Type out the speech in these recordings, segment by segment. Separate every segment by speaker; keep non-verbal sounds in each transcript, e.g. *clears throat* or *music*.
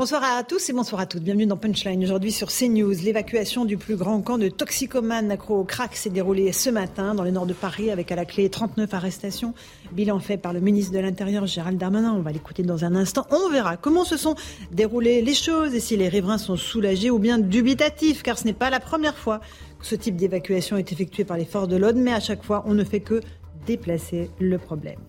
Speaker 1: Bonsoir à tous et bonsoir à toutes. Bienvenue dans Punchline. Aujourd'hui sur CNews, l'évacuation du plus grand camp de toxicomanes accro au crack s'est déroulée ce matin dans le nord de Paris avec à la clé 39 arrestations. Bilan fait par le ministre de l'Intérieur Gérald Darmanin. On va l'écouter dans un instant. On verra comment se sont déroulées les choses et si les riverains sont soulagés ou bien dubitatifs car ce n'est pas la première fois que ce type d'évacuation est effectué par les forces de l'ordre mais à chaque fois on ne fait que déplacer le problème.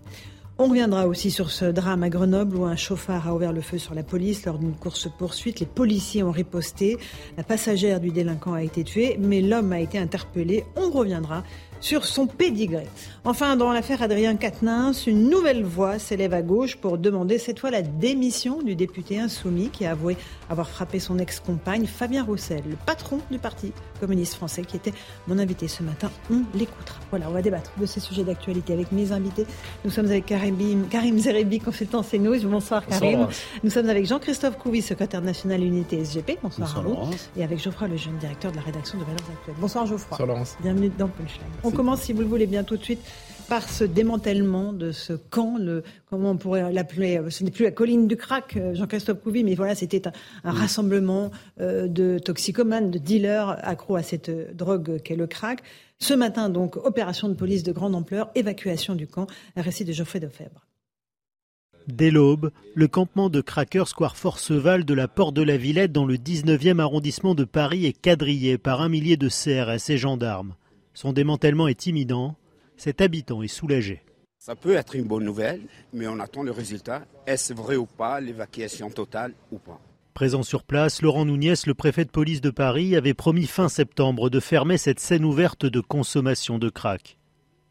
Speaker 1: On reviendra aussi sur ce drame à Grenoble où un chauffard a ouvert le feu sur la police lors d'une course-poursuite. Les policiers ont riposté. La passagère du délinquant a été tuée, mais l'homme a été interpellé. On reviendra sur son pédigré. Enfin, dans l'affaire Adrien Quatennens, une nouvelle voix s'élève à gauche pour demander cette fois la démission du député insoumis qui a avoué avoir frappé son ex-compagne Fabien Roussel, le patron du Parti communiste français qui était mon invité ce matin. On l'écoutera. Voilà, on va débattre de ces sujets d'actualité avec mes invités. Nous sommes avec Karim, Karim Zerebi, consultant CNews. Bonsoir Karim.
Speaker 2: Bonsoir.
Speaker 1: Nous sommes avec Jean-Christophe Couvi, secrétaire national unité SGP. Bonsoir,
Speaker 2: Bonsoir,
Speaker 1: à vous.
Speaker 2: Laurence.
Speaker 1: Et avec Geoffroy Lejeune, directeur de la rédaction de Valeurs Actuelles. Bonsoir Geoffroy.
Speaker 2: Bonsoir, Laurence.
Speaker 1: Bienvenue dans Punchline. On commence, si vous le voulez bien, tout de suite par ce démantèlement de ce camp, le, comment on pourrait l'appeler, euh, ce n'est plus la colline du crack, euh, Jean-Christophe Couvi, mais voilà, c'était un, un rassemblement euh, de toxicomanes, de dealers accros à cette euh, drogue qu'est le crack. Ce matin, donc, opération de police de grande ampleur, évacuation du camp, un récit de Geoffrey Defebvre.
Speaker 3: Dès l'aube, le campement de Cracker Square Forceval de la Porte de la Villette dans le 19e arrondissement de Paris est quadrillé par un millier de CRS et gendarmes. Son démantèlement est imminent. Cet habitant est soulagé.
Speaker 4: Ça peut être une bonne nouvelle, mais on attend le résultat. Est-ce vrai ou pas, l'évacuation totale ou pas?
Speaker 3: Présent sur place, Laurent Nouniès, le préfet de police de Paris, avait promis fin septembre de fermer cette scène ouverte de consommation de crack.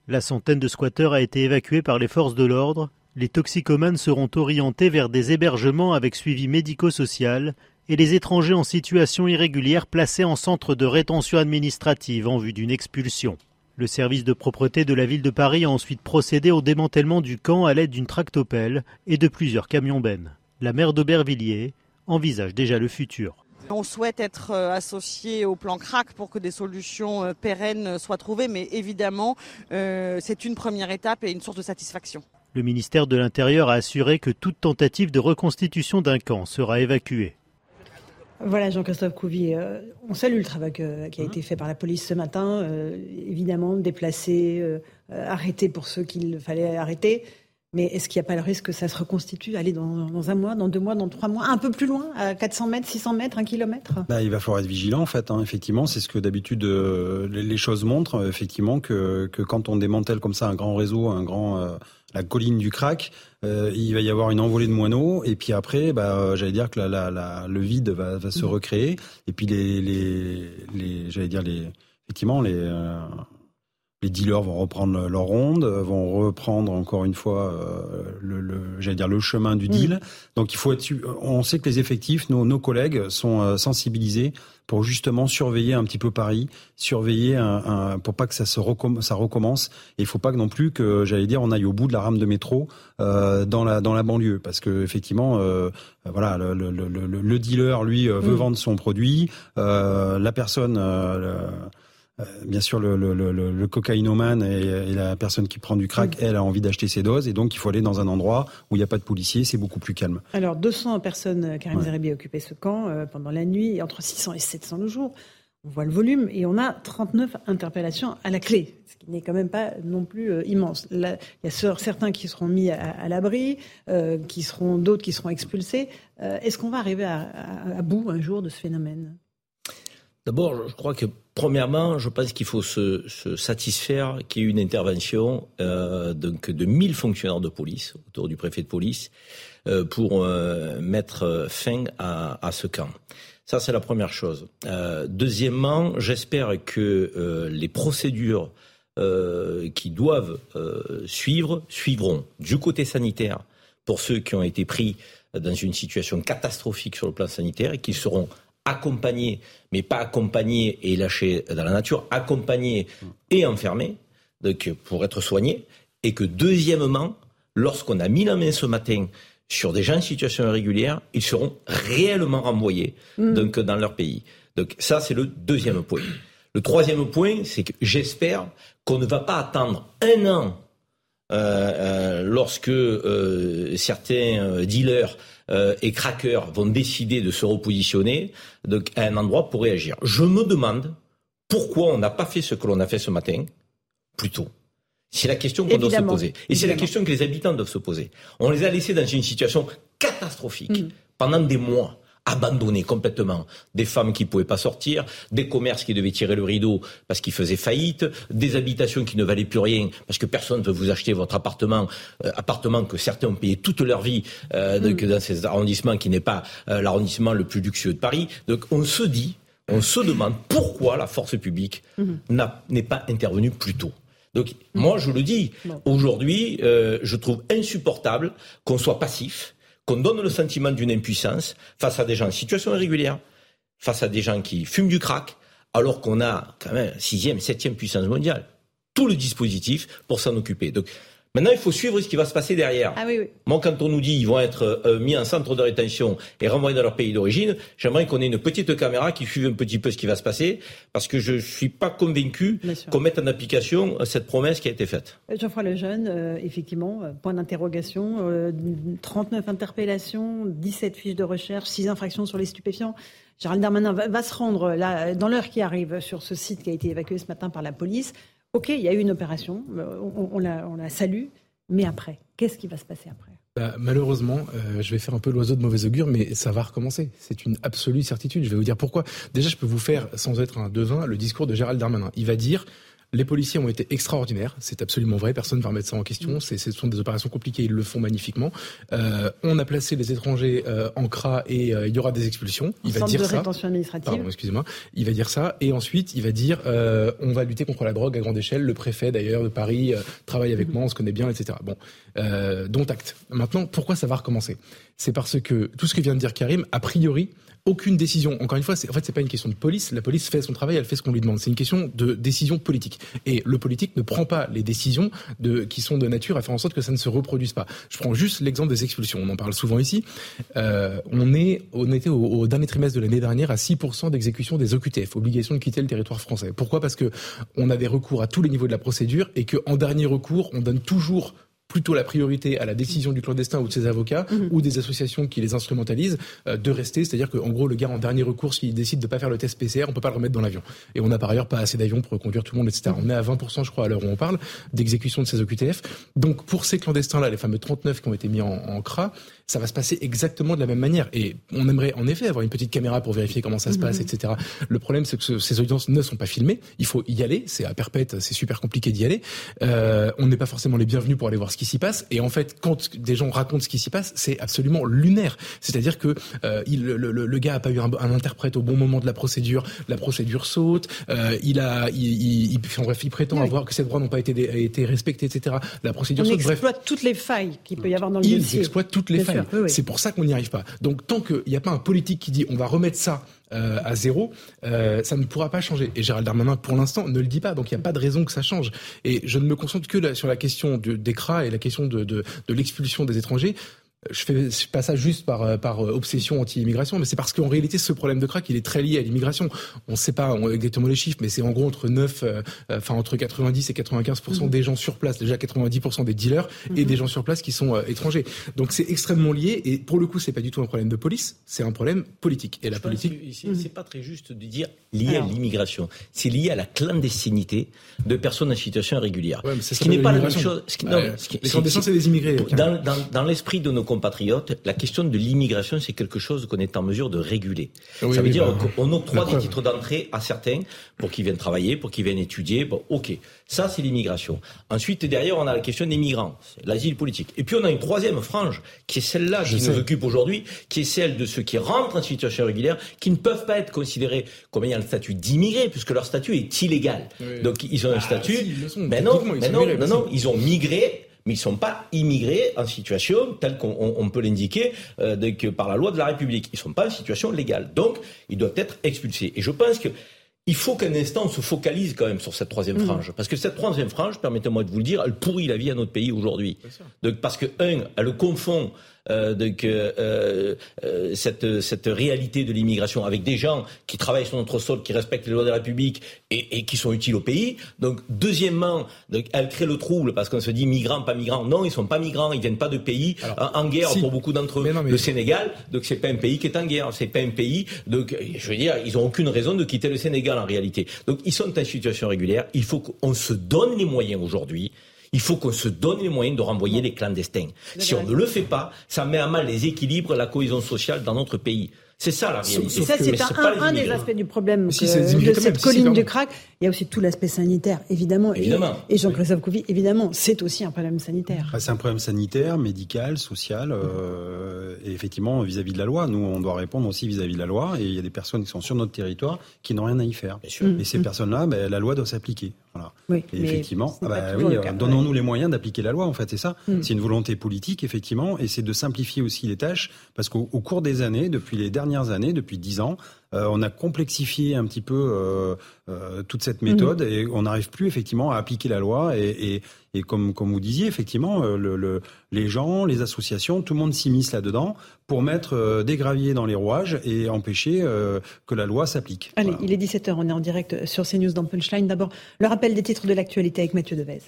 Speaker 3: La centaine de squatteurs a été évacuée par les forces de l'ordre. Les toxicomanes seront orientés vers des hébergements avec suivi médico-social et les étrangers en situation irrégulière placés en centre de rétention administrative en vue d'une expulsion. Le service de propreté de la ville de Paris a ensuite procédé au démantèlement du camp à l'aide d'une tractopelle et de plusieurs camions bennes. La maire d'Aubervilliers envisage déjà le futur.
Speaker 5: On souhaite être euh, associé au plan crack pour que des solutions euh, pérennes soient trouvées, mais évidemment, euh, c'est une première étape et une source de satisfaction.
Speaker 3: Le ministère de l'Intérieur a assuré que toute tentative de reconstitution d'un camp sera évacuée.
Speaker 1: Voilà, Jean-Christophe Couvi, euh, on salue le travail que- qui a été fait par la police ce matin. euh, évidemment, déplacer, euh, euh, arrêter pour ceux qu'il fallait arrêter. Mais est-ce qu'il n'y a pas le risque que ça se reconstitue, aller dans, dans un mois, dans deux mois, dans trois mois, un peu plus loin, à 400 mètres, 600 mètres, un kilomètre?
Speaker 2: Bah, il va falloir être vigilant en fait. Hein, effectivement, c'est ce que d'habitude euh, les, choses montrent. euh, effectivement, que, que quand on démantèle comme ça un grand réseau, un grand euh, la colline du crack, euh, il va y avoir une envolée de moineaux. Et puis après, bah, euh, j'allais dire que la, la, la- le vide va, va se recréer. Et puis les, les, les j'allais dire les, effectivement les euh, les dealers vont reprendre leur ronde, euh, vont reprendre encore une fois euh, le, le j'allais dire le chemin du deal. Donc il faut être, su- on sait que les effectifs, nos, nos collègues sont euh, sensibilisés pour justement surveiller un petit peu Paris, surveiller un, un- pour pas que ça se recomm- ça recommence. Et il faut pas que non plus que j'allais dire on aille au bout de la rame de métro euh, dans la dans la banlieue parce que effectivement euh, voilà le, le, le, le- le dealer lui euh, veut
Speaker 1: Mm.
Speaker 2: vendre son produit, euh, la personne euh, euh, bien sûr, le, le, le, le cocaïnomane et, et la personne qui prend du crack, elle a envie d'acheter ses doses, et donc il faut aller dans un endroit où il n'y a pas de policiers, c'est beaucoup plus calme.
Speaker 1: Alors, 200 personnes, euh, Karim
Speaker 2: Ouais.
Speaker 1: Zerebi a occupé ce camp euh, pendant la nuit, et entre 600 et 700 le jour. On voit le volume, et on a 39 interpellations à la clé, ce qui n'est quand même pas non plus euh, immense. Là, il y a cer- certains qui seront mis à, à l'abri, euh, qui seront d'autres qui seront expulsés. Euh, Est-ce qu'on va arriver à, à- à bout un jour de ce phénomène?
Speaker 6: D'abord, je crois que premièrement, je pense qu'il faut se, se satisfaire qu'il y ait une intervention euh, donc de 1000 fonctionnaires de police autour du préfet de police euh, pour euh, mettre fin à, à ce camp. Ça, c'est la première chose. Euh, deuxièmement, j'espère que euh, les procédures euh, qui doivent suivre suivront du côté sanitaire pour ceux qui ont été pris dans une situation catastrophique sur le plan sanitaire et qui seront accompagnés, mais pas accompagnés et lâchés dans la nature, accompagnés et enfermés donc, pour être soignés. Et que deuxièmement, lorsqu'on a mis la main ce matin sur des gens en situation irrégulière, ils seront réellement renvoyés
Speaker 1: Mm.
Speaker 6: donc, dans leur pays. Donc ça, c'est le deuxième point. Le troisième point, c'est que j'espère qu'on ne va pas attendre un an euh, euh, lorsque euh, certains dealers euh, et craqueurs vont décider de se repositionner donc, à un endroit pour réagir. Je me demande pourquoi on n'a pas fait ce que l'on a fait ce matin plus tôt. C'est la question qu'on doit se poser. Et c'est la question que les habitants doivent se poser. On les a laissés dans une situation catastrophique
Speaker 1: Mm.
Speaker 6: pendant des mois abandonnés complètement, des femmes qui pouvaient pas sortir, des commerces qui devaient tirer le rideau parce qu'ils faisaient faillite, des habitations qui ne valaient plus rien parce que personne ne veut vous acheter votre appartement, euh, appartement que certains ont payé toute leur vie euh, donc dans ces arrondissements qui n'est pas euh, l'arrondissement le plus luxueux de Paris. Donc on se dit, on se demande pourquoi la force publique n'a- n'est pas intervenue plus tôt. Donc moi je le dis, aujourd'hui euh, je trouve insupportable qu'on soit passif, qu'on donne le sentiment d'une impuissance face à des gens en situation irrégulière, face à des gens qui fument du crack, alors qu'on a quand même sixième, septième puissance mondiale, tout le dispositif pour s'en occuper. Maintenant il faut suivre ce qui va se passer derrière.
Speaker 1: Ah oui, oui.
Speaker 6: Moi, quand on nous dit qu'ils vont être euh, mis en centre de rétention et renvoyés dans leur pays d'origine, j'aimerais qu'on ait une petite caméra qui suive un petit peu ce qui va se passer, parce que je suis pas convaincu qu'on mette en application euh, cette promesse qui a été faite.
Speaker 1: Geoffroy Lejeune, euh, effectivement, euh, point d'interrogation, euh, 39 interpellations, 17 fiches de recherche, 6 infractions sur les stupéfiants. Gérald Darmanin va, va se rendre là, dans l'heure qui arrive sur ce site qui a été évacué ce matin par la police. Ok, il y a eu une opération, on, on la, on la salue, mais après, qu'est-ce qui va se passer après?
Speaker 7: Bah, malheureusement, euh, je vais faire un peu l'oiseau de mauvais augure, mais ça va recommencer. C'est une absolue certitude. Je vais vous dire pourquoi. Déjà, je peux vous faire, sans être un devin, le discours de Gérald Darmanin. Il va dire les policiers ont été extraordinaires, c'est absolument vrai, personne ne va remettre ça en question. C'est, ce sont des opérations compliquées, ils le font magnifiquement. Euh, on a placé les étrangers euh, en CRA et euh, il y aura des expulsions. Il va dire
Speaker 1: de
Speaker 7: ça.
Speaker 1: rétention administrative.
Speaker 7: Pardon, excusez-moi. Il va dire ça et ensuite il va dire euh, on va lutter contre la drogue à grande échelle. Le préfet d'ailleurs de Paris euh, travaille avec moi, on se connaît bien, etc. Bon, euh, dont acte. Maintenant, pourquoi ça va recommencer? C'est parce que tout ce que vient de dire Karim, a priori, aucune décision. Encore une fois, en fait, c'est pas une question de police. La police fait son travail, elle fait ce qu'on lui demande. C'est une question de décision politique. Et le politique ne prend pas les décisions de, qui sont de nature à faire en sorte que ça ne se reproduise pas. Je prends juste l'exemple des expulsions. On en parle souvent ici. Euh, on est, on était au, au dernier trimestre de l'année dernière à 6% d'exécution des OQTF, obligation de quitter le territoire français. Pourquoi? Parce que on a des recours à tous les niveaux de la procédure et que en dernier recours, on donne toujours plutôt la priorité à la décision du clandestin ou de ses avocats ou des associations qui les instrumentalisent euh, de rester. C'est-à-dire qu'en gros, le gars en dernier recours, s'il décide de pas faire le test PCR, on peut pas le remettre dans l'avion. Et on n'a par ailleurs pas assez d'avions pour conduire tout le monde, etc. On est à 20%, je crois, à l'heure où on parle, d'exécution de ces OQTF. Donc pour ces clandestins-là, les fameux 39 qui ont été mis en, en CRA, ça va se passer exactement de la même manière. Et on aimerait en effet avoir une petite caméra pour vérifier comment ça se passe, etc. Le problème, c'est que ce- ces audiences ne sont pas filmées. Il faut y aller. C'est à perpète, c'est super compliqué d'y aller. Euh, on n'est pas forcément les bienvenus pour aller voir ce qui s'y passe. Et en fait, quand des gens racontent ce qui s'y passe, c'est absolument lunaire. C'est-à-dire que euh, il, le, le- le gars a pas eu un, un interprète au bon moment de la procédure. La procédure saute. Euh, il a, il, il, il- bref, il prétend
Speaker 1: Oui.
Speaker 7: avoir que ses droits n'ont pas été, été respectés, etc. La procédure
Speaker 1: On
Speaker 7: saute. Bref,
Speaker 1: exploite toutes les failles qu'il peut y avoir dans le
Speaker 7: ils
Speaker 1: dossier.
Speaker 7: exploitent toutes les failles. C'est pour ça qu'on n'y arrive pas. Donc tant qu'il n'y a pas un politique qui dit on va remettre ça euh, à zéro, euh, ça ne pourra pas changer. Et Gérald Darmanin, pour l'instant, ne le dit pas. Donc il n'y a pas de raison que ça change. Et je ne me concentre que là- sur la question de, des CRA et la question de, de, de l'expulsion des étrangers. Je fais je fais pas ça juste par, euh, par euh, obsession anti-immigration, mais c'est parce qu'en réalité, ce problème de crack, il est très lié à l'immigration. On ne sait pas on- exactement les chiffres, mais c'est en gros entre 9, euh, enfin entre 90 et 95
Speaker 1: Mhm.
Speaker 7: des gens sur place, déjà 90% des dealers et des gens sur place qui sont euh, étrangers. Donc c'est extrêmement lié et pour le coup, c'est pas du tout un problème de police, c'est un problème politique. Et la
Speaker 6: Je
Speaker 7: politique,
Speaker 6: que c'est c'est pas très juste de dire lié
Speaker 1: Alors.
Speaker 6: à l'immigration. C'est lié à la clandestinité de personnes en situation irrégulière.
Speaker 7: Ouais,
Speaker 6: ce qui n'est pas la même chose. Ce qui,
Speaker 7: Ouais,
Speaker 6: non, ce qui-
Speaker 7: les clandestins, c'est des immigrés.
Speaker 6: Dans, dans, dans l'esprit de nos compatriotes, la question de l'immigration, c'est quelque chose qu'on est en mesure de réguler.
Speaker 7: Oui,
Speaker 6: ça veut
Speaker 7: oui,
Speaker 6: dire
Speaker 7: bah,
Speaker 6: qu'on octroie des titres d'entrée à certains pour qu'ils viennent travailler, pour qu'ils viennent étudier. Bon, ok. Ça, c'est l'immigration. Ensuite, derrière, on a la question des migrants, l'asile politique. Et puis, on a une troisième frange, qui est celle-là qui
Speaker 7: sais.
Speaker 6: nous occupe aujourd'hui, qui est celle de ceux qui rentrent en situation irrégulière, qui ne peuvent pas être considérés comme ayant le statut d'immigrés, puisque leur statut est illégal.
Speaker 7: Oui.
Speaker 6: Donc, ils ont un
Speaker 7: Ah,
Speaker 6: statut.
Speaker 7: si,
Speaker 6: mais non, mais non, non, non, ils ont migré. Mais ils ne sont pas immigrés en situation telle qu'on peut l'indiquer euh, par la loi de la République. Ils ne sont pas en situation légale. Donc, ils doivent être expulsés. Et je pense que il faut qu'un instant on se focalise quand même sur cette troisième mmh. frange. Parce que cette troisième frange, permettez-moi de vous le dire, elle pourrit la vie à notre pays aujourd'hui. Parce que, un, elle confond euh, donc, euh, euh, cette, cette réalité de l'immigration avec des gens qui travaillent sur notre sol, qui respectent les lois de la République et, et qui sont utiles au pays. Donc, deuxièmement, donc, elle crée le trouble parce qu'on se dit migrants, pas migrants. Non, ils sont pas migrants, ils viennent pas de pays en, guerre pour beaucoup d'entre eux. Le Sénégal, donc c'est pas un pays qui est en guerre, c'est pas un pays. Donc, je veux dire, ils ont aucune raison de quitter le Sénégal en réalité. Donc, ils sont en situation régulière. Il faut qu'on se donne les moyens aujourd'hui il faut qu'on se donne les moyens de renvoyer les clandestins. Si on ne le fait pas, ça met à mal les équilibres, la cohésion sociale dans notre pays. C'est ça la réalité.
Speaker 1: Et ça, c'est un, des aspects du problème de cette colline du crack. Il y a aussi tout l'aspect sanitaire, évidemment.
Speaker 6: évidemment.
Speaker 1: Et, Jean-Christophe Couvi, évidemment, c'est aussi un problème sanitaire.
Speaker 2: Bah, c'est un problème sanitaire, médical, social, euh, et effectivement vis-à-vis de la loi. Nous, on doit répondre aussi vis-à-vis de la loi. Et il y a des personnes qui sont sur notre territoire qui n'ont rien à y faire. Et ces personnes-là, bah, la loi doit s'appliquer. Voilà.
Speaker 1: Oui,
Speaker 2: et effectivement, ah bah, oui, donnons-nous les moyens d'appliquer la loi, en fait, c'est ça. Mm. C'est une volonté politique, effectivement, et c'est de simplifier aussi les tâches, parce qu'au cours des années, depuis les dernières années, depuis dix ans, on a complexifié un petit peu euh, euh, toute cette méthode et on n'arrive plus effectivement à appliquer la loi. Et, comme, comme vous disiez, effectivement, le, les gens, les associations, tout le monde s'immisce là-dedans pour mettre des graviers dans les rouages et empêcher que la loi s'applique.
Speaker 1: Allez, il est 17h, on est en direct sur CNews dans Punchline. D'abord, le rappel des titres de l'actualité avec Mathieu Devez.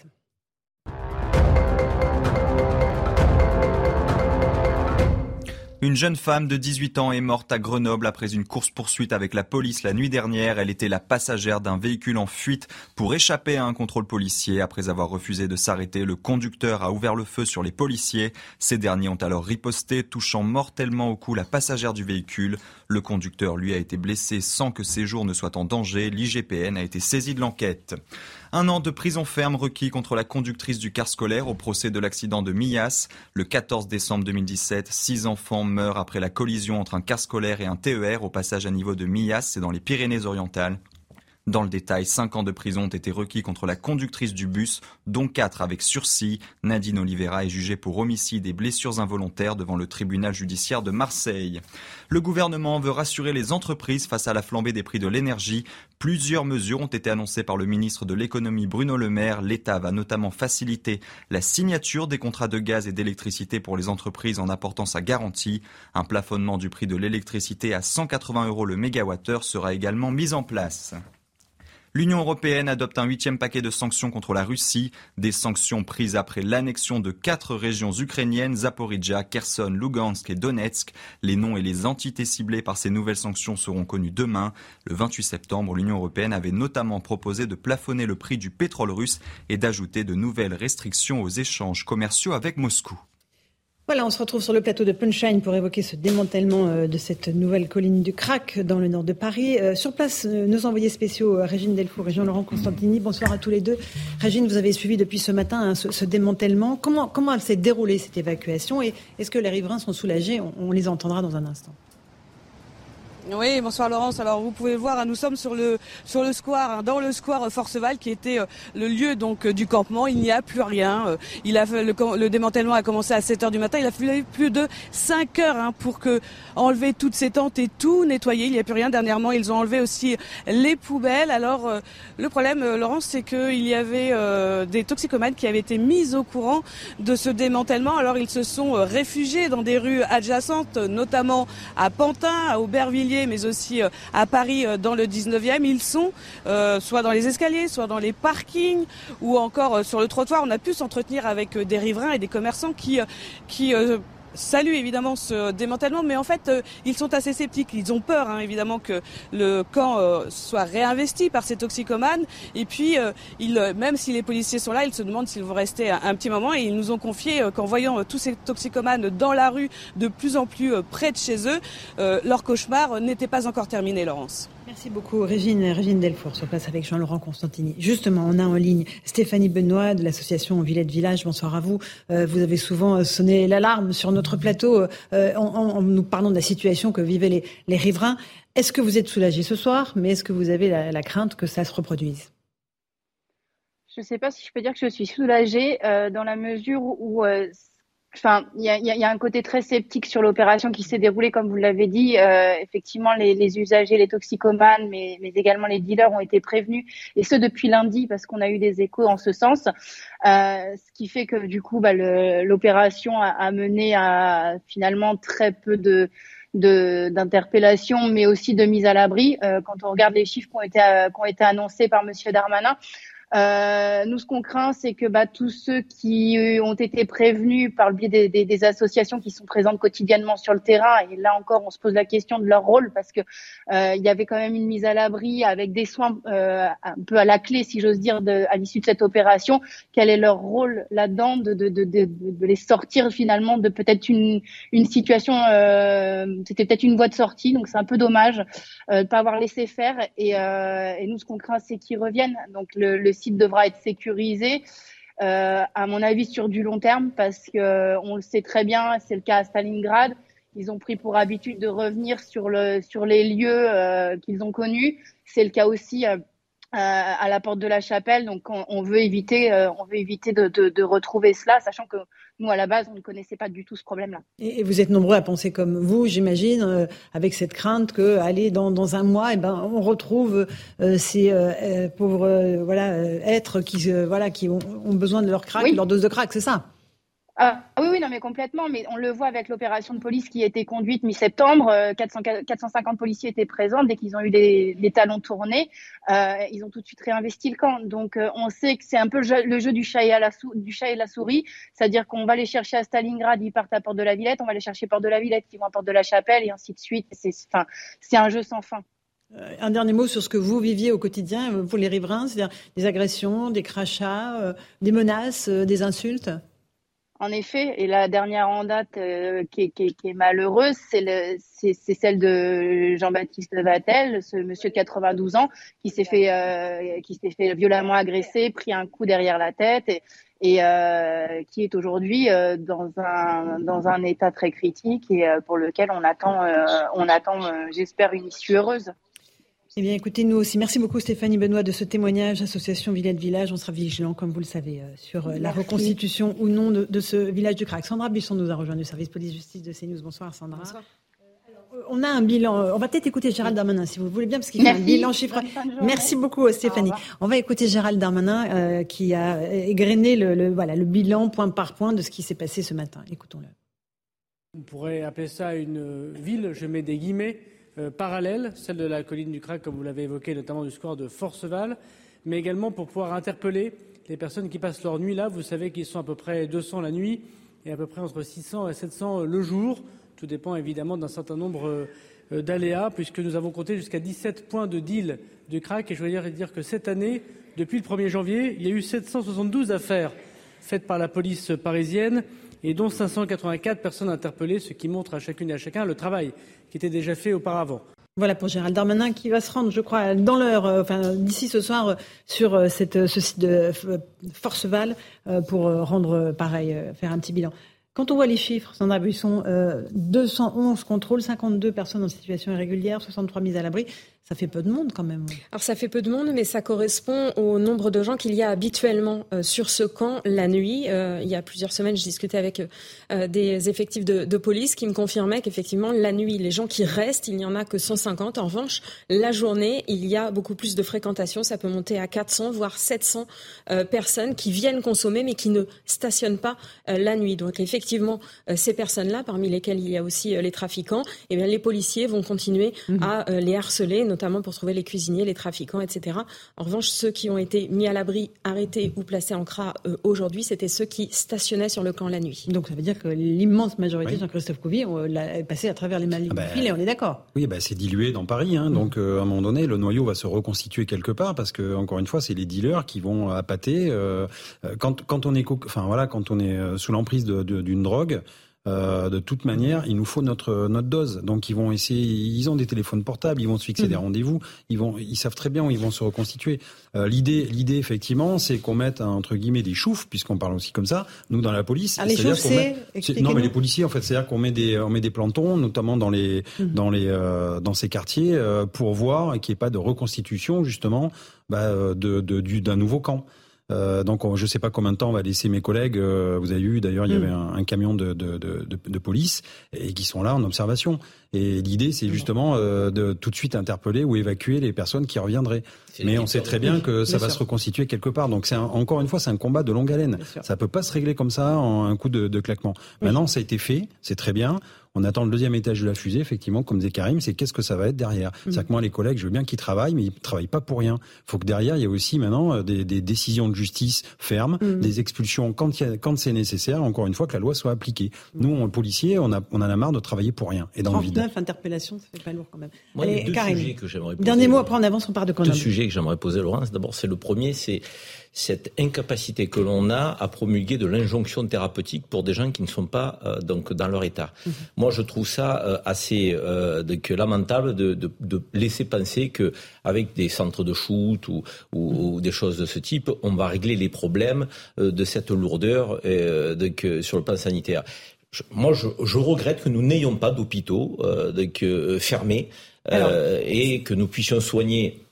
Speaker 8: Une jeune femme de 18 ans est morte à Grenoble après une course-poursuite avec la police la nuit dernière. Elle était la passagère d'un véhicule en fuite pour échapper à un contrôle policier. Après avoir refusé de s'arrêter, le conducteur a ouvert le feu sur les policiers. Ces derniers ont alors riposté, touchant mortellement au cou la passagère du véhicule. Le conducteur, lui, a été blessé sans que ses jours ne soient en danger. L'IGPN a été saisi de l'enquête. Un an de prison ferme requis contre la conductrice du car scolaire au procès de l'accident de Millas. Le 14 décembre 2017, six enfants meurent après la collision entre un car scolaire et un TER au passage à niveau de Millas, c'est dans les Pyrénées-Orientales. Dans le détail, 5 ans de prison ont été requis contre la conductrice du bus, dont 4 avec sursis. Nadine Oliveira est jugée pour homicide et blessures involontaires devant le tribunal judiciaire de Marseille. Le gouvernement veut rassurer les entreprises face à la flambée des prix de l'énergie. Plusieurs mesures ont été annoncées par le ministre de l'économie Bruno Le Maire. L'État va notamment faciliter la signature des contrats de gaz et d'électricité pour les entreprises en apportant sa garantie. Un plafonnement du prix de l'électricité à 180 euros le mégawattheure sera également mis en place. L'Union européenne adopte un huitième paquet de sanctions contre la Russie, des sanctions prises après l'annexion de quatre régions ukrainiennes, Zaporizhia, Kherson, Lugansk et Donetsk. Les noms et les entités ciblées par ces nouvelles sanctions seront connus demain. Le 28 septembre, l'Union européenne avait notamment proposé de plafonner le prix du pétrole russe et d'ajouter de nouvelles restrictions aux échanges commerciaux avec Moscou.
Speaker 1: Voilà, on se retrouve sur le plateau de Punchline pour évoquer ce démantèlement euh, de cette nouvelle colline du Crac dans le nord de Paris. Euh, sur place, euh, nos envoyés spéciaux, Régine Delfour et Jean-Laurent Constantini. Bonsoir à tous les deux. Régine, vous avez suivi depuis ce matin hein, ce, démantèlement. Comment, s'est déroulée cette évacuation? Et est-ce que les riverains sont soulagés? On les entendra dans un instant.
Speaker 5: Oui, bonsoir Laurence. Alors vous pouvez voir, nous sommes sur le sur le square, hein, dans le square Forceval, qui était euh, le lieu donc euh, du campement. Il n'y a plus rien. Euh, il a le, le, démantèlement a commencé à 7 heures du matin. Il a fallu plus de 5 heures hein, pour que enlever toutes ces tentes et tout nettoyer. Il n'y a plus rien. Dernièrement, ils ont enlevé aussi les poubelles. Alors le problème, Laurence, c'est qu'il y avait des toxicomanes qui avaient été mis au courant de ce démantèlement. Alors ils se sont réfugiés dans des rues adjacentes, notamment à Pantin, à Aubervilliers mais aussi euh, à Paris euh, dans le 19e. Ils sont euh, soit dans les escaliers, soit dans les parkings ou encore sur le trottoir. On a pu s'entretenir avec des riverains et des commerçants qui, qui saluent évidemment ce démantèlement, mais en fait, euh, ils sont assez sceptiques. Ils ont peur, hein, évidemment, que le camp euh, soit réinvesti par ces toxicomanes. Et puis, euh, même si les policiers sont là, ils se demandent s'ils vont rester un, petit moment. Et ils nous ont confié qu'en voyant tous ces toxicomanes dans la rue, de plus en plus près de chez eux, leur cauchemar n'était pas encore terminé, Laurence.
Speaker 1: Merci beaucoup, Régine, Régine Delfour, sur place avec Jean-Laurent Constantini. Justement, on a en ligne Stéphanie Benoît de l'association Villette Village. Bonsoir à vous. Euh, vous avez souvent euh, sonné l'alarme sur notre plateau euh, en, nous parlant de la situation que vivaient les, riverains. Est-ce que vous êtes soulagé ce soir, mais est-ce que vous avez la, crainte que ça se reproduise?
Speaker 9: Je ne sais pas si je peux dire que je suis soulagée dans la mesure où Enfin, il y a, un côté très sceptique sur l'opération qui s'est déroulée, comme vous l'avez dit. Euh, effectivement, les, usagers, les toxicomanes, mais, également les dealers ont été prévenus, et ce depuis lundi, parce qu'on a eu des échos en ce sens. Euh, ce qui fait que du coup, bah, l'opération a, mené à finalement très peu de mais aussi de mise à l'abri. Euh, quand on regarde les chiffres qui ont été, qui ont été annoncés par Monsieur Darmanin, euh, nous, ce qu'on craint, c'est que bah, tous ceux qui ont été prévenus par le biais des, des, des, associations qui sont présentes quotidiennement sur le terrain, et là encore, on se pose la question de leur rôle parce que euh, y avait quand même une mise à l'abri avec des soins euh, un peu à la clé, si j'ose dire, de, à l'issue de cette opération. Quel est leur rôle là-dedans de, de, de, les sortir finalement de peut-être une, une situation, euh, c'était peut-être une voie de sortie, donc c'est un peu dommage euh, de pas avoir laissé faire. Et, euh, et nous, ce qu'on craint, c'est qu'ils reviennent. Donc le, le site devra être sécurisé. Euh, à mon avis sur du long terme parce que on le sait très bien, c'est le cas à Stalingrad. Ils ont pris pour habitude de revenir sur le les lieux euh, qu'ils ont connus. C'est le cas aussi euh, à la porte de la chapelle. Donc on, veut éviter de retrouver cela, sachant que nous, à la base, on ne connaissait pas du tout ce problème-là.
Speaker 1: Et, vous êtes nombreux à penser comme vous, j'imagine, euh, avec cette crainte que, aller dans, dans un mois, eh ben, on retrouve euh, ces euh, pauvres voilà êtres qui voilà qui ont, besoin de leur crack, leur dose de crack, c'est ça?
Speaker 9: Ah, oui, oui, non, mais complètement. Mais on le voit avec l'opération de police qui a été conduite mi-septembre. 450 policiers étaient présents. Dès qu'ils ont eu les, talons tournés, euh, ils ont tout de suite réinvesti le camp. Donc, on sait que c'est un peu le jeu, du, chat et et la souris. C'est-à-dire qu'on va les chercher à Stalingrad, ils partent à Porte de la Villette. On va les chercher à Porte de la Villette, qui vont à Porte de la Chapelle, et ainsi de suite. C'est un jeu sans fin.
Speaker 1: Un dernier mot sur ce que vous viviez au quotidien, vous les riverains, c'est-à-dire des agressions, des crachats, des menaces, des insultes?
Speaker 9: En effet, et la dernière en date euh, qui, est, qui, qui, est, malheureuse, c'est celle de Jean-Baptiste Vatel, ce monsieur de 92 ans qui s'est fait, euh, qui s'est fait violemment agresser, pris un coup derrière la tête et, et euh, qui est aujourd'hui euh, dans un dans un état très critique et euh, pour lequel on attend on attend j'espère une issue heureuse.
Speaker 1: Eh bien, écoutez, nous aussi. Merci beaucoup, Stéphanie Benoît, de ce témoignage. Association Villette Village. On sera vigilant, comme vous le savez, euh, sur euh, la reconstitution ou non de, ce village du Crac. Sandra Bisson nous a rejoint du service police-justice de CNews. Bonsoir, Sandra. Bonsoir. Euh, on a un bilan. On va peut-être écouter Gérald Darmanin, si vous voulez bien, parce qu'il fait un bilan chiffré. Merci beaucoup, Stéphanie. On va écouter Gérald Darmanin, qui a égrené le, voilà, le bilan point par point de ce qui s'est passé ce matin. Écoutons-le.
Speaker 10: On pourrait appeler ça une ville, je mets des guillemets, euh, parallèle, celle de la colline du Crac, comme vous l'avez évoqué, notamment du square de Forceval, mais également pour pouvoir interpeller les personnes qui passent leur nuit là. Vous savez qu'ils sont à peu près 200 la nuit et à peu près entre 600 et 700 le jour. Tout dépend évidemment d'un certain nombre euh, d'aléas, puisque nous avons compté jusqu'à 17 points de deal du crack. Et je voudrais dire que cette année, depuis le 1er janvier, il y a eu 772 affaires faites par la police parisienne et dont 584 personnes interpellées, ce qui montre à chacune et à chacun le travail qui était déjà fait auparavant.
Speaker 1: Voilà pour Gérald Darmanin qui va se rendre, je crois, dans l'heure, euh, enfin d'ici ce soir, euh, sur euh, cette, ce site de Forceval pour rendre pareil, faire un petit bilan. Quand on voit les chiffres, Sandra Buisson, 211 contrôles, 52 personnes en situation irrégulière, 63 mises à l'abri, ça fait peu de monde quand même.
Speaker 11: Alors ça fait peu de monde, mais ça correspond au nombre de gens qu'il y a habituellement euh, sur ce camp la nuit. Euh, il y a plusieurs semaines, je discutais avec euh, des effectifs de, de, police qui me confirmaient qu'effectivement la nuit, les gens qui restent, il n'y en a que 150. En revanche, la journée, il y a beaucoup plus de fréquentation. Ça peut monter à 400, voire 700 personnes qui viennent consommer, mais qui ne stationnent pas la nuit. Donc effectivement, ces personnes-là, parmi lesquelles il y a aussi les trafiquants, eh bien les policiers vont continuer mmh. à les harceler notamment pour trouver les cuisiniers, les trafiquants, etc. En revanche, ceux qui ont été mis à l'abri, arrêtés ou placés en CRA euh, aujourd'hui, c'était ceux qui stationnaient sur le camp la nuit.
Speaker 1: Donc ça veut dire que l'immense majorité, Jean-Christophe Couvi, est passé à travers les malines ah bah, on est d'accord
Speaker 2: Oui, bah, c'est dilué dans Paris. Hein, donc euh, à un moment donné, le noyau va se reconstituer quelque part parce que, encore une fois, c'est les dealers qui vont appâter. Euh, quand, quand, on est, enfin, voilà, quand on est sous l'emprise d'une drogue, euh, de toute manière, il nous faut notre notre dose. Donc ils vont essayer, ils ont des téléphones portables, ils vont se fixer des mhm. rendez-vous, ils vont, ils savent très bien où ils vont se reconstituer. Euh, l'idée, l'idée effectivement, c'est qu'on mette entre guillemets des choufs, puisqu'on parle aussi comme ça. Nous dans la police,
Speaker 1: ah, les choufs, c'est
Speaker 2: non mais les policiers en fait, c'est-à-dire qu'on met des on met des plantons, notamment dans les mhm. dans les euh, dans ces quartiers, pour voir qu'il n'y ait pas de reconstitution justement bah, de d'un nouveau camp. Euh, donc je ne sais pas combien de temps on va laisser mes collègues. Euh, vous avez vu d'ailleurs, il y
Speaker 1: Mm.
Speaker 2: avait un, un camion de, de, de, de, police et qui sont là en observation. Et l'idée, c'est justement euh, de tout de suite interpeller ou évacuer les personnes qui reviendraient. Mais on sait très bien que ça
Speaker 1: Bien
Speaker 2: va
Speaker 1: sûr.
Speaker 2: se reconstituer quelque part. Donc c'est un- encore une fois, c'est un combat de longue haleine. Ça peut pas se régler comme ça en un coup de, de claquement. Maintenant, ça a été fait, c'est très bien. On attend le deuxième étage de la fusée, effectivement, comme disait Karim, c'est qu'est-ce que ça va être derrière. C'est-à-dire que moi, les collègues, je veux bien qu'ils travaillent, mais ils travaillent pas pour rien. Il faut que derrière, il y ait aussi maintenant euh, des, des décisions de justice fermes, des expulsions quand, il y a- quand c'est nécessaire, encore une fois, que la loi soit appliquée. Nous, on, policiers, on, a, on en a marre de travailler pour rien et dans le vide.
Speaker 1: 39 interpellations, ça fait pas lourd quand même.
Speaker 6: Moi, a
Speaker 1: Allez,
Speaker 6: deux
Speaker 1: Karim.
Speaker 6: sujets que j'aimerais poser.
Speaker 1: Dernier mot, après on avance, on part de
Speaker 6: Deux sujets que j'aimerais poser, Laurence. D'abord, c'est le premier, c'est cette incapacité que l'on a à promulguer de l'injonction thérapeutique pour des gens qui ne sont pas euh, donc dans leur état. Moi, je trouve ça euh, assez euh, lamentable de, de, de laisser penser que avec des centres de shoot ou, ou, ou des choses de ce type, on va régler les problèmes de cette lourdeur euh, sur le plan sanitaire. Je- moi, je, je regrette que nous n'ayons pas d'hôpitaux fermés et que nous puissions soigner,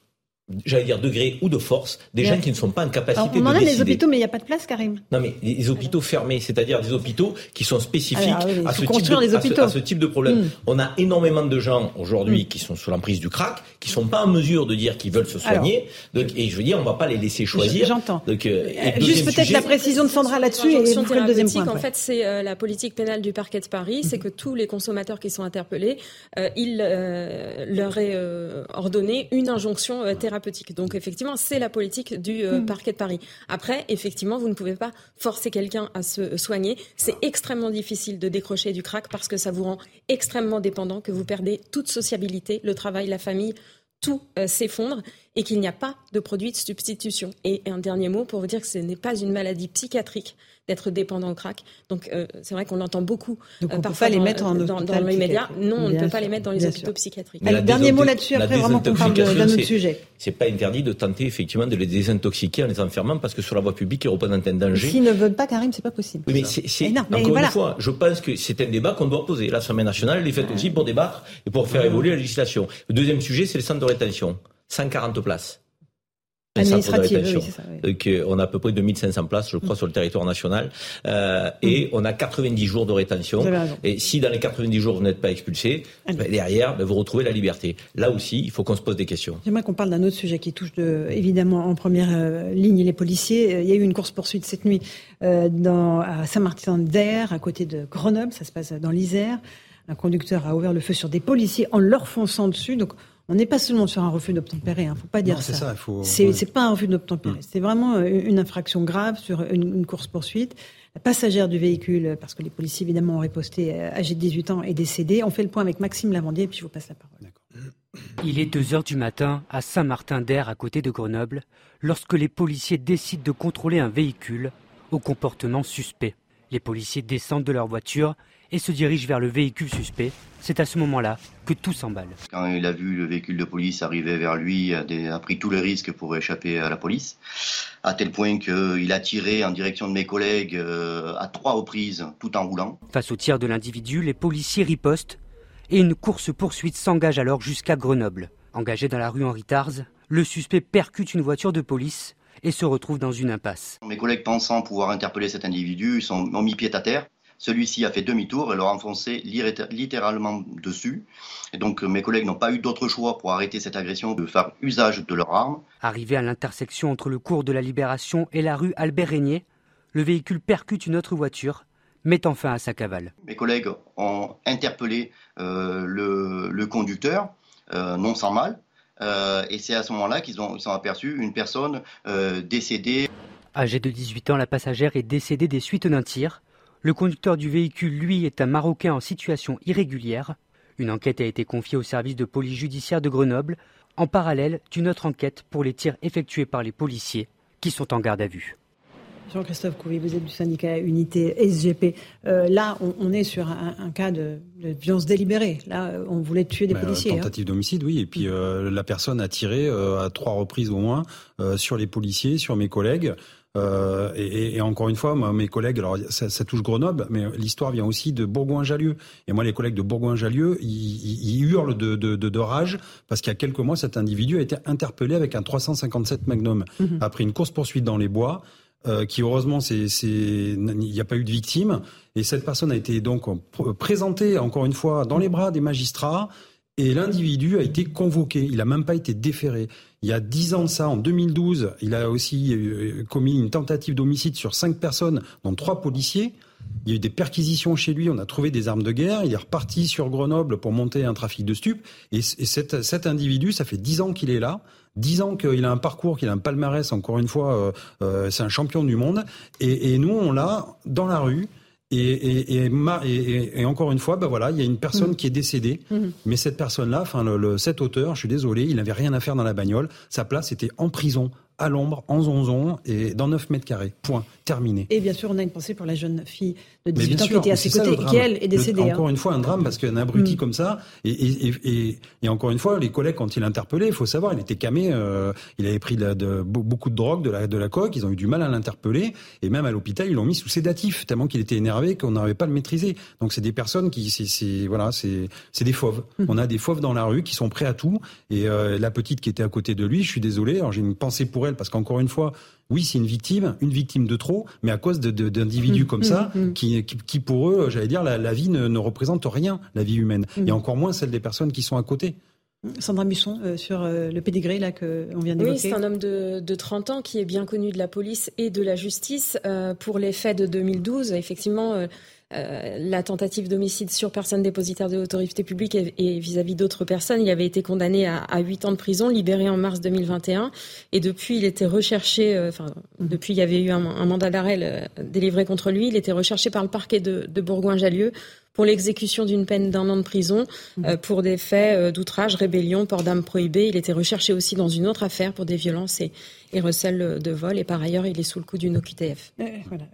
Speaker 6: j'allais dire de gré ou de force, des
Speaker 1: Ouais.
Speaker 6: gens qui ne sont pas en capacité
Speaker 1: Alors, on
Speaker 6: de
Speaker 1: en a
Speaker 6: décider.
Speaker 1: des hôpitaux, mais il n'y a pas de place, Karim.
Speaker 6: Non, mais des hôpitaux fermés, c'est-à-dire des hôpitaux qui sont spécifiques
Speaker 1: Alors, oui, il
Speaker 6: à, ce type de,
Speaker 1: les
Speaker 6: à ce-
Speaker 1: hôpitaux.
Speaker 6: à ce type de problème.
Speaker 1: Mm.
Speaker 6: On a énormément de gens aujourd'hui qui sont sous l'emprise du crack, qui sont pas en mesure de dire qu'ils veulent se soigner. Donc, et je veux dire, on va pas les laisser choisir.
Speaker 1: J'entends.
Speaker 6: Donc, euh,
Speaker 1: Euh, Juste peut-être la précision de Sandra là-dessus et le deuxième point.
Speaker 11: thérapeutique, En
Speaker 1: après.
Speaker 11: fait, c'est euh, la politique pénale du parquet de Paris, c'est que tous les consommateurs qui sont interpellés, euh, il euh, leur est euh, ordonné une injonction euh, thérapeutique. Donc effectivement, c'est la politique du euh, parquet de Paris. Après, effectivement, vous ne pouvez pas forcer quelqu'un à se soigner. C'est extrêmement difficile de décrocher du crack parce que ça vous rend extrêmement dépendant, que vous perdez toute sociabilité, le travail, la famille, tout euh, s'effondre et qu'il n'y a pas de produit de substitution. Et un dernier mot pour vous dire que ce n'est pas une maladie psychiatrique d'être dépendant au crack. Donc euh, c'est vrai qu'on l'entend beaucoup
Speaker 1: Donc, on
Speaker 11: euh,
Speaker 1: peut
Speaker 11: parfois
Speaker 1: pas les mettre en
Speaker 11: dans, dans les médias. Non, on ne peut pas les mettre dans les hôpitaux
Speaker 1: sûr.
Speaker 11: psychiatriques.
Speaker 1: Dernier mot là-dessus, après vraiment qu'on parle de- d'un autre sujet.
Speaker 6: C'est pas interdit de tenter effectivement de les désintoxiquer en les enfermant parce que sur la voie publique, ils représentent un danger.
Speaker 1: S'ils ne veulent pas, Karim, c'est pas possible.
Speaker 6: Oui, mais c'est, c'est-
Speaker 1: Mais non, mais
Speaker 6: encore
Speaker 1: voilà.
Speaker 6: une fois, je pense que c'est un débat qu'on doit poser. L'Assemblée nationale, elle est faite aussi pour débattre et pour faire évoluer la législation. Le deuxième sujet, c'est le centre de rétention. 140 places.
Speaker 1: Administrative, oui, ça, oui.
Speaker 6: Donc, on a à peu près 2500 places, je crois, sur le territoire national. Euh, Et on a 90 jours de rétention. Et si dans les 90 jours, vous n'êtes pas expulsé, ben, derrière, ben, vous retrouvez la liberté. Là aussi, il faut qu'on se pose des questions.
Speaker 1: J'aimerais qu'on parle d'un autre sujet qui touche de, évidemment en première euh, ligne les policiers. Euh, Il y a eu une course-poursuite cette nuit euh, dans, à Saint-Martin-d'Air, à côté de Grenoble. Ça se passe dans l'Isère. Un conducteur a ouvert le feu sur des policiers en leur fonçant dessus. Donc, on n'est pas seulement sur un refus d'obtempérer. Hein, faut pas dire
Speaker 2: Non, ça, il faut-
Speaker 1: C'est
Speaker 2: ouais.
Speaker 1: pas un refus d'obtempérer. C'est vraiment euh, une infraction grave sur une, une course-poursuite. La passagère du véhicule, euh, parce que les policiers évidemment ont riposté, euh, âgée de 18 ans, est décédée. On fait le point avec Maxime Lavandier et puis je vous passe la parole.
Speaker 12: Il est 2 heures du matin à Saint-Martin-d'Air, à côté de Grenoble, lorsque les policiers décident de contrôler un véhicule au comportement suspect. Les policiers descendent de leur voiture et se dirigent vers le véhicule suspect. C'est à ce moment-là que tout s'emballe.
Speaker 13: Quand il a vu le véhicule de police arriver vers lui, des- a pris tous les risques pour échapper à la police, à tel point qu'il a tiré en direction de mes collègues euh, à trois reprises tout en roulant.
Speaker 12: Face au tir de l'individu, les policiers ripostent et une course-poursuite s'engage alors jusqu'à Grenoble. Engagé dans la rue Henri Tars, le suspect percute une voiture de police et se retrouve dans une impasse.
Speaker 13: Mes collègues pensant pouvoir interpeller cet individu sont, ont mis pied à terre. Celui-ci a fait demi-tour et leur a enfoncé litté- littéralement dessus. Et donc mes collègues n'ont pas eu d'autre choix pour arrêter cette agression de faire usage de leurs armes.
Speaker 12: Arrivé à l'intersection entre le cours de la Libération et la rue Albert Régnier, le véhicule percute une autre voiture, mettant fin à sa cavale.
Speaker 13: Mes collègues ont interpellé euh, le, le conducteur, euh, non sans mal, euh, et c'est à ce moment-là qu'ils ont, aperçu une personne euh, décédée.
Speaker 12: Âgée de 18 ans, la passagère est décédée des suites d'un tir. Le conducteur du véhicule, lui, est un Marocain en situation irrégulière. Une enquête a été confiée au service de police judiciaire de Grenoble, en parallèle d'une autre enquête pour les tirs effectués par les policiers qui sont en garde à vue.
Speaker 1: Jean-Christophe Couvi, vous êtes du syndicat Unité SGP. Euh, là, on, on est sur un, un cas de, de violence délibérée. Là, euh, on voulait tuer des
Speaker 2: Bah,
Speaker 1: policiers. hein.
Speaker 2: Tentative d'homicide, oui. Et puis euh, la personne a tiré euh, à trois reprises au moins euh, sur les policiers, sur mes collègues. Euh, et, et, encore une fois, moi, mes collègues, alors ça, ça touche Grenoble, mais l'histoire vient aussi de Bourgoin-Jallieu. Et moi, les collègues de Bourgoin-Jallieu, ils, ils, hurlent de, de, de, de rage parce qu'il y a quelques mois, cet individu a été interpellé avec un 357 Magnum mmh. après une course poursuite dans les bois. Euh, qui heureusement, il n'y a pas eu de victime. Et cette personne a été donc présentée, encore une fois, dans les bras des magistrats. Et l'individu a été convoqué. Il n'a même pas été déféré. Il y a dix ans de ça, en 2012, il a aussi euh, commis une tentative d'homicide sur cinq personnes, dont trois policiers. Il y a eu des perquisitions chez lui, on a trouvé des armes de guerre, il est reparti sur Grenoble pour monter un trafic de stupes. Et, cet, cet, individu, ça fait dix ans qu'il est là, dix ans qu'il a un parcours, qu'il a un palmarès, encore une fois, euh, euh, c'est un champion du monde. Et, et nous, on l'a dans la rue, et, et, et, et, encore une fois, ben voilà, il y a une personne mmh. qui est décédée, mmh. mais cette personne-là, enfin le, le, cet auteur, je suis désolé, il n'avait rien à faire dans la bagnole. Sa place était en prison, à l'ombre, en zonzon, et dans 9 mètres carrés. Point. Terminé.
Speaker 1: Et bien sûr, on a une pensée pour la jeune fille de 18 ans qui était à ses côtés et qui, elle, est décédée.
Speaker 2: Hein. encore une fois, un drame parce qu'un abruti mm. comme ça. Et, et, et, et, encore une fois, les collègues, quand il interpellé, il faut savoir, il était camé, euh, il avait pris de, de, beaucoup de drogue, de la, de la coque, ils ont eu du mal à l'interpeller. Et même à l'hôpital, ils l'ont mis sous sédatif, tellement qu'il était énervé qu'on n'arrivait pas à le maîtriser. Donc c'est des personnes qui, c'est voilà, c'est des fauves. Mm. On a des fauves dans la rue qui sont prêts à tout. Et euh, la petite qui était à côté de lui, je suis désolé, alors j'ai une pensée pour elle parce qu'encore une fois, oui, c'est une victime, une victime de trop, mais à cause d'individus de, comme mmh, ça, mmh, mmh. Qui, qui, pour eux, j'allais dire, la, vie ne, représente rien, la vie humaine, et encore moins celle des personnes qui sont à côté.
Speaker 1: Sandra Musson, euh, sur euh, le pédigré là qu'on vient d'évoquer.
Speaker 11: Oui, c'est un homme de, de, 30 ans qui est bien connu de la police et de la justice. Euh, pour les faits de 2012, effectivement, euh, la tentative d'homicide sur personne dépositaire de l'autorité publique et vis-à-vis d'autres personnes. Il avait été condamné à, à 8 ans de prison, libéré en mars 2021. Et depuis, il était recherché, euh, enfin, depuis, il y avait eu un, mandat d'arrêt euh, délivré contre lui. Il était recherché par le parquet de, de Bourgoin-Jallieu pour l'exécution d'une peine d'un an de prison mmh. pour des faits d'outrage, rébellion, port d'armes prohibées. Il était recherché aussi dans une autre affaire pour des violences et, et recèle de vol. Et par ailleurs, il est sous le coup d'une OQTF.
Speaker 1: voilà.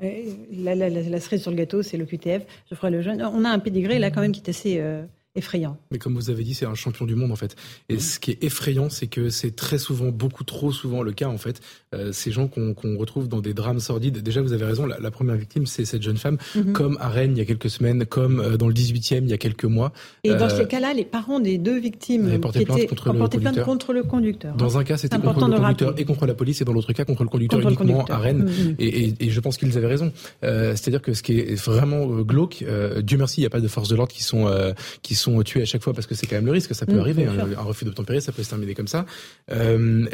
Speaker 1: La, la, la, cerise sur le gâteau, c'est l'OQTF. Je le jeune. On a un pédigré là quand même qui est assez euh, effrayant.
Speaker 7: Mais comme vous avez dit, c'est un champion du monde en fait. Et ce qui est effrayant, c'est que c'est très souvent, beaucoup trop souvent le cas en fait. Euh, ces gens qu'on retrouve dans des drames sordides. Déjà, vous avez raison, la, première victime, c'est cette jeune femme, mhm. comme à Rennes il y a quelques semaines, comme euh, dans le 18e il y a quelques mois.
Speaker 1: Et dans euh, ces cas-là, les parents des deux victimes
Speaker 7: ont porté plainte, contre, le
Speaker 1: plainte contre le conducteur.
Speaker 7: Dans un cas, c'était contre le conducteur et contre la police, et dans l'autre cas, contre le conducteur uniquement à Rennes. Et, et, et, je pense qu'ils avaient raison. C'est-à-dire que ce qui est vraiment glauque, Dieu merci, il n'y a pas de forces de l'ordre qui sont qui sont tuées à chaque fois parce que c'est quand même le risque, ça peut mmh, arriver. Hein. un refus d'obtempérer, ça peut se terminer comme ça. Euh,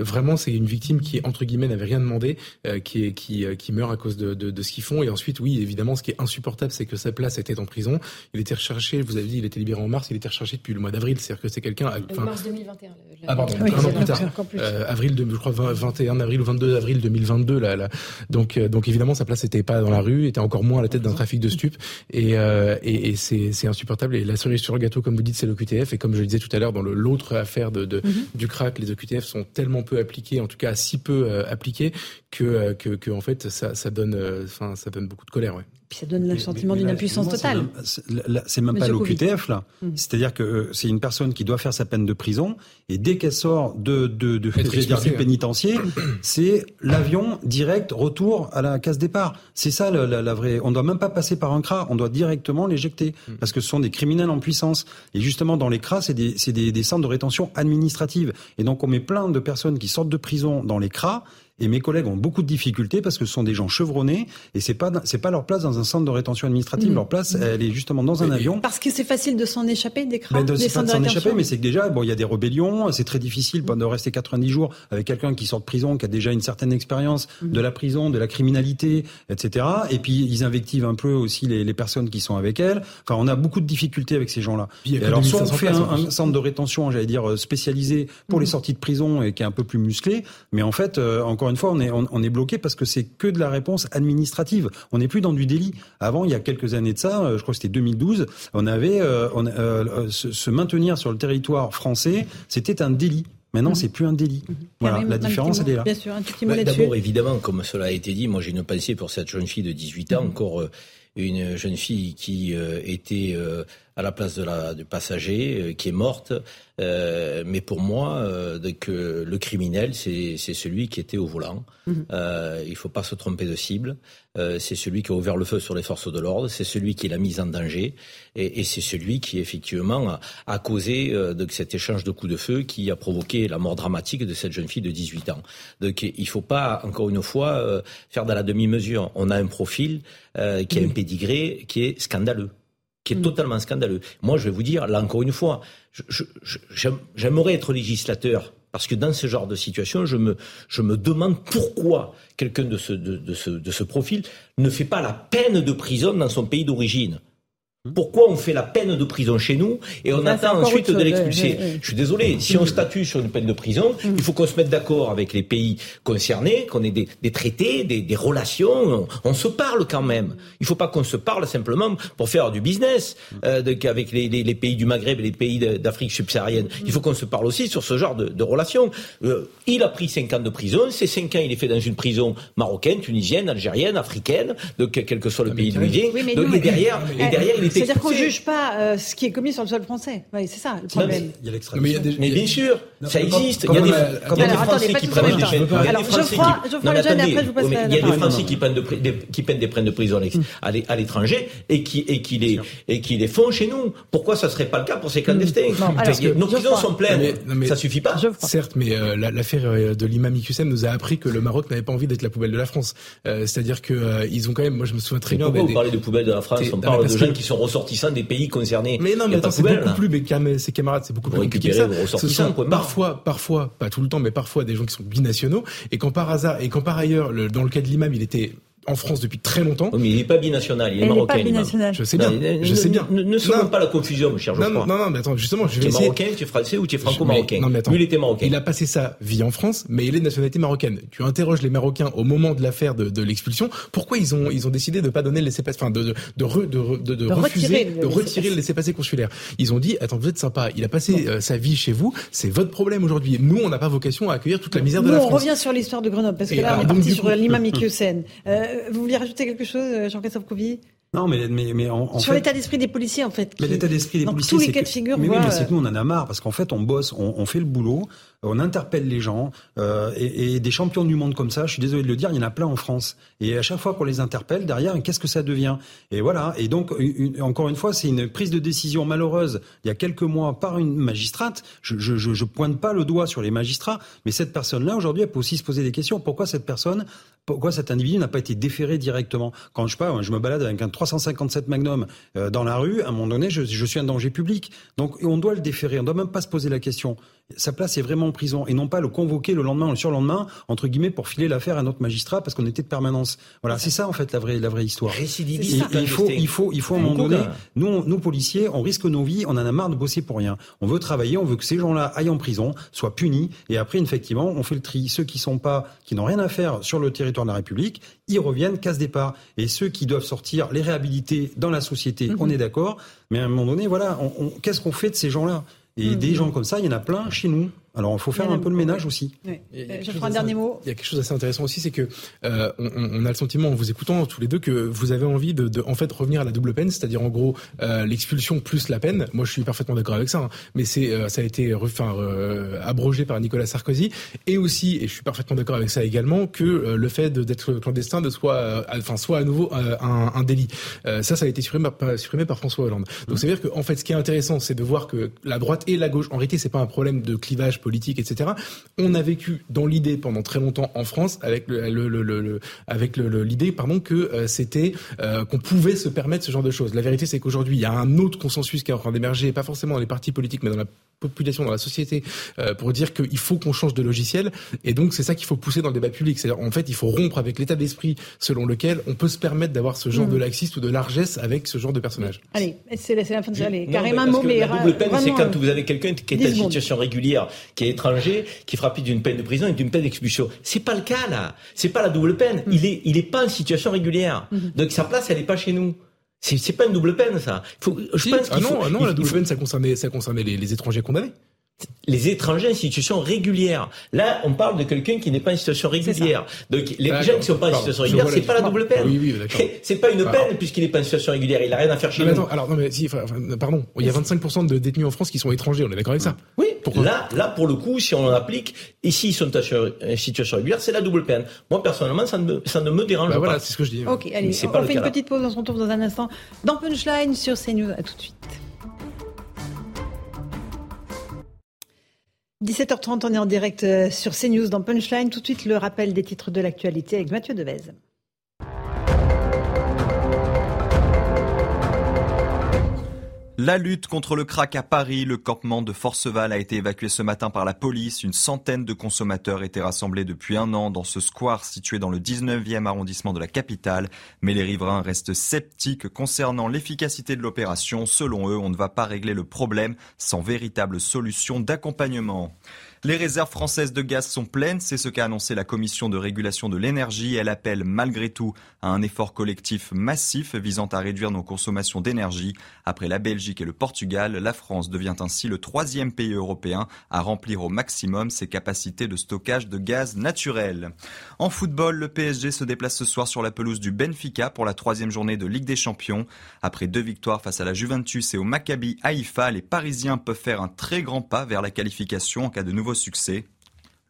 Speaker 7: vraiment, c'est une victime qui entre guillemets n'avait rien demandé, euh, qui est qui euh, qui meurt à cause de, de, de ce qu'ils font. Et ensuite, oui, évidemment, ce qui est insupportable, c'est que sa place était en prison. Il était recherché. Vous avez dit, il était libéré en mars. Il était recherché depuis le mois d'avril. C'est-à-dire que c'est quelqu'un.
Speaker 11: Enfin, mars 2021.
Speaker 7: Ah pardon, un an plus tard. Euh, avril, de, je crois 21 avril ou 22 avril 2022. Là, là. Donc euh, donc évidemment, sa place n'était pas dans la rue, était encore moins à la tête d'un trafic de stupes. Et et, et c'est insupportable. Et la cerise sur le gâteau, comme vous dites, c'est le QTF. Et comme je le disais tout à l'heure, dans l'autre affaire de, de mhm. du crack, les OQTF sont tellement peu appliqués, en tout cas si peu euh, appliqués, que, euh, que, que, en fait ça, ça donne, euh, enfin ça donne beaucoup de colère. Ouais.
Speaker 1: Puis ça donne le sentiment d'une impuissance totale.
Speaker 2: C'est même, pas l'OQTF là. Mmh. C'est-à-dire que c'est une personne qui doit faire sa peine de prison et dès qu'elle sort de, de, de, dire, du pénitencier, c'est l'avion direct retour à la case départ. C'est ça la, la, vraie. On doit même pas passer par un CRA, on doit directement l'éjecter mmh. parce que ce sont des criminels en puissance. Et justement dans les CRA, c'est des, des, des centres de rétention administrative. Et donc on met plein de personnes qui sortent de prison dans les CRA et mes collègues ont beaucoup de difficultés parce que ce sont des gens chevronnés et c'est pas c'est pas leur place dans un centre de rétention administrative. Mmh. Leur place, mmh. elle est justement dans un avion.
Speaker 1: Parce que c'est facile de s'en échapper des crânes,
Speaker 2: ben,
Speaker 1: des
Speaker 2: centres de s'en échapper, mais c'est que déjà, bon, il y a des rébellions. C'est très difficile de rester 90 jours avec quelqu'un qui sort de prison, qui a déjà une certaine expérience mmh. de la prison, de la criminalité, etc. Et puis ils invectivent un peu aussi les, les, personnes qui sont avec elles. Enfin, on a beaucoup de difficultés avec ces gens-là. Et alors, soit on fait un, un, centre de rétention, j'allais dire euh, spécialisé pour les sorties de prison et qui est un peu plus musclé, mais en fait, euh, encore une fois, on est on, on est bloqué parce que c'est que de la réponse administrative. On n'est plus dans du délit. Avant, il y a quelques années de ça, euh, je crois que c'était 2012, on avait euh, on, euh, se, maintenir sur le territoire français, c'était un délit. Maintenant, mhm. c'est plus un délit. Mhm. Voilà, la différence, elle est là.
Speaker 6: Bien sûr, un petit mot bah, D'abord, évidemment, comme cela a été dit, moi j'ai une pensée pour cette jeune fille de 18 ans, mhm. encore une jeune fille qui était à la place de la, du passager euh, qui est morte. Euh, mais pour moi, euh, que le criminel, c'est celui qui était au volant. Mhm. Euh, il ne faut pas se tromper de cible. Euh, c'est celui qui a ouvert le feu sur les forces de l'ordre. C'est celui qui l'a mise en danger. Et, et c'est celui qui, effectivement, a, a causé de cet échange de coups de feu qui a provoqué la mort dramatique de cette jeune fille de 18 ans. Donc il ne faut pas, encore une fois, faire de la demi-mesure. On a un profil qui a un pédigré qui est scandaleux qui est mm. totalement scandaleux. Moi, je vais vous dire, là encore une fois, j'aimerais être législateur parce que dans ce genre de situation, je me, je me demande pourquoi quelqu'un de ce, de, de, ce, de ce profil ne fait pas la peine de prison dans son pays d'origine. Pourquoi on fait la peine de prison chez nous et on attend ensuite de l'expulser Je suis désolé, si on statue sur une peine de prison, mm. il faut qu'on se mette d'accord avec les pays concernés, qu'on ait des, des traités, des, des relations. On, se parle quand même. Il ne faut pas qu'on se parle simplement pour faire du business euh, avec les, les, les, pays du Maghreb et les pays d'Afrique subsaharienne. Il faut qu'on se parle aussi sur ce genre de, de relations. Euh, il a pris 5 ans de prison. Ces 5 ans, il est fait dans une prison marocaine, tunisienne, algérienne, africaine, de quel que soit le pays d'où il vient. et derrière, *laughs* et derrière, il était
Speaker 1: c'est-à-dire qu'on ne juge pas euh, ce qui est commis sur le sol français. Oui, c'est ça le problème.
Speaker 6: il y a mais, mais, bien sûr, ça existe. Il y a des, il y a des Français qui prennent des peines. Alors,
Speaker 1: après je vous passe la
Speaker 6: Il y a des Français qui prennent, des peines de prison à l'étranger et qui, et qui les, et qui les font chez nous. Pourquoi ça serait pas le cas pour ces clandestins? Nos prisons sont pleines. Ça suffit pas.
Speaker 7: Certes, mais euh, l'affaire euh, de l'imam Iqsem nous a appris que le Maroc n'avait pas envie d'être la poubelle de la France. C'est-à-dire que ils ont quand même, moi je me souviens très
Speaker 6: bien. Vous parlez de poubelle de la France, on parle de jeunes qui sont ressortissants des pays concernés.
Speaker 7: Mais non, mais attends, c'est beaucoup plus, mais ses camarades, c'est beaucoup plus compliqué que ça. Ce sont parfois, parfois, pas tout le temps, mais parfois des gens qui sont binationaux. Et quand par hasard, et quand par ailleurs, le, dans le cas de l'imam, il était en France depuis très longtemps.
Speaker 6: mais il n'est pas binational, il est marocain. Pas
Speaker 1: binational.
Speaker 7: Je sais bien. je sais bien.
Speaker 6: Ne, ne pas la confusion, mon cher
Speaker 7: Geoffroy. Non, non, non, mais attends, justement, je
Speaker 6: vais tu es marocain, tu es français ou tu es franco-marocain
Speaker 7: Non, mais attends. Lui, il était marocain. Il a passé sa vie en France, mais il est de nationalité marocaine. Tu interroges les Marocains au moment de l'affaire de, de l'expulsion. Pourquoi ils ont, ils ont décidé de pas donner le laissez-passer, enfin, de, de, de, de, de, refuser, de retirer le laissez-passer consulaire. Ils ont dit, attends, vous êtes sympa. Il a passé euh, sa vie chez vous. C'est votre problème aujourd'hui. Nous, on n'a pas vocation à accueillir toute la misère de la France.
Speaker 1: On revient sur l'histoire de Grenoble parce que là, on est parti sur l'imam. Vous vouliez rajouter quelque chose, euh, Jean-Christophe Couvi?
Speaker 2: Non, mais, mais, mais en,
Speaker 1: Sur l'état d'esprit des policiers, en fait.
Speaker 2: Mais l'état d'esprit des policiers.
Speaker 1: Tous les cas de figure.
Speaker 2: Mais oui, mais c'est que nous, on en a marre, parce qu'en fait, on bosse, on, on, fait le boulot, on interpelle les gens, euh, et, et, des champions du monde comme ça, je suis désolé de le dire, il y en a plein en France. Et à chaque fois qu'on les interpelle, derrière, qu'est-ce que ça devient? Et voilà. Et donc, une, encore une fois, c'est une prise de décision malheureuse, il y a quelques mois, par une magistrate. Je, je, je, je pointe pas le doigt sur les magistrats, mais cette personne-là, aujourd'hui, elle peut aussi se poser des questions. Pourquoi cette personne pourquoi cet individu n'a pas été déféré directement Quand je pas, je me balade avec un 357 Magnum euh, dans la rue, à un moment donné, je, je, suis un danger public. Donc on doit le déférer. On ne doit même pas se poser la question sa place est vraiment en prison et non pas le convoquer le lendemain ou le surlendemain entre guillemets pour filer l'affaire à notre magistrat parce qu'on était de permanence. Voilà, c'est ça en fait la vraie la vraie histoire.
Speaker 6: Récidiviste.
Speaker 2: il faut il faut il faut à un moment donné nous nous policiers on risque nos vies, on en a marre de bosser pour rien. On veut travailler, on veut que ces gens-là aillent en prison, soient punis et après effectivement on fait le tri. Ceux qui sont pas qui n'ont rien à faire sur le territoire de la République, ils reviennent casse départ et ceux qui doivent sortir les réhabiliter dans la société, on mhm. est d'accord. Mais à un moment donné, voilà, on, qu'est-ce qu'on fait de ces gens-là? Et des gens comme ça, il y en a plein chez nous. Alors il faut faire un peu le ménage aussi.
Speaker 1: Je prends un dernier mot.
Speaker 7: Il y a quelque chose d'assez intéressant aussi, c'est que euh, on, on, a le sentiment en vous écoutant tous les deux que vous avez envie de, de en fait revenir à la double peine, c'est-à-dire en gros euh, l'expulsion plus la peine. Moi je suis parfaitement d'accord avec ça, hein, mais c'est euh, ça a été enfin, euh, abrogé par Nicolas Sarkozy et aussi et je suis parfaitement d'accord avec ça également que euh, le fait d'être clandestin de soit enfin soit à nouveau un, un délit. ça ça a été supprimé par, supprimé par François Hollande. Donc c'est à dire que en fait ce qui est intéressant c'est de voir que la droite et la gauche en réalité c'est pas un problème de clivage politique, etc. On a vécu dans l'idée pendant très longtemps en France avec le, le, le, l'idée pardon que euh, c'était euh, qu'on pouvait se permettre ce genre de choses. La vérité c'est qu'aujourd'hui il y a un autre consensus qui est en train d'émerger, pas forcément dans les partis politiques, mais dans la population, dans la société, euh, pour dire qu'il faut qu'on change de logiciel. Et donc c'est ça qu'il faut pousser dans le débat public. C'est-à-dire en fait il faut rompre avec l'état d'esprit selon lequel on peut se permettre d'avoir ce genre mmh. de laxiste ou de largesse avec ce genre de personnage.
Speaker 1: Allez, c'est la, fin de Allez, carrément mot,
Speaker 6: mais la double peine, c'est quand vous avez quelqu'un qui est en situation régulière, qui est étranger, qui frappe d'une peine de prison et d'une peine d'expulsion. C'est pas le cas là. C'est pas la double peine. Mm. Il est, il est pas en situation régulière. Mm-hmm. Donc sa place, elle est pas chez nous. C'est pas une double peine ça.
Speaker 7: Faut, je pense ah non, non, la double peine ça concernait, ça concernait les, les étrangers condamnés.
Speaker 6: Les étrangers en situation régulière. Là, on parle de quelqu'un qui n'est pas en situation régulière. Donc, les gens qui ne sont pas en situation régulière, c'est pas la double peine.
Speaker 7: Oui, oui, d'accord. *laughs*
Speaker 6: C'est pas une peine puisqu'il n'est pas en situation régulière. Il a rien à faire chez nous.
Speaker 7: attends, alors non mais si, enfin, pardon, il y a 25% de détenus en France qui sont étrangers, on est d'accord avec ça
Speaker 6: Oui.
Speaker 7: Pourquoi
Speaker 6: là, là, pour le coup, si on en applique, et s'ils sont en situation régulière, c'est la double peine. Moi, personnellement, ça ne me, ça ne me dérange
Speaker 7: Bah
Speaker 6: pas.
Speaker 7: voilà, c'est ce que je dis.
Speaker 1: Ok, allez, on,
Speaker 6: pas
Speaker 1: on fait une petite pause, on se retrouve dans un instant dans Punchline sur CNews. À tout de suite. 17h30, on est en direct euh, sur CNews dans Punchline. Tout de suite, le rappel des titres de l'actualité avec Mathieu Devez.
Speaker 8: La lutte contre le crack à Paris, le campement de Forceval a été évacué ce matin par la police. Une centaine de consommateurs étaient rassemblés depuis un an dans ce square situé dans le 19e arrondissement de la capitale. Mais les riverains restent sceptiques concernant l'efficacité de l'opération. Selon eux, on ne va pas régler le problème sans véritable solution d'accompagnement. Les réserves françaises de gaz sont pleines, c'est ce qu'a annoncé la Commission de régulation de l'énergie. Elle appelle malgré tout à un effort collectif massif visant à réduire nos consommations d'énergie. Après la Belgique et le Portugal, la France devient ainsi le troisième pays européen à remplir au maximum ses capacités de stockage de gaz naturel. En football, le PSG se déplace ce soir sur la pelouse du Benfica pour la troisième journée de Ligue des Champions. Après deux victoires face à la Juventus et au Maccabi Haïfa, les Parisiens peuvent faire un très grand pas vers la qualification en cas de nouveau succès.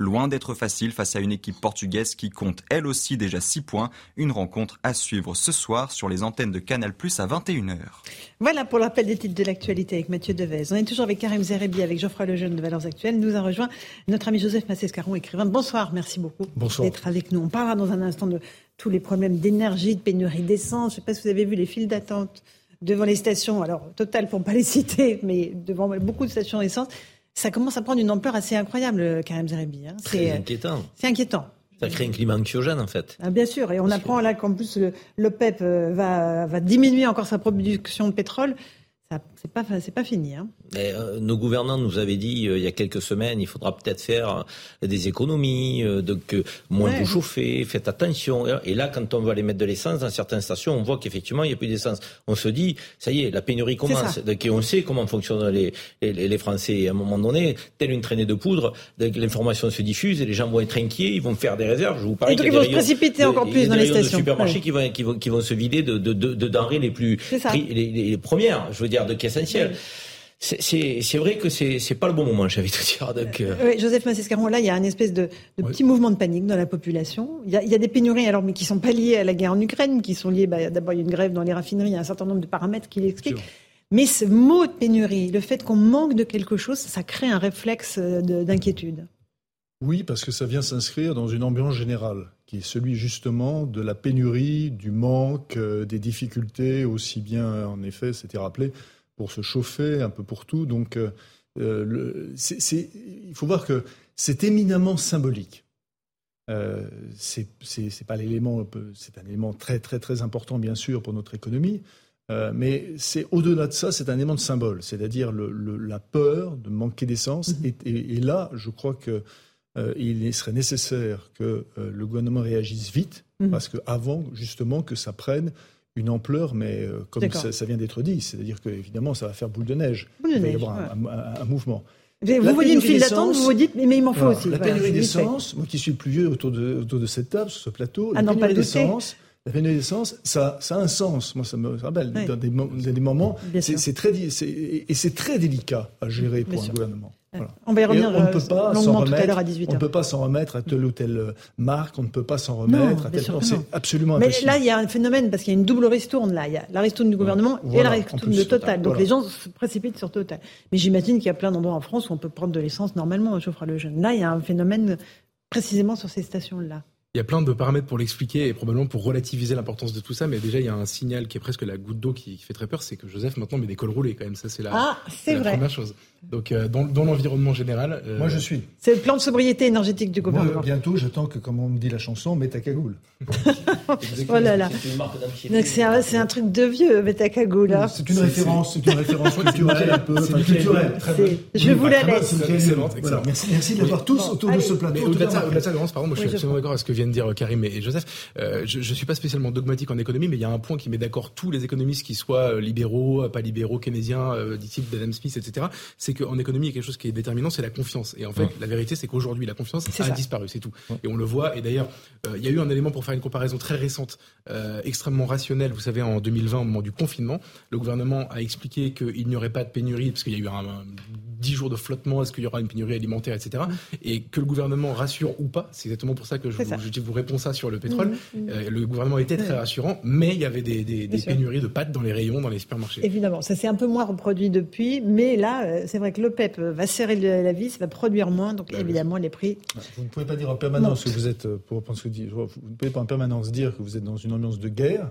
Speaker 8: Loin d'être facile face à une équipe portugaise qui compte elle aussi déjà 6 points. Une rencontre à suivre ce soir sur les antennes de Canal Plus à 21h.
Speaker 1: Voilà pour le rappel des titres de l'actualité avec Mathieu Devez. On est toujours avec Karim Zerebi, avec Geoffroy Lejeune de Valeurs Actuelles. Nous a rejoint notre ami Joseph Massescaron, écrivain. Bonsoir, merci beaucoup
Speaker 7: Bonsoir.
Speaker 1: d'être avec nous. On parlera dans un instant de tous les problèmes d'énergie, de pénurie d'essence. Je ne sais pas si vous avez vu les files d'attente devant les stations. Alors, total pour ne pas les *laughs* citer, mais devant beaucoup de stations d'essence. Ça commence à prendre une ampleur assez incroyable, Karim Zerebi. hein. C'est
Speaker 6: inquiétant.
Speaker 1: c'est inquiétant.
Speaker 6: Ça crée un climat anxiogène, en fait.
Speaker 1: Ah, bien sûr, et on apprend là qu'en plus le- l'OPEP euh, va, va diminuer encore sa production de pétrole. C'est pas, c'est pas fini. Hein.
Speaker 6: Et, euh, nos gouvernants nous avaient dit euh, il y a quelques semaines, il faudra peut-être faire euh, des économies, euh, donc euh, moins
Speaker 1: Ouais.
Speaker 6: vous chauffer, faites attention. Et là, quand on va aller mettre de l'essence dans certaines stations, on voit qu'effectivement il n'y a plus d'essence. On se dit, ça y est, la pénurie commence. Donc, et on sait comment fonctionnent les, les, les Français. Et à un moment donné, telle une traînée de poudre, l'information se diffuse et les gens vont être inquiets, ils vont faire des réserves. Je vous parlais
Speaker 1: Et donc,
Speaker 6: qu'il y a
Speaker 1: ils vont se précipiter
Speaker 6: de-
Speaker 1: encore plus dans les stations.
Speaker 6: supermarchés
Speaker 1: Ouais.
Speaker 6: qui vont, qui vont, qui vont se vider de, de, de, de denrées les plus les- les premières, je veux dire, de qui essentielles. C'est- C'est c'est vrai que c'est c'est pas le bon moment, j'avais te dire. Donc, euh,
Speaker 1: Oui, Joseph Massescaron, là, il y a un espèce de, de petit mouvement de panique dans la population. Il y a, il y a des pénuries, alors, mais qui sont pas liées à la guerre en Ukraine, qui sont liées, bah, d'abord, il y a une grève dans les raffineries, il y a un certain nombre de paramètres qui l'expliquent. Mais ce mot de pénurie, le fait qu'on manque de quelque chose, ça crée un réflexe euh, de- d'inquiétude.
Speaker 14: Oui, parce que ça vient s'inscrire dans une ambiance générale, qui est celui justement de la pénurie, du manque, euh, des difficultés, aussi bien, en effet, c'était rappelé, pour se chauffer, un peu pour tout. Donc, euh, euh, il faut voir que c'est éminemment symbolique. Euh, c'est pas l'élément, c'est un élément très très très important bien sûr pour notre économie, euh, mais c'est au-delà de ça, c'est un élément de symbole, c'est-à-dire la peur de manquer d'essence. Et, et- et là, je crois que euh, il serait nécessaire que euh, le gouvernement réagisse vite,
Speaker 1: Mhm.
Speaker 14: parce que avant justement que ça prenne une ampleur, mais euh, comme ça, ça vient d'être dit, c'est-à-dire que évidemment ça va faire boule de neige.
Speaker 1: Boule de
Speaker 14: il va y
Speaker 1: neige,
Speaker 14: avoir un- un- un mouvement.
Speaker 1: Vous voyez une file d'attente, vous vous dites, mais, mais il m'en faut
Speaker 14: voilà,
Speaker 1: aussi.
Speaker 14: La pénurie d'essence, moi qui suis le plus vieux autour de, autour de cette table, sur ce plateau,
Speaker 1: Ah
Speaker 14: la
Speaker 1: non, pas
Speaker 14: pénurie d'essence, la pénurie d'essence, ça, ça a un sens. Moi, ça me rappelle
Speaker 1: Ouais.
Speaker 14: dans, des, dans des moments,
Speaker 1: Bien
Speaker 14: c'est très, et c'est très délicat à gérer
Speaker 1: Bien
Speaker 14: pour un
Speaker 1: sûr.
Speaker 14: gouvernement. Voilà.
Speaker 1: On va y revenir,
Speaker 14: on ne
Speaker 1: euh,
Speaker 14: peut pas s'en
Speaker 1: longuement tout à
Speaker 14: remettre.
Speaker 1: l'heure à 18
Speaker 14: On ne peut pas s'en remettre à telle ou telle marque. On ne peut pas s'en
Speaker 1: Non,
Speaker 14: remettre à telle. C'est absolument
Speaker 1: Mais
Speaker 14: impossible.
Speaker 1: là, il y a un phénomène, parce qu'il y a une double ristourne là. Il y a la ristourne du gouvernement et la ristourne
Speaker 14: plus,
Speaker 1: de Total. Donc
Speaker 14: voilà.
Speaker 1: les gens se précipitent sur Total. Mais j'imagine qu'il y a plein d'endroits en France où on peut prendre de l'essence normalement, Geoffroy Lejeune. Là, il y a un phénomène précisément sur ces stations-là.
Speaker 7: Il y a plein de paramètres pour l'expliquer et probablement pour relativiser l'importance de tout ça, mais déjà il y a un signal qui est presque la goutte d'eau qui, qui fait très peur, c'est que Joseph maintenant met des cols roulés quand même, ça c'est la,
Speaker 1: Ah,
Speaker 7: la première chose. Donc euh, dans, dans l'environnement général, euh,
Speaker 14: Moi, je suis.
Speaker 1: C'est le plan de sobriété énergétique du
Speaker 14: Moi,
Speaker 1: gouvernement.
Speaker 14: bientôt, j'attends que, comme on me dit la chanson, mets ta cagoule. *laughs*
Speaker 1: Oh là là.
Speaker 6: C'est.
Speaker 1: Donc un, c'est un truc de vieux, mais ta cagoule. là.
Speaker 14: C'est une référence, c'est une référence culturelle un peu, enfin, culturelle. Très
Speaker 1: C'est-
Speaker 14: bonne.
Speaker 1: je vous la laisse.
Speaker 14: Voilà. Merci, merci d'avoir tous autour de ce plateau.
Speaker 7: Au-delà de ça, au-delà de ça, Laurence, pardon, moi je suis absolument d'accord avec ce que viennent de dire Karim et Joseph. je, je suis pas spécialement dogmatique en économie, mais il y a un point qui met d'accord tous les économistes, qui soient libéraux, pas libéraux, keynésiens, disciples d'Adam Smith, etc. C'est qu'en économie, il y a quelque chose qui est déterminant, c'est la confiance. Et en fait, la vérité, c'est qu'aujourd'hui, la confiance a disparu, c'est tout. Et on le voit. Et d'ailleurs, il y a eu un élément pour faire une comparaison très récente, extrêmement rationnelle. Vous savez, en 2020, au moment du confinement, le gouvernement a expliqué qu'il n'y aurait pas de pénurie, parce qu'il y a eu un, 10 jours de flottement, est-ce qu'il y aura une pénurie alimentaire, etc. Et que le gouvernement rassure ou pas, c'est exactement pour ça que je, vous, vous, réponds ça sur le pétrole. Mmh, mmh. Euh, le gouvernement était très rassurant, mais il y avait des, des, pénuries de pâtes dans les rayons, dans les supermarchés.
Speaker 1: Évidemment, ça s'est un peu moins reproduit depuis, mais là, euh, c'est vrai que l'OPEP va serrer la vis, va produire moins, donc bah évidemment les prix.
Speaker 14: Vous ne pouvez pas dire en permanence que vous êtes, euh, pour que vous ne pouvez pas en permanence dire que vous êtes dans une ambiance de guerre.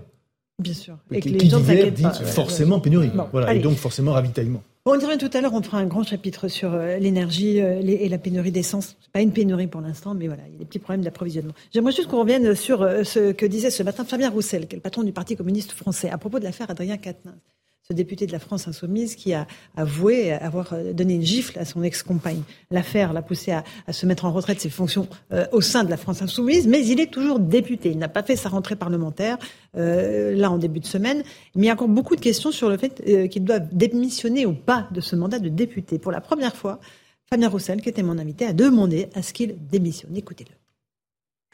Speaker 1: Bien sûr.
Speaker 14: Et que les gens s'inquiètent pas. Forcément pénurie. voilà, et donc forcément ravitaillement.
Speaker 1: On dirait tout à l'heure, on fera un grand chapitre sur euh, l'énergie euh, et la pénurie d'essence. Pas une pénurie pour l'instant, mais voilà, il y a des petits problèmes d'approvisionnement. J'aimerais juste qu'on revienne sur euh, ce que disait ce matin Fabien Roussel, qui est le patron du Parti communiste français, à propos de l'affaire Adrien Quatennens ce député de la France insoumise qui a avoué avoir euh, donné une gifle à son ex-compagne. L'affaire l'a poussé à, se mettre en retraite de ses fonctions euh, au sein de la France insoumise, mais il est toujours député. Il n'a pas fait sa rentrée parlementaire, euh, là en début de semaine. Mais il y a encore beaucoup de questions sur le fait qu'il doit démissionner ou pas de ce mandat de député. Pour la première fois, Fabien Roussel, qui était mon invité, a demandé à ce qu'il démissionne. Écoutez-le.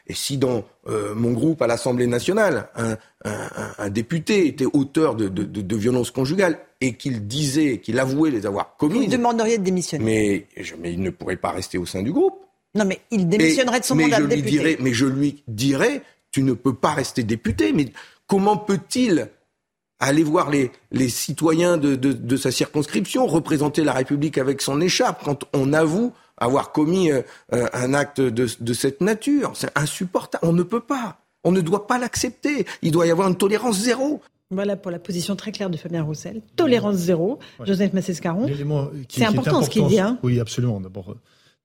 Speaker 15: Et si dans euh, mon groupe à l'Assemblée nationale, un, député était auteur de, de, violences conjugales et qu'il disait, qu'il avouait les avoir commises...
Speaker 1: Vous demanderiez de démissionner.
Speaker 15: Mais, mais il ne pourrait pas rester au sein du groupe.
Speaker 1: Non, mais il démissionnerait de son mandat de député.
Speaker 15: Dirais, mais je lui dirais, tu ne peux pas rester député. Mais comment peut-il aller voir les, les citoyens de, de sa circonscription, représenter la République avec son écharpe quand on avoue avoir commis euh, euh, un acte de, cette nature. C'est insupportable. On ne peut pas. On ne doit pas l'accepter. Il doit y avoir une tolérance zéro.
Speaker 1: Voilà pour la position très claire de Fabien Roussel. Tolérance zéro. Joseph Massescaron. C'est important, ce qu'il dit. Hein.
Speaker 14: Oui, absolument. D'abord,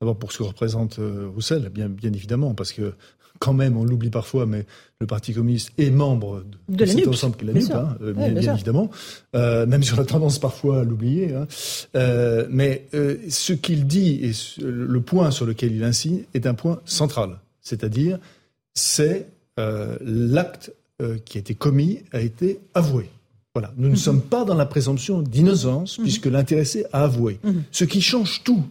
Speaker 14: d'abord pour ce que représente euh, Roussel, bien, bien évidemment, parce que quand même, on l'oublie parfois, mais le Parti communiste est membre
Speaker 1: de, cet
Speaker 14: ensemble qui la NUP, hein, euh, bien, évidemment, euh, même sur la tendance parfois à l'oublier. Hein. Euh, mais ce qu'il dit et le point sur lequel il insiste est un point central, c'est-à-dire c'est l'acte qui a été commis a été avoué. Voilà, nous ne mhm. sommes pas dans la présomption d'innocence mhm. puisque l'intéressé a avoué. Mhm. Ce qui change tout.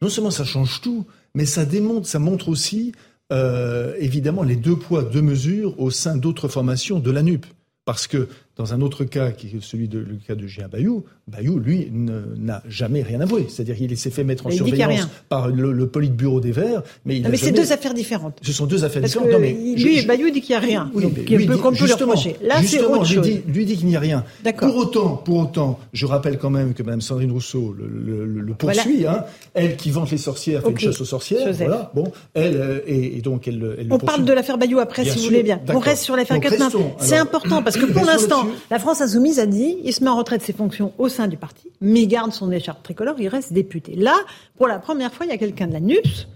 Speaker 14: Non seulement ça change tout, mais ça démontre, ça montre aussi évidemment les deux poids, deux mesures au sein d'autres formations de la NUP. Parce que dans un autre cas, qui est celui de le cas de Jean Bayou, Bayou, lui, n'a jamais rien avoué. C'est-à-dire qu'il s'est fait mettre en surveillance par le, le politburo des Verts.
Speaker 1: Mais, mais c'est deux affaires différentes.
Speaker 14: Ce sont deux affaires différentes.
Speaker 1: mais lui, Bayou dit qu'il n'y a rien. Oui, donc, lui, peut, dit, justement, Là, c'est autre
Speaker 14: chose. Lui dit, lui dit qu'il n'y a rien. Pour autant, pour autant, je rappelle quand même que Mme Sandrine Rousseau le, le, poursuit. Hein, elle qui vante les sorcières fait une chasse aux sorcières. Voilà. Bon, elle euh, et, donc elle. elle
Speaker 1: On parle de l'affaire Bayou après, si vous voulez bien. On reste sur l'affaire Quatennens. C'est important parce que *coughs* pour l'instant, la France insoumise a dit, il se met en retraite de ses fonctions au sein du parti, mais il garde son écharpe tricolore, il reste député. Là, pour la première fois, il y a quelqu'un de la NUPS,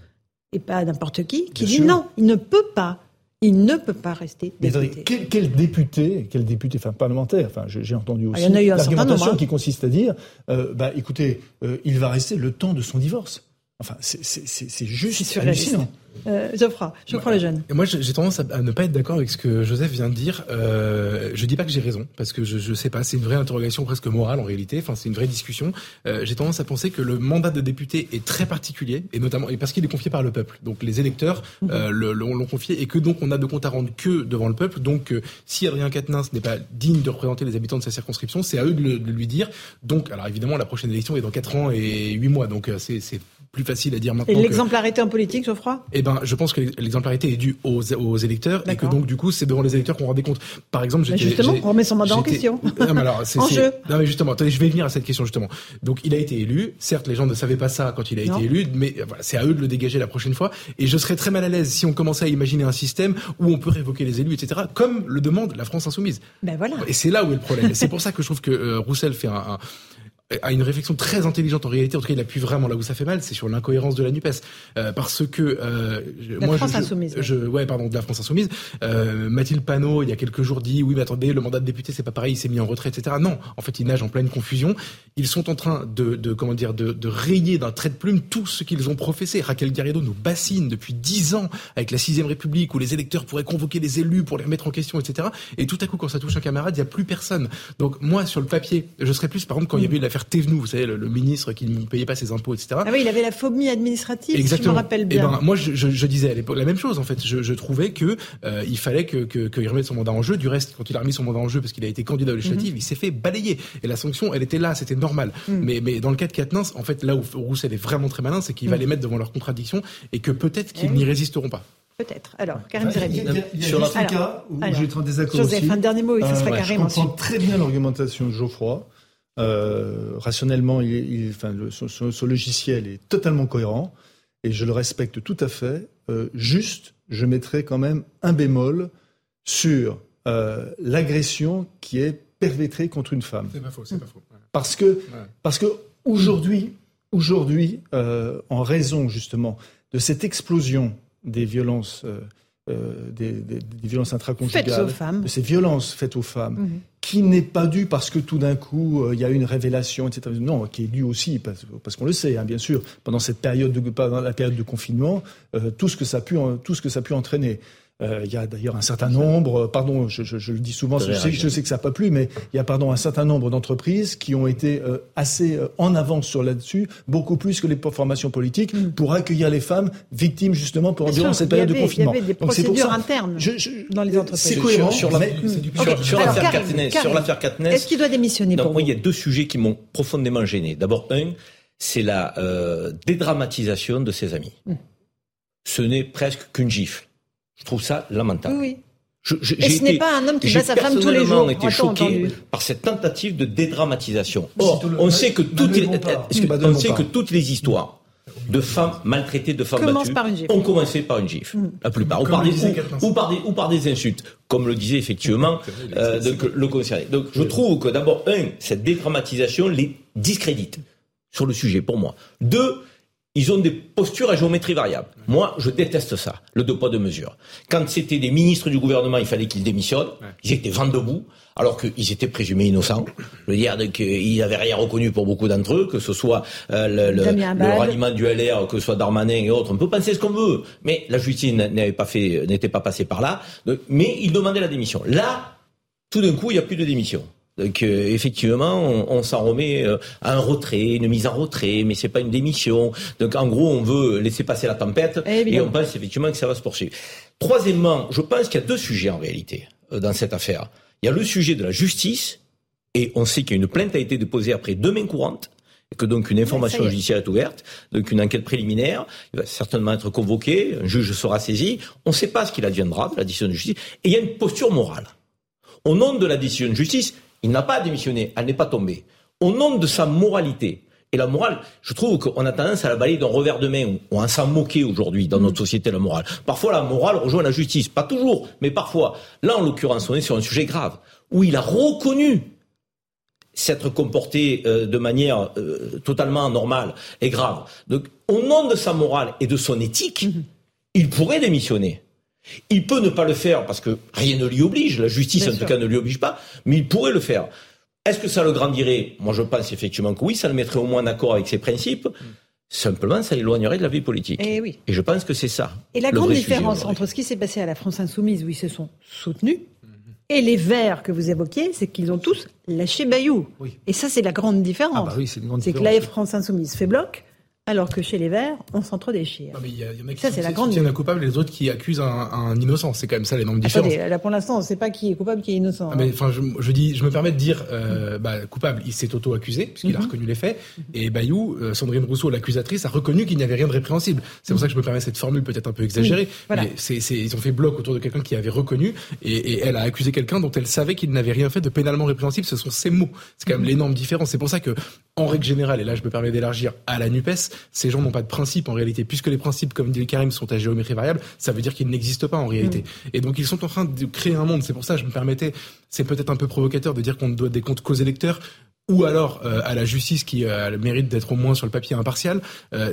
Speaker 1: et pas n'importe qui, qui dit non, il ne peut pas. Il ne peut pas rester député.
Speaker 14: quel, député, quel député, enfin parlementaire, enfin j'ai entendu ah, aussi l'argumentation hein. qui consiste à dire, euh, bah écoutez, euh, il va rester le temps de son divorce. Enfin, c'est juste hallucinant.
Speaker 1: Euh, Geoffroy, Geoffroy le jeune.
Speaker 7: Moi, j'ai tendance à, ne pas être d'accord avec ce que Joseph vient de dire. Euh, je dis pas que j'ai raison, parce que je, je sais pas, c'est une vraie interrogation presque morale en réalité. Enfin, c'est une vraie discussion. Euh, j'ai tendance à penser que le mandat de député est très particulier, et notamment et parce qu'il est confié par le peuple. Donc les électeurs mhm. euh, l'ont confié, et que donc on a de compte à rendre que devant le peuple. Donc euh, si Adrien Quatennens n'est pas digne de représenter les habitants de sa circonscription, c'est à eux de, le, de, lui dire. Donc, alors évidemment, la prochaine élection est dans 4 ans et 8 mois, donc c'est plus facile à dire maintenant.
Speaker 1: Et l'exemplarité en politique, Geoffroy?
Speaker 7: Eh ben, je pense que l'exemplarité est due aux, aux électeurs et que donc du coup, c'est devant les électeurs qu'on rend des comptes. Par exemple,
Speaker 1: j'étais justement, on remet son mandat en question. *laughs*
Speaker 7: Non, mais alors, en jeu. Non, mais justement, attendez, je vais venir à cette question justement. Donc, il a été élu. Certes, les gens ne savaient pas ça quand il a été élu, mais voilà, c'est à eux de le dégager la prochaine fois. Et je serais très mal à l'aise si on commençait à imaginer un système où on peut révoquer les élus, etc., comme le demande la France insoumise.
Speaker 1: Ben voilà.
Speaker 7: Et c'est là où est le problème. c'est pour ça que je trouve que euh, Roussel fait un a une réflexion très intelligente en réalité. En tout cas, il appuie vraiment là où ça fait mal, c'est sur l'incohérence de la Nupes, euh, parce que
Speaker 1: euh, la moi, France
Speaker 7: je,
Speaker 1: insoumise.
Speaker 7: Je, ouais, pardon, de la France insoumise. Euh, Mathilde Panot, il y a quelques jours, dit oui, mais attendez, le mandat de député, c'est pas pareil, il s'est mis en retrait, etc. Non, en fait, ils nagent en pleine confusion. Ils sont en train de, de comment dire, de, de rayer d'un trait de plume tout ce qu'ils ont professé. Raquel Garrido nous bassine depuis dix ans avec la sixième République, où les électeurs pourraient convoquer les élus pour les remettre en question, etc. Et tout à coup, quand ça touche un camarade, il n'y a plus personne. Donc moi, sur le papier, je serais plus, par exemple, quand il y avait eu l'affaire Thévenoud, vous savez, le, ministre qui ne payait pas ses impôts, etc.
Speaker 1: Ah oui, il avait la phobie administrative,
Speaker 7: Exactement.
Speaker 1: si je me rappelle bien.
Speaker 7: Et ben, moi, je, je, je, disais à l'époque la même chose, en fait. Je, je trouvais que euh, il fallait que, que, qu'il remette son mandat en jeu. Du reste, quand il a remis son mandat en jeu, parce qu'il a été candidat aux législatives, mm -hmm. il s'est fait balayer. Et la sanction, elle était là, c'était normal. Mm. Mais, mais dans le cas de Quatennens, en fait, là où Roussel est vraiment très malin, c'est qu'il mm. va les mettre devant leurs contradictions et que peut-être qu'ils n'y résisteront pas.
Speaker 1: Peut-être. Alors, Karim
Speaker 14: Il y a, il y a sur juste un cas où être en désaccord
Speaker 1: Joseph,
Speaker 14: aussi.
Speaker 1: un dernier mot, et ce
Speaker 14: Euh,
Speaker 1: Karim
Speaker 14: Je comprends
Speaker 1: ensuite.
Speaker 14: très bien l'argumentation de Geoffroy. Euh, rationnellement, il, il, enfin, le, son logiciel est totalement cohérent et je le respecte tout à fait. Euh, juste, je mettrai quand même un bémol sur euh, l'agression qui est perpétrée contre une femme.
Speaker 7: C'est pas faux, c'est pas faux.
Speaker 14: Parce que, parce que aujourd'hui, aujourd'hui, en raison justement de cette explosion des violences, euh, des, des, des, violences
Speaker 1: Faites
Speaker 14: intracongégales,
Speaker 1: aux femmes.
Speaker 14: de ces violences faites aux femmes,
Speaker 1: Mhm.
Speaker 14: qui n'est pas due parce que tout d'un coup euh, il y a une révélation, etc. Non, qui est due aussi parce, parce qu'on le sait, hein, bien sûr, pendant cette période, de, pendant la période de confinement, euh, tout ce que ça a pu, tout ce que ça a pu entraîner. Euh, il y a d'ailleurs un certain nombre, pardon, je, je, je le dis souvent, je sais, je sais, que ça n'a pas plu, mais il y a pardon un certain nombre d'entreprises qui ont été euh, assez euh, en avance sur là-dessus, beaucoup plus que les formations politiques,
Speaker 1: Mm.
Speaker 14: pour accueillir les femmes victimes justement pour
Speaker 1: Bien
Speaker 14: durant
Speaker 1: sûr,
Speaker 14: cette période
Speaker 1: avait-
Speaker 14: de confinement.
Speaker 1: Il y avait des
Speaker 14: Donc, c'est pour
Speaker 1: procédures
Speaker 14: ça-
Speaker 1: internes
Speaker 14: je- je-
Speaker 1: dans les entreprises.
Speaker 14: c'est cohérent,
Speaker 6: Sur, l'affaire
Speaker 1: Karim,
Speaker 6: sur l'affaire
Speaker 1: Est-ce qu'il doit démissionner
Speaker 6: non,
Speaker 1: pour
Speaker 6: moi,
Speaker 1: vous
Speaker 6: il y a deux sujets qui m'ont profondément gêné. D'abord, un, c'est la euh, dédramatisation de ses amis.
Speaker 1: Mm.
Speaker 6: Ce n'est presque qu'une gifle. Je trouve ça lamentable.
Speaker 1: Oui, oui.
Speaker 6: Je- je-
Speaker 1: Et
Speaker 6: j'ai
Speaker 1: ce n'est
Speaker 6: été-
Speaker 1: pas un homme qui
Speaker 6: j'ai
Speaker 1: bat sa femme tous les
Speaker 6: personnellement
Speaker 1: jours,
Speaker 6: été
Speaker 1: a-t-on
Speaker 6: choqué
Speaker 1: entendu
Speaker 6: par cette tentative de dédramatisation. Or, on sait que toutes les, on sait que toutes les histoires de femmes maltraitées, de femmes
Speaker 1: Commence
Speaker 6: battues,
Speaker 1: par une gifle.
Speaker 6: ont commencé par une gifle.
Speaker 1: Mm.
Speaker 6: La plupart. Ou par, des, ou, ou par des, ou par des insultes, comme le disait effectivement euh, donc, le concerné. Donc je trouve que d'abord, un, cette dédramatisation les discrédite sur le sujet pour moi. Deux, ils ont des postures à géométrie variable. Moi, je déteste ça, le deux poids deux mesures. Quand c'était des ministres du gouvernement, il fallait qu'ils démissionnent. Ils étaient vent debout, alors qu'ils étaient présumés innocents. Je veux dire donc, euh, n'avaient rien reconnu pour beaucoup d'entre eux, que ce soit euh, le, le, le ralliement du LR, que ce soit Darmanin et autres. On peut penser ce qu'on veut, mais la justice n'avait pas fait, n'était pas passée par là. Donc, mais ils demandaient la démission. Là, tout d'un coup, il n'y a plus de démission. Donc euh, effectivement, on, on s'en remet euh, à un retrait, une mise en retrait, mais c'est pas une démission. Donc en gros, on veut laisser passer la tempête et
Speaker 1: Évidemment.
Speaker 6: on pense effectivement que ça va se poursuivre. Troisièmement, je pense qu'il y a deux sujets en réalité euh, dans cette affaire. Il y a le sujet de la justice et on sait qu'une plainte a été déposée après deux mains courantes et que donc une information judiciaire est ouverte, donc une enquête préliminaire, il va certainement être convoqué, un juge sera saisi, on ne sait pas ce qu'il adviendra de la décision de justice, et il y a une posture morale. Au nom de la décision de justice, il n'a pas démissionné, elle n'est pas tombée. Au nom de sa moralité, et la morale, je trouve qu'on a tendance à la balayer d'un revers de main, ou à s'en moquer aujourd'hui dans notre société, la morale. Parfois, la morale rejoint la justice. Pas toujours, mais parfois. Là, en l'occurrence, on est sur un sujet grave, où il a reconnu s'être comporté euh, de manière euh, totalement normale et grave. Donc, au nom de sa morale et de son éthique, il pourrait démissionner. Il peut ne pas le faire parce que rien ne l'y oblige, la justice
Speaker 1: Bien
Speaker 6: en
Speaker 1: sûr.
Speaker 6: tout cas ne l'y oblige pas, mais il pourrait le faire. Est-ce que ça le grandirait? Moi je pense effectivement que oui, ça le mettrait au moins d'accord avec ses principes. Simplement, ça l'éloignerait de la vie politique.
Speaker 1: Eh oui.
Speaker 6: Et je pense que c'est ça.
Speaker 1: Et la
Speaker 6: le
Speaker 1: grande
Speaker 6: sujet
Speaker 1: différence entre ce qui s'est passé à la France Insoumise, où ils se sont soutenus, et les Verts que vous évoquiez, c'est qu'ils ont tous lâché Bayou.
Speaker 7: Oui.
Speaker 1: Et ça, c'est la grande différence.
Speaker 7: Ah bah oui, c'est
Speaker 1: que la France Insoumise fait bloc, alors que chez les Verts, on s'entre-déchire.
Speaker 7: Il y, a- il y en a qui
Speaker 1: Ça, c'est la
Speaker 7: soutiennent-
Speaker 1: grande-
Speaker 7: soutiennent un coupable et les autres qui accusent un, un innocent. C'est quand même ça l'énorme différence.
Speaker 1: Attendez, là pour l'instant, on ne sait pas qui est coupable, qui est innocent.
Speaker 7: Ah, mais
Speaker 1: hein.
Speaker 7: enfin, je, je dis, je me permets de dire, euh, bah, coupable, il s'est auto-accusé puisqu'il a
Speaker 1: Mhm.
Speaker 7: reconnu les faits. Et Bayou, euh, Sandrine Rousseau, l'accusatrice, a reconnu qu'il n'y avait rien de répréhensible. C'est pour ça que je me permets cette formule peut-être un peu exagérée.
Speaker 1: Oui, voilà.
Speaker 7: Mais ils ont fait bloc autour de quelqu'un qui avait reconnu et, et elle a accusé quelqu'un dont elle savait qu'il n'avait rien fait de pénalement répréhensible. Ce sont ses mots. C'est quand même
Speaker 1: Mhm.
Speaker 7: l'énorme différence. C'est pour ça que, en règle générale, et là je me permets d'élargir à la Nupes, ces gens n'ont pas de principe en réalité. Puisque les principes, comme dit Karim, sont à géométrie variable, ça veut dire qu'ils n'existent pas en réalité.
Speaker 1: Mhm.
Speaker 7: Et donc ils sont en train de créer un monde. C'est pour ça que je me permettais, c'est peut-être un peu provocateur de dire qu'on ne doit des comptes qu'aux électeurs. ou alors à la justice qui a le mérite d'être au moins sur le papier impartial,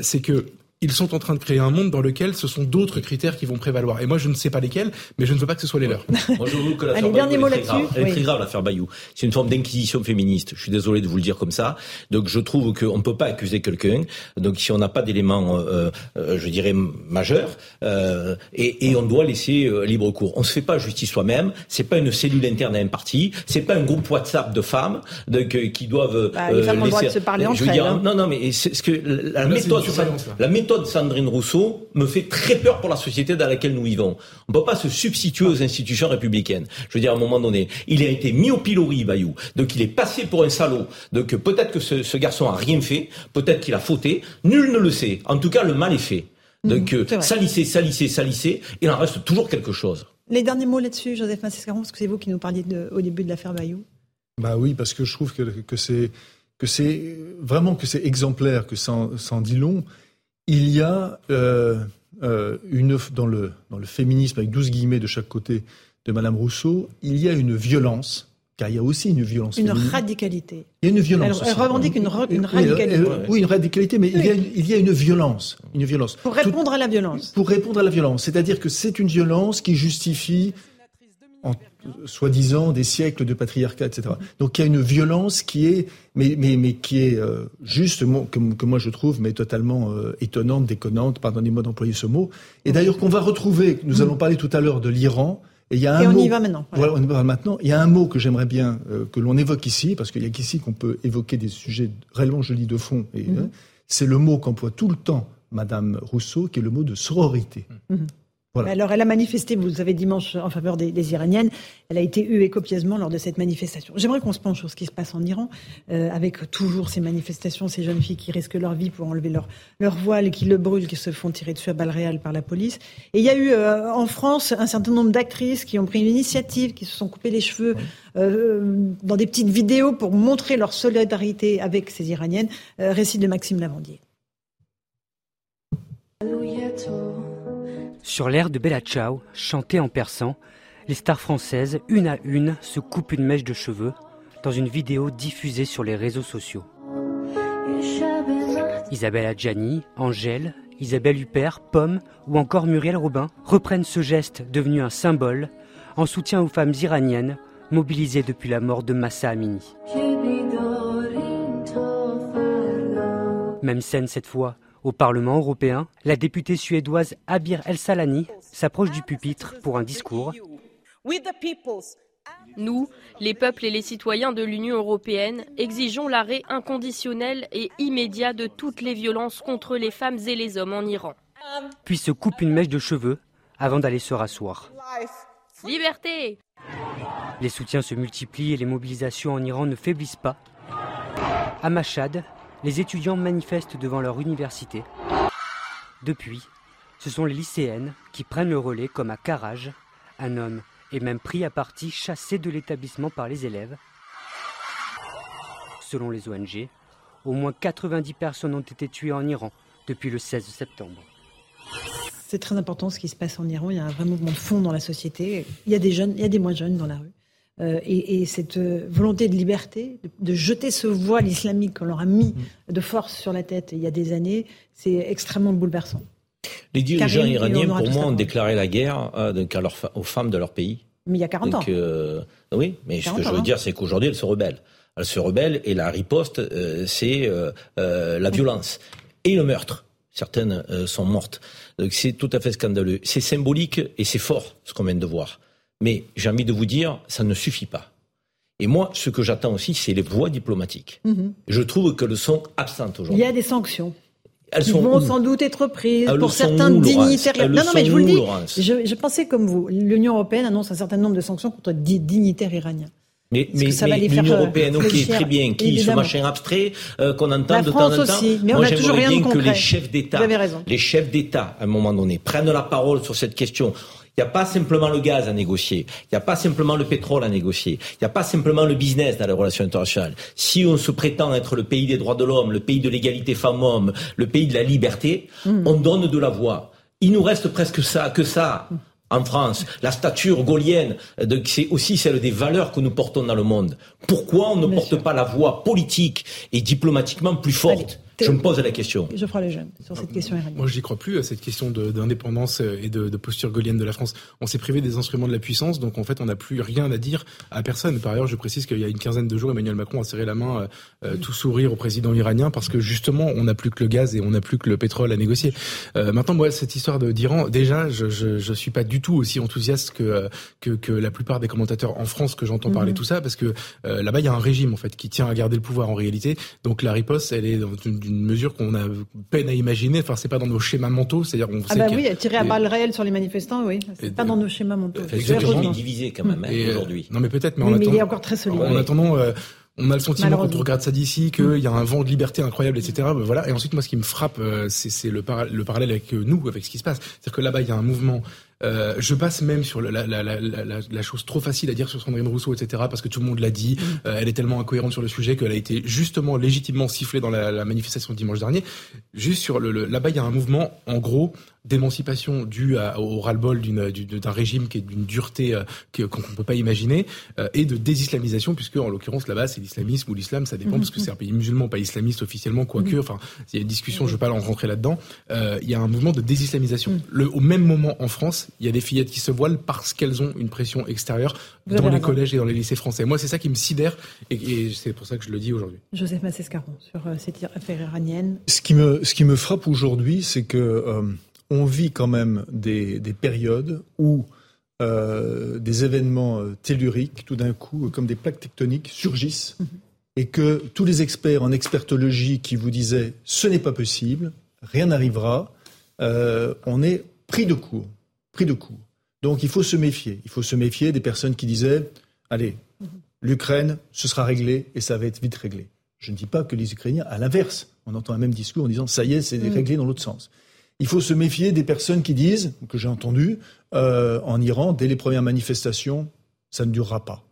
Speaker 7: c'est que ils sont en train de créer un monde dans lequel ce sont d'autres critères qui vont prévaloir. Et moi, je ne sais pas lesquels, mais je ne veux pas que ce soit les leurs. *laughs*
Speaker 6: Je que l'affaire
Speaker 1: Allez, dernier mot
Speaker 6: est très grave.
Speaker 1: là-dessus.
Speaker 6: Elle est très grave, l'affaire Bayou. C'est une forme d'inquisition féministe. Je suis désolé de vous le dire comme ça. Donc, je trouve qu'on ne peut pas accuser quelqu'un. Donc, si on n'a pas d'éléments, euh, euh, je dirais, majeurs, euh, et, et on doit laisser euh, libre cours. On se fait pas justice soi-même. C'est pas une cellule interne à un parti. C'est pas un groupe WhatsApp de femmes donc, euh, qui doivent. euh,
Speaker 1: Bah, les femmes ont le droit de se parler
Speaker 6: je
Speaker 1: entre
Speaker 6: veux dire,
Speaker 1: elles, hein.
Speaker 6: Non, non, mais c'est ce que la
Speaker 7: Là,
Speaker 6: méthode, la méthode Sandrine Rousseau me fait très peur pour la société dans laquelle nous vivons. On ne peut pas se substituer aux institutions républicaines. Je veux dire, à un moment donné, il a été mis au pilori, Bayou. Donc il est passé pour un salaud. Donc peut-être que ce, ce garçon a rien fait, peut-être qu'il a fauté. Nul ne le sait. En tout cas, le mal est fait. Donc
Speaker 1: vrai.
Speaker 6: salissez, salissez, salissez, il en reste toujours quelque chose.
Speaker 1: Les derniers mots là-dessus, Joseph Massescaron, parce que c'est vous qui nous parliez de- au début de l'affaire Bayou.
Speaker 14: Bah oui, parce que je trouve que, que c'est que c'est vraiment que c'est exemplaire, que ça en, ça en dit long. Il y a euh, euh, une dans le dans le féminisme avec 12 guillemets de chaque côté de Madame Rousseau, il y a une violence, car il y a aussi une violence.
Speaker 1: Une
Speaker 14: féminine.
Speaker 1: radicalité.
Speaker 14: Il y a une violence.
Speaker 1: Elle, revendique une, radicalité.
Speaker 14: oui, une radicalité, mais il, y a une, il y a une violence, une violence.
Speaker 1: Pour répondre à la violence.
Speaker 14: Pour répondre à la violence, c'est-à-dire que c'est une violence qui justifie, en soi-disant, des siècles de patriarcat, etc. Donc il y a une violence qui est, mais mais mais qui est euh, juste, que, que moi je trouve, mais totalement euh, étonnante, déconnante. Pardonnez-moi d'employer ce mot. Et d'ailleurs qu'on va retrouver. Nous allons parler tout à l'heure de l'Iran. Et, il y a un
Speaker 1: Et on
Speaker 14: mot-
Speaker 1: y va maintenant.
Speaker 14: Voilà, on y va maintenant. Il y a un mot que j'aimerais bien euh, que l'on évoque ici, parce qu'il y a qu'ici qu'on peut évoquer des sujets réellement, je dis, de fond. Et,
Speaker 1: Mhm.
Speaker 14: c'est le mot qu'emploie tout le temps Madame Rousseau, qui est le mot de sororité.
Speaker 1: Mhm.
Speaker 14: Voilà.
Speaker 1: Alors, elle a manifesté, vous le savez, dimanche en faveur des, des Iraniennes. Elle a été huée copieusement lors de cette manifestation. J'aimerais qu'on se penche sur ce qui se passe en Iran, euh, avec toujours ces manifestations, ces jeunes filles qui risquent leur vie pour enlever leur, leur voile et qui le brûlent, qui se font tirer dessus à balles réelles par la police. Et il y a eu euh, en France un certain nombre d'actrices qui ont pris une initiative, qui se sont coupées les cheveux euh, dans des petites vidéos pour montrer leur solidarité avec ces Iraniennes. Euh, récit de Maxime Lavandier.
Speaker 12: Sur l'air de Bella Ciao, chanté en persan, les stars françaises, une à une, se coupent une mèche de cheveux dans une vidéo diffusée sur les réseaux sociaux. Isabelle Adjani, Angèle, Isabelle Huppert, Pomme ou encore Muriel Robin reprennent ce geste devenu un symbole en soutien aux femmes iraniennes mobilisées depuis la mort de Massa Amini. Même scène cette fois. Au Parlement européen, la députée suédoise Abir El Salani s'approche du pupitre pour un discours.
Speaker 16: Nous, les peuples et les citoyens de l'Union européenne, exigeons l'arrêt inconditionnel et immédiat de toutes les violences contre les femmes et les hommes en Iran.
Speaker 12: puis se coupe une mèche de cheveux avant d'aller se rasseoir.
Speaker 16: Liberté
Speaker 12: Les soutiens se multiplient et les mobilisations en Iran ne faiblissent pas. À Mashhad, les étudiants manifestent devant leur université. Depuis, ce sont les lycéennes qui prennent le relais comme à Karaj. Un homme est même pris à partie chassé de l'établissement par les élèves. Selon les ONG, au moins 90 personnes ont été tuées en Iran depuis le 16 septembre.
Speaker 1: C'est très important ce qui se passe en Iran. Il y a un vrai mouvement de fond dans la société. Il y a des jeunes, il y a des moins jeunes dans la rue. Euh, et, et cette euh, volonté de liberté, de, de jeter ce voile islamique qu'on leur a mis de force sur la tête il y a des années, c'est extrêmement bouleversant.
Speaker 6: Les dirigeants
Speaker 1: Karim,
Speaker 6: iraniens, pour moi, ont déclaré la guerre euh, donc à aux femmes de leur pays.
Speaker 1: Mais il y a 40 ans.
Speaker 6: Donc, euh, oui, mais ce
Speaker 1: 40
Speaker 6: que je veux
Speaker 1: hein.
Speaker 6: dire, c'est qu'aujourd'hui, elles se rebellent. Elles se rebellent et la riposte, c'est la violence et le meurtre. Certaines sont mortes. Donc c'est tout à fait scandaleux. C'est symbolique et c'est fort ce qu'on vient de voir. Mais j'ai envie de vous dire, ça ne suffit pas. Et moi, ce que j'attends aussi, c'est les voies diplomatiques.
Speaker 1: Mhm.
Speaker 6: Je trouve qu'elles sont absentes
Speaker 1: Il
Speaker 6: aujourd'hui.
Speaker 1: y a des sanctions.
Speaker 6: Elles sont
Speaker 1: vont
Speaker 6: où
Speaker 1: sans doute être prises
Speaker 6: Elles
Speaker 1: pour certains
Speaker 6: où,
Speaker 1: dignitaires.
Speaker 6: Elles
Speaker 1: non, non, mais je vous le dis, je, je pensais comme vous. L'Union européenne annonce un certain nombre de sanctions contre di- dignitaires iraniens.
Speaker 6: Mais, mais,
Speaker 1: ça va
Speaker 6: mais l'Union
Speaker 1: euh,
Speaker 6: européenne, ok, très bien, qui ce
Speaker 1: évidemment.
Speaker 6: machin abstrait euh, qu'on entend
Speaker 1: La
Speaker 6: de
Speaker 1: France
Speaker 6: temps en temps.
Speaker 1: aussi, mais on
Speaker 6: Moi, j'aimerais bien que les chefs d'État,
Speaker 1: Vous avez raison.
Speaker 6: les chefs d'État, à un moment donné, prennent la parole sur cette question. Il n'y a pas simplement le gaz à négocier. Il n'y a pas simplement le pétrole à négocier. Il n'y a pas simplement le business dans les relations internationales. Si on se prétend être le pays des droits de l'homme, le pays de l'égalité femmes-hommes, le pays de la liberté,
Speaker 1: Mm.
Speaker 6: on donne de la voix. Il nous reste presque ça, que ça. en France, la stature gaulienne, c'est aussi celle des valeurs que nous portons dans le monde. Pourquoi on ne porte pas la voix politique et diplomatiquement plus forte? Je me pose la question.
Speaker 1: Je ferai les jeunes sur cette question
Speaker 7: Moi, je n'y crois plus à cette question d'indépendance et de, de, posture gaulienne de la France. On s'est privé des instruments de la puissance, donc en fait, on n'a plus rien à dire à personne. Par ailleurs, je précise qu'il y a une quinzaine de jours, Emmanuel Macron a serré la main, euh, euh, tout sourire au président iranien, parce que justement, on n'a plus que le gaz et on n'a plus que le pétrole à négocier. Euh, maintenant, moi, cette histoire d'Iran, déjà, je, je, je suis pas du tout aussi enthousiaste que que, que la plupart des commentateurs en France que j'entends parler mhm. tout ça, parce que euh, là-bas, il y a un régime en fait qui tient à garder le pouvoir en réalité. Donc la riposte, elle est dans une une mesure qu'on a peine à imaginer. Enfin, c'est pas dans nos schémas mentaux. C'est-à-dire, on
Speaker 1: ah bah oui, tirer à balles réelles sur les manifestants, oui. C'est pas dans nos schémas mentaux.
Speaker 6: Exactement. est divisé quand même hein, euh, aujourd'hui.
Speaker 7: Non, mais peut-être, mais,
Speaker 1: en
Speaker 7: mais
Speaker 1: il est encore très solide.
Speaker 7: En attendant. Euh, on a le sentiment quand on regarde ça d'ici qu'il y a un vent de liberté incroyable, etc. Ben voilà. Et ensuite, moi, ce qui me frappe, euh, c'est le, le, parallèle avec nous, avec ce qui se passe. C'est-à-dire que là-bas, il y a un mouvement euh, je passe même sur la, la, la, la, chose trop facile à dire sur Sandrine Rousseau, etc., parce que tout le monde l'a dit. Mm. Euh, elle est tellement incohérente sur le sujet qu'elle a été justement légitimement sifflée dans la, manifestation de dimanche dernier. Juste sur le, là-bas, il y a un mouvement, en gros, d'émancipation due au ras-le-bol d'un régime qui est d'une dureté euh, qu'on ne peut pas imaginer, euh, et de désislamisation, puisque en l'occurrence là-bas c'est l'islamisme ou l'islam, ça dépend, mm. parce que c'est un pays musulman, pas islamiste officiellement, quoique, mm. enfin, il y a une discussion, je ne veux pas en rentrer là-dedans, euh, il y a un mouvement de désislamisation. Le, au même moment en France, il y a des fillettes qui se voilent parce qu'elles ont une pression extérieure dans les collèges et dans les lycées français. Moi, c'est ça qui me sidère et, c'est pour ça que je le dis aujourd'hui.
Speaker 1: Joseph Massescaron, sur euh, cette affaire iranienne.
Speaker 14: Ce qui me, ce qui me frappe aujourd'hui, c'est que euh, on vit quand même des, des périodes où euh, des événements telluriques, tout d'un coup, comme des plaques tectoniques, surgissent. Mhm. Et que tous les experts en expertologie qui vous disaient ce n'est pas possible, rien n'arrivera, on est pris de court pris de court. Donc il faut se méfier. Il faut se méfier des personnes qui disaient allez, l'Ukraine, ce sera réglé et ça va être vite réglé. Je ne dis pas que les Ukrainiens, à l'inverse, on entend un même discours en disant ça y est, c'est mm. réglé dans l'autre sens. Il faut se méfier des personnes qui disent, que j'ai entendu, euh, en Iran, dès les premières manifestations, ça ne durera pas.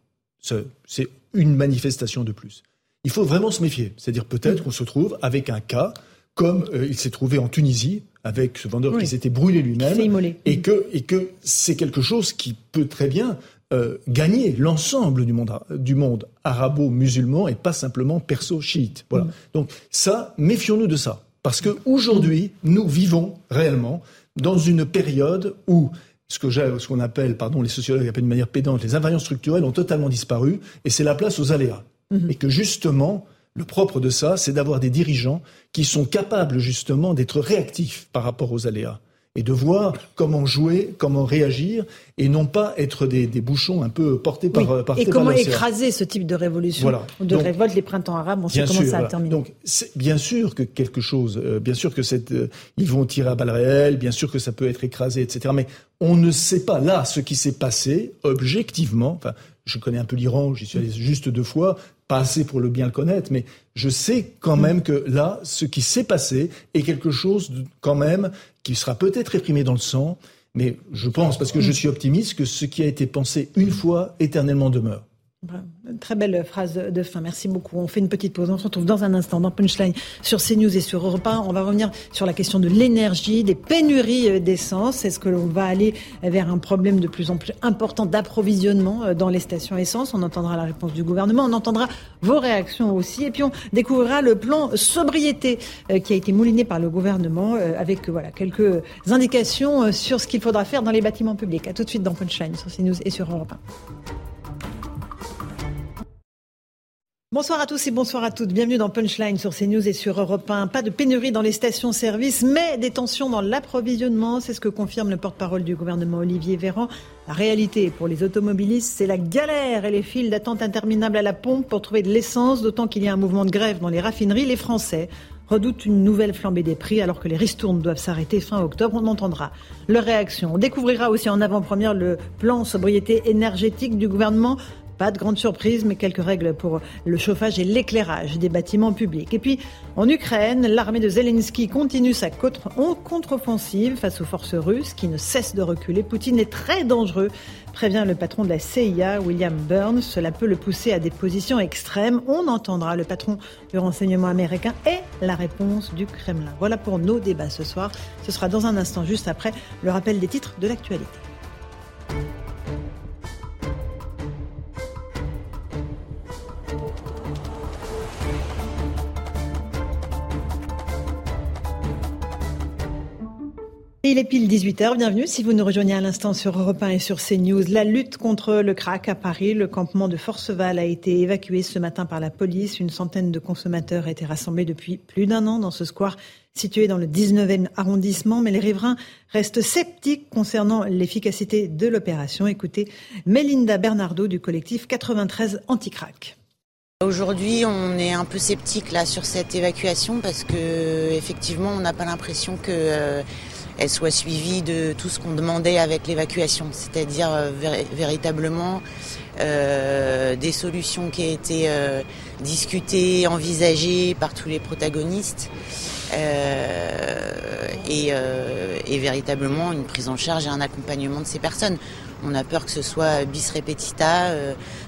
Speaker 14: C'est une manifestation de plus. Il faut vraiment se méfier. C'est-à-dire peut-être qu'on se trouve avec un cas comme euh, il s'est trouvé en Tunisie, avec ce vendeur qui s'était brûlé lui-même, et que, et que c'est quelque chose qui peut très bien euh, gagner l'ensemble du monde, du monde arabo-musulman et pas simplement perso-chiite. Voilà. Mm. Donc ça, méfions-nous de ça, parce que aujourd'hui, nous vivons réellement dans une période où ce que ce qu'on appelle, pardon, les sociologues appellent de manière pédante, les invariants structurels ont totalement disparu, et c'est la place aux aléas. Mm-hmm. Et que justement, le propre de ça, c'est d'avoir des dirigeants qui sont capables justement d'être réactifs par rapport aux aléas et de voir comment jouer, comment réagir, et non pas être des, bouchons un peu portés par, oui.
Speaker 1: par Et comment écraser ce type de révolution, de révolte, les printemps arabes, on sait comment ça a terminé.
Speaker 14: Donc, bien sûr que quelque chose, euh, bien sûr que cette, euh, ils vont tirer à balles réelles, bien sûr que ça peut être écrasé, etc. Mais on ne sait pas là ce qui s'est passé objectivement. Enfin, je connais un peu l'Iran, j'y suis allé juste deux fois, pas assez pour le bien le connaître, mais je sais quand même que là, ce qui s'est passé est quelque chose quand même qui sera peut-être réprimé dans le sang, mais je pense, parce que je suis optimiste, que ce qui a été pensé une fois éternellement demeure.
Speaker 1: Très belle phrase de fin. Merci beaucoup. On fait une petite pause. On se retrouve dans un instant dans Punchline sur CNews et sur Europe 1. On va revenir sur la question de l'énergie, des pénuries d'essence. Est-ce que l'on va aller vers un problème de plus en plus important d'approvisionnement euh, dans les stations essence? On entendra la réponse du gouvernement. On entendra vos réactions aussi. Et puis on découvrira le plan sobriété euh, qui a été mouliné par le gouvernement euh, avec voilà quelques indications sur ce qu'il faudra faire dans les bâtiments publics. À tout de suite dans Punchline sur CNews et sur Europe 1. Bonsoir à tous et bonsoir à toutes. Bienvenue dans Punchline sur CNews et sur Europe 1. Pas de pénurie dans les stations-service, mais des tensions dans l'approvisionnement. C'est ce que confirme le porte-parole du gouvernement Olivier Véran. La réalité pour les automobilistes, c'est la galère et les files d'attente interminables à la pompe pour trouver de l'essence, d'autant qu'il y a un mouvement de grève dans les raffineries. Les Français redoutent une nouvelle flambée des prix alors que les ristournes doivent s'arrêter fin octobre. On entendra leur réaction. On découvrira aussi en avant-première le plan sobriété énergétique du gouvernement pas de grande surprise, mais quelques règles pour le chauffage et l'éclairage des bâtiments publics. Et puis, en Ukraine, l'armée de Zelensky continue sa contre-offensive face aux forces russes qui ne cessent de reculer. Poutine est très dangereux, prévient le patron de la CIA, William Burns. Cela peut le pousser à des positions extrêmes. On entendra le patron du renseignement américain et la réponse du Kremlin. Voilà pour nos débats ce soir. Ce sera dans un instant, juste après le rappel des titres de l'actualité. Il est pile 18h, bienvenue si vous nous rejoignez à l'instant sur Europe 1 et sur CNews. La lutte contre le crack à Paris, le campement de Forceval a été évacué ce matin par la police. Une centaine de consommateurs été rassemblés depuis plus d'un an dans ce square situé dans le 19e arrondissement, mais les riverains restent sceptiques concernant l'efficacité de l'opération. Écoutez Melinda Bernardo du collectif 93 Anti-Crack.
Speaker 17: Aujourd'hui, on est un peu sceptique là sur cette évacuation parce que effectivement, on n'a pas l'impression que euh, elle soit suivie de tout ce qu'on demandait avec l'évacuation, c'est-à-dire euh, véritablement euh, des solutions qui ont été euh, discutées, envisagées par tous les protagonistes. Et, et, véritablement une prise en charge et un accompagnement de ces personnes. On a peur que ce soit bis repetita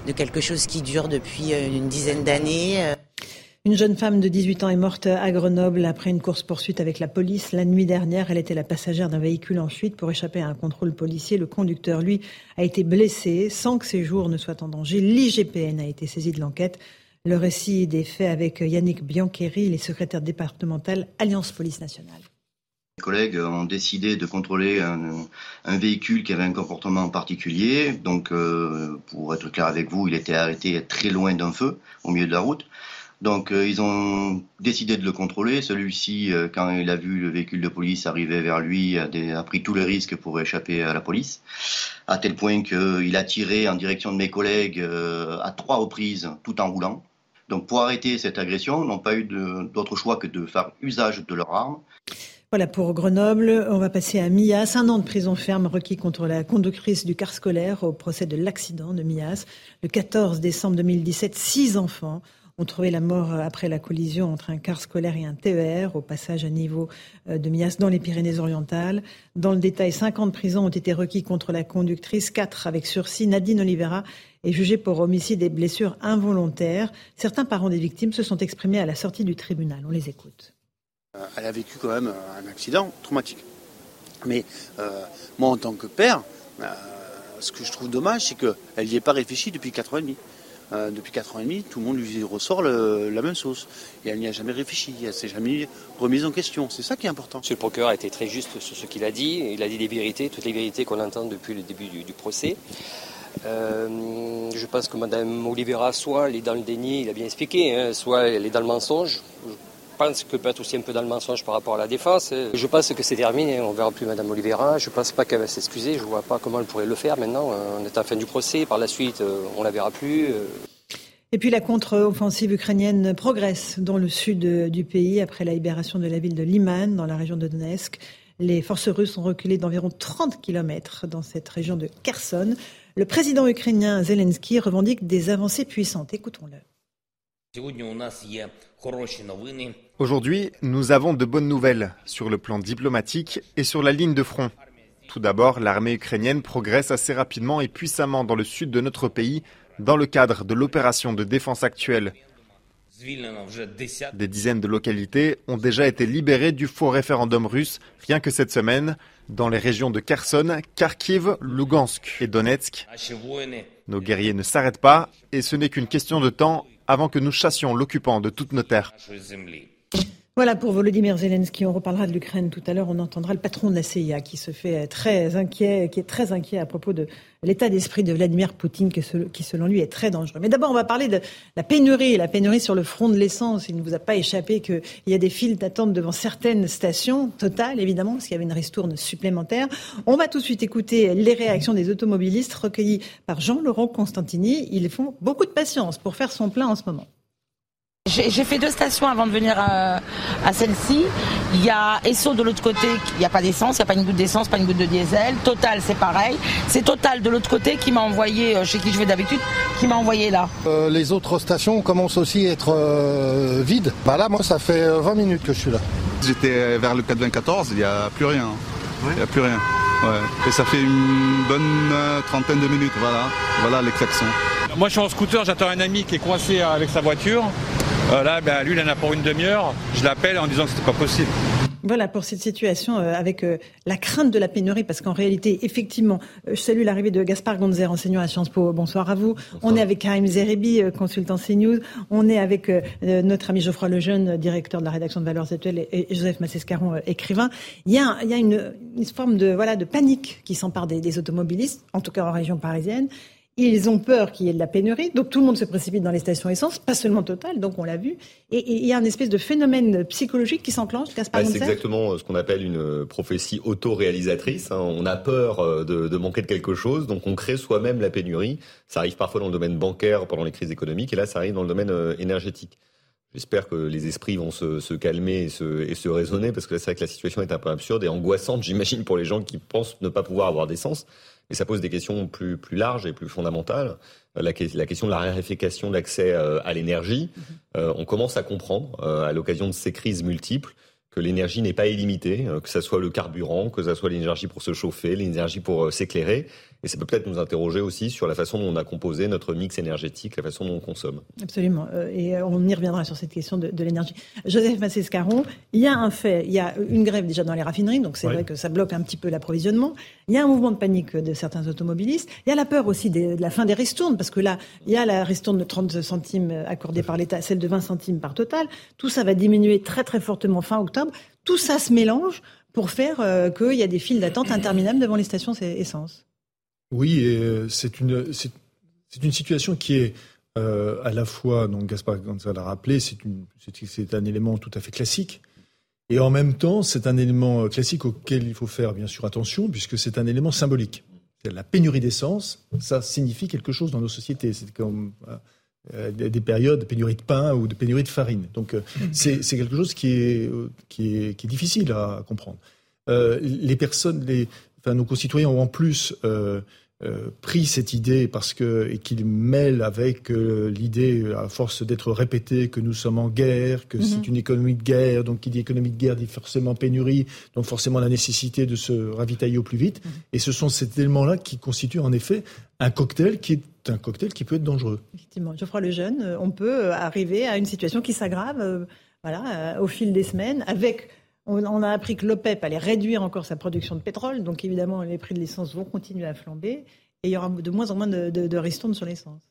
Speaker 17: de quelque chose qui dure depuis une dizaine d'années.
Speaker 1: Une jeune femme de 18 ans est morte à Grenoble après une course-poursuite avec la police. La nuit dernière, elle était la passagère d'un véhicule en fuite pour échapper à un contrôle policier. Le conducteur, lui, a été blessé sans que ses jours ne soient en danger. L'IGPN a été saisi de l'enquête. Le récit des faits avec Yannick Biancheri, les secrétaires départemental Alliance Police Nationale.
Speaker 13: Les collègues ont décidé de contrôler un, véhicule qui avait un comportement particulier. Donc, euh, pour être clair avec vous, il était arrêté très loin d'un feu, au milieu de la route. Donc euh, ils ont décidé de le contrôler. Celui-ci, euh, quand il a vu le véhicule de police arriver vers lui, a, pris tous les risques pour échapper à la police, à tel point qu'il a tiré en direction de mes collègues euh, à trois reprises tout en roulant. Donc pour arrêter cette agression, n'ont pas eu d'autre choix que de faire usage de leurs armes.
Speaker 1: Voilà pour Grenoble. On va passer à Mias. Un an de prison ferme requis contre la conductrice du car scolaire au procès de l'accident de Mias. Le 14 décembre 2017, six enfants ont trouvé la mort euh, après la collision entre un car scolaire et un TER au passage à niveau euh, de Mias dans les Pyrénées-Orientales. Dans le détail, 50 prisons ont été requis contre la conductrice, 4 avec sursis. Nadine Oliveira est jugée pour homicide et blessures involontaires. Certains parents des victimes se sont exprimés à la sortie du tribunal. On les écoute.
Speaker 18: Euh, elle a vécu quand même un accident traumatique. Mais moi, en tant que père, ce que je trouve dommage, c'est qu'elle n'y ait pas réfléchi depuis 4 ans et demi. Euh, depuis 4 ans et demi, tout le monde lui ressort la même sauce. Et elle n'y a jamais réfléchi, elle s'est jamais remise en question. C'est ça qui est important.
Speaker 19: Monsieur le procureur a été très juste sur ce qu'il a dit. Il a dit des vérités, toutes les vérités qu'on entend depuis le début du, procès. Euh, je pense que Mme Olivera, soit elle est dans le déni, il a bien expliqué, hein, soit elle est dans le mensonge. Je pense que peut être aussi un peu dans le mensonge par rapport à la défense. Je pense que c'est terminé, on ne verra plus Mme Oliveira. Je ne pense pas qu'elle va s'excuser, je ne vois pas comment elle pourrait le faire maintenant. On est en fin du procès, par la suite, euh, on ne la verra plus. Euh.
Speaker 1: Et puis la contre-offensive ukrainienne progresse dans le sud du pays après la libération de la ville de Liman, dans la région de Donetsk. Les forces russes ont reculé d'environ 30 km dans cette région de Kherson. Le président ukrainien Zelensky revendique des avancées puissantes. Écoutons-le.
Speaker 20: Aujourd'hui, nous avons de bonnes nouvelles sur le plan diplomatique et sur la ligne de front. Tout d'abord, l'armée ukrainienne progresse assez rapidement et puissamment dans le sud de notre pays dans le cadre de l'opération de défense actuelle. Des dizaines de localités ont déjà été libérées du faux référendum russe rien que cette semaine dans les régions de Kherson, Kharkiv, Lugansk et Donetsk. Nos guerriers ne s'arrêtent pas et ce n'est qu'une question de temps avant que nous chassions l'occupant de toutes nos terres.
Speaker 1: Voilà pour Volodymyr Zelensky. On reparlera de l'Ukraine tout à l'heure. On entendra le patron de la CIA qui se fait très inquiet, qui est très inquiet à propos de l'état d'esprit de Vladimir Poutine, qui selon lui est très dangereux. Mais d'abord, on va parler de la pénurie, la pénurie sur le front de l'essence. Il ne vous a pas échappé qu'il y a des files d'attente devant certaines stations, totales évidemment, parce qu'il y avait une ristourne supplémentaire. On va tout de suite écouter les réactions des automobilistes recueillies par Jean-Laurent Constantini. Ils font beaucoup de patience pour faire son plein en ce moment.
Speaker 21: J'ai fait deux stations avant de venir à, celle-ci. Il y a Esso de l'autre côté, il n'y a pas d'essence, il n'y a pas une goutte d'essence, pas une goutte de diesel. Total, c'est pareil. C'est Total de l'autre côté qui m'a envoyé, euh, chez qui je vais d'habitude, qui m'a envoyé là.
Speaker 22: Euh, les autres stations commencent aussi à être euh, vides. Bah là, moi, ça fait 20 minutes que je suis là.
Speaker 23: J'étais vers le 94, il n'y a plus rien. Il n'y a plus rien. Et ça fait une bonne trentaine de minutes, voilà. Voilà les klaxons.
Speaker 24: Moi je suis en scooter, j'attends un ami qui est coincé avec sa voiture. Là, ben, lui, il en a pour une demi-heure. Je l'appelle en disant que c'était pas possible.
Speaker 1: Voilà pour cette situation euh, avec euh, la crainte de la pénurie, parce qu'en réalité, effectivement, euh, je salue l'arrivée de Gaspard Gonzer, enseignant à Sciences Po. Bonsoir à vous. On est avec Karim Zeribi, consultant CNews. On est avec notre ami Geoffroy Lejeune, directeur de la rédaction de Valeurs Actuelles, et Joseph Massescaron, écrivain. Il y a, il y a une, une, forme de voilà de panique qui s'empare des, des automobilistes, en tout cas en région parisienne. Ils ont peur qu'il y ait de la pénurie, donc tout le monde se précipite dans les stations essence, pas seulement Total, donc on l'a vu. Et il y a un espèce de phénomène psychologique qui s'enclenche, Gaspard
Speaker 25: bah, C'est exactement ce qu'on appelle une prophétie auto-réalisatrice. Hein. On a peur euh, de, de, manquer de quelque chose, donc on crée soi-même la pénurie. Ça arrive parfois dans le domaine bancaire pendant les crises économiques, et là ça arrive dans le domaine euh, énergétique. J'espère que les esprits vont se, se calmer et se, et se, raisonner, parce que c'est vrai que la situation est un peu absurde et angoissante, *laughs* j'imagine, pour les gens qui pensent ne pas pouvoir avoir d'essence. Mais ça pose des questions plus, plus larges et plus fondamentales. Euh, la, la question de la raréfaction d'accès euh, à l'énergie, mm-hmm. euh, on commence à comprendre, à l'occasion de ces crises multiples, que l'énergie n'est pas illimitée, que ce soit le carburant, que ce soit l'énergie pour se chauffer, l'énergie pour s'éclairer. Et ça peut peut-être nous interroger aussi sur la façon dont on a composé notre mix énergétique, la façon dont on consomme.
Speaker 1: Absolument. Euh, et euh, on y reviendra sur cette question de, l'énergie. Joseph Massescaron, il y a un fait, il y a une grève déjà dans les raffineries, donc c'est vrai que ça bloque un petit peu l'approvisionnement. Il y a un mouvement de panique de certains automobilistes. Il y a la peur aussi de, la fin des ristournes, parce que là, il y a la ristourne de 30 centimes accordée par l'État, celle de 20 centimes par total. Tout ça va diminuer très très fortement fin octobre. Tout ça se mélange pour faire euh, qu'il y a des files d'attente interminables devant les stations essence.
Speaker 14: Oui, euh, c'est une, c'est, une situation qui est euh, à la fois, donc Gaspard Gonzalez l'a rappelé, c'est, c'est, un élément tout à fait classique. Et en même temps, c'est un élément classique auquel il faut faire bien sûr attention, puisque c'est un élément symbolique. La pénurie d'essence, ça signifie quelque chose dans nos sociétés. C'est comme euh, des périodes de pénurie de pain ou de pénurie de farine. Donc c'est, c'est quelque chose qui est, qui est, qui est difficile à comprendre. Euh, les personnes, les, enfin, nos concitoyens ont en plus euh, euh, pris cette idée parce que et qu'il mêle avec euh, l'idée, à force d'être répété, que nous sommes en guerre, que c'est mhm. une économie de guerre, donc qui dit économie de guerre dit forcément pénurie, donc forcément la nécessité de se ravitailler au plus vite. Mhm. Et ce sont ces éléments-là qui constituent en effet un cocktail qui est un cocktail qui peut être dangereux.
Speaker 1: Effectivement, Geoffroy Lejeune, on peut arriver à une situation qui s'aggrave, voilà, au fil des semaines, avec on, a appris que l'OPEP allait réduire encore sa production de pétrole, donc évidemment les prix de l'essence vont continuer à flamber et il y aura de moins en moins de, de, sur l'essence.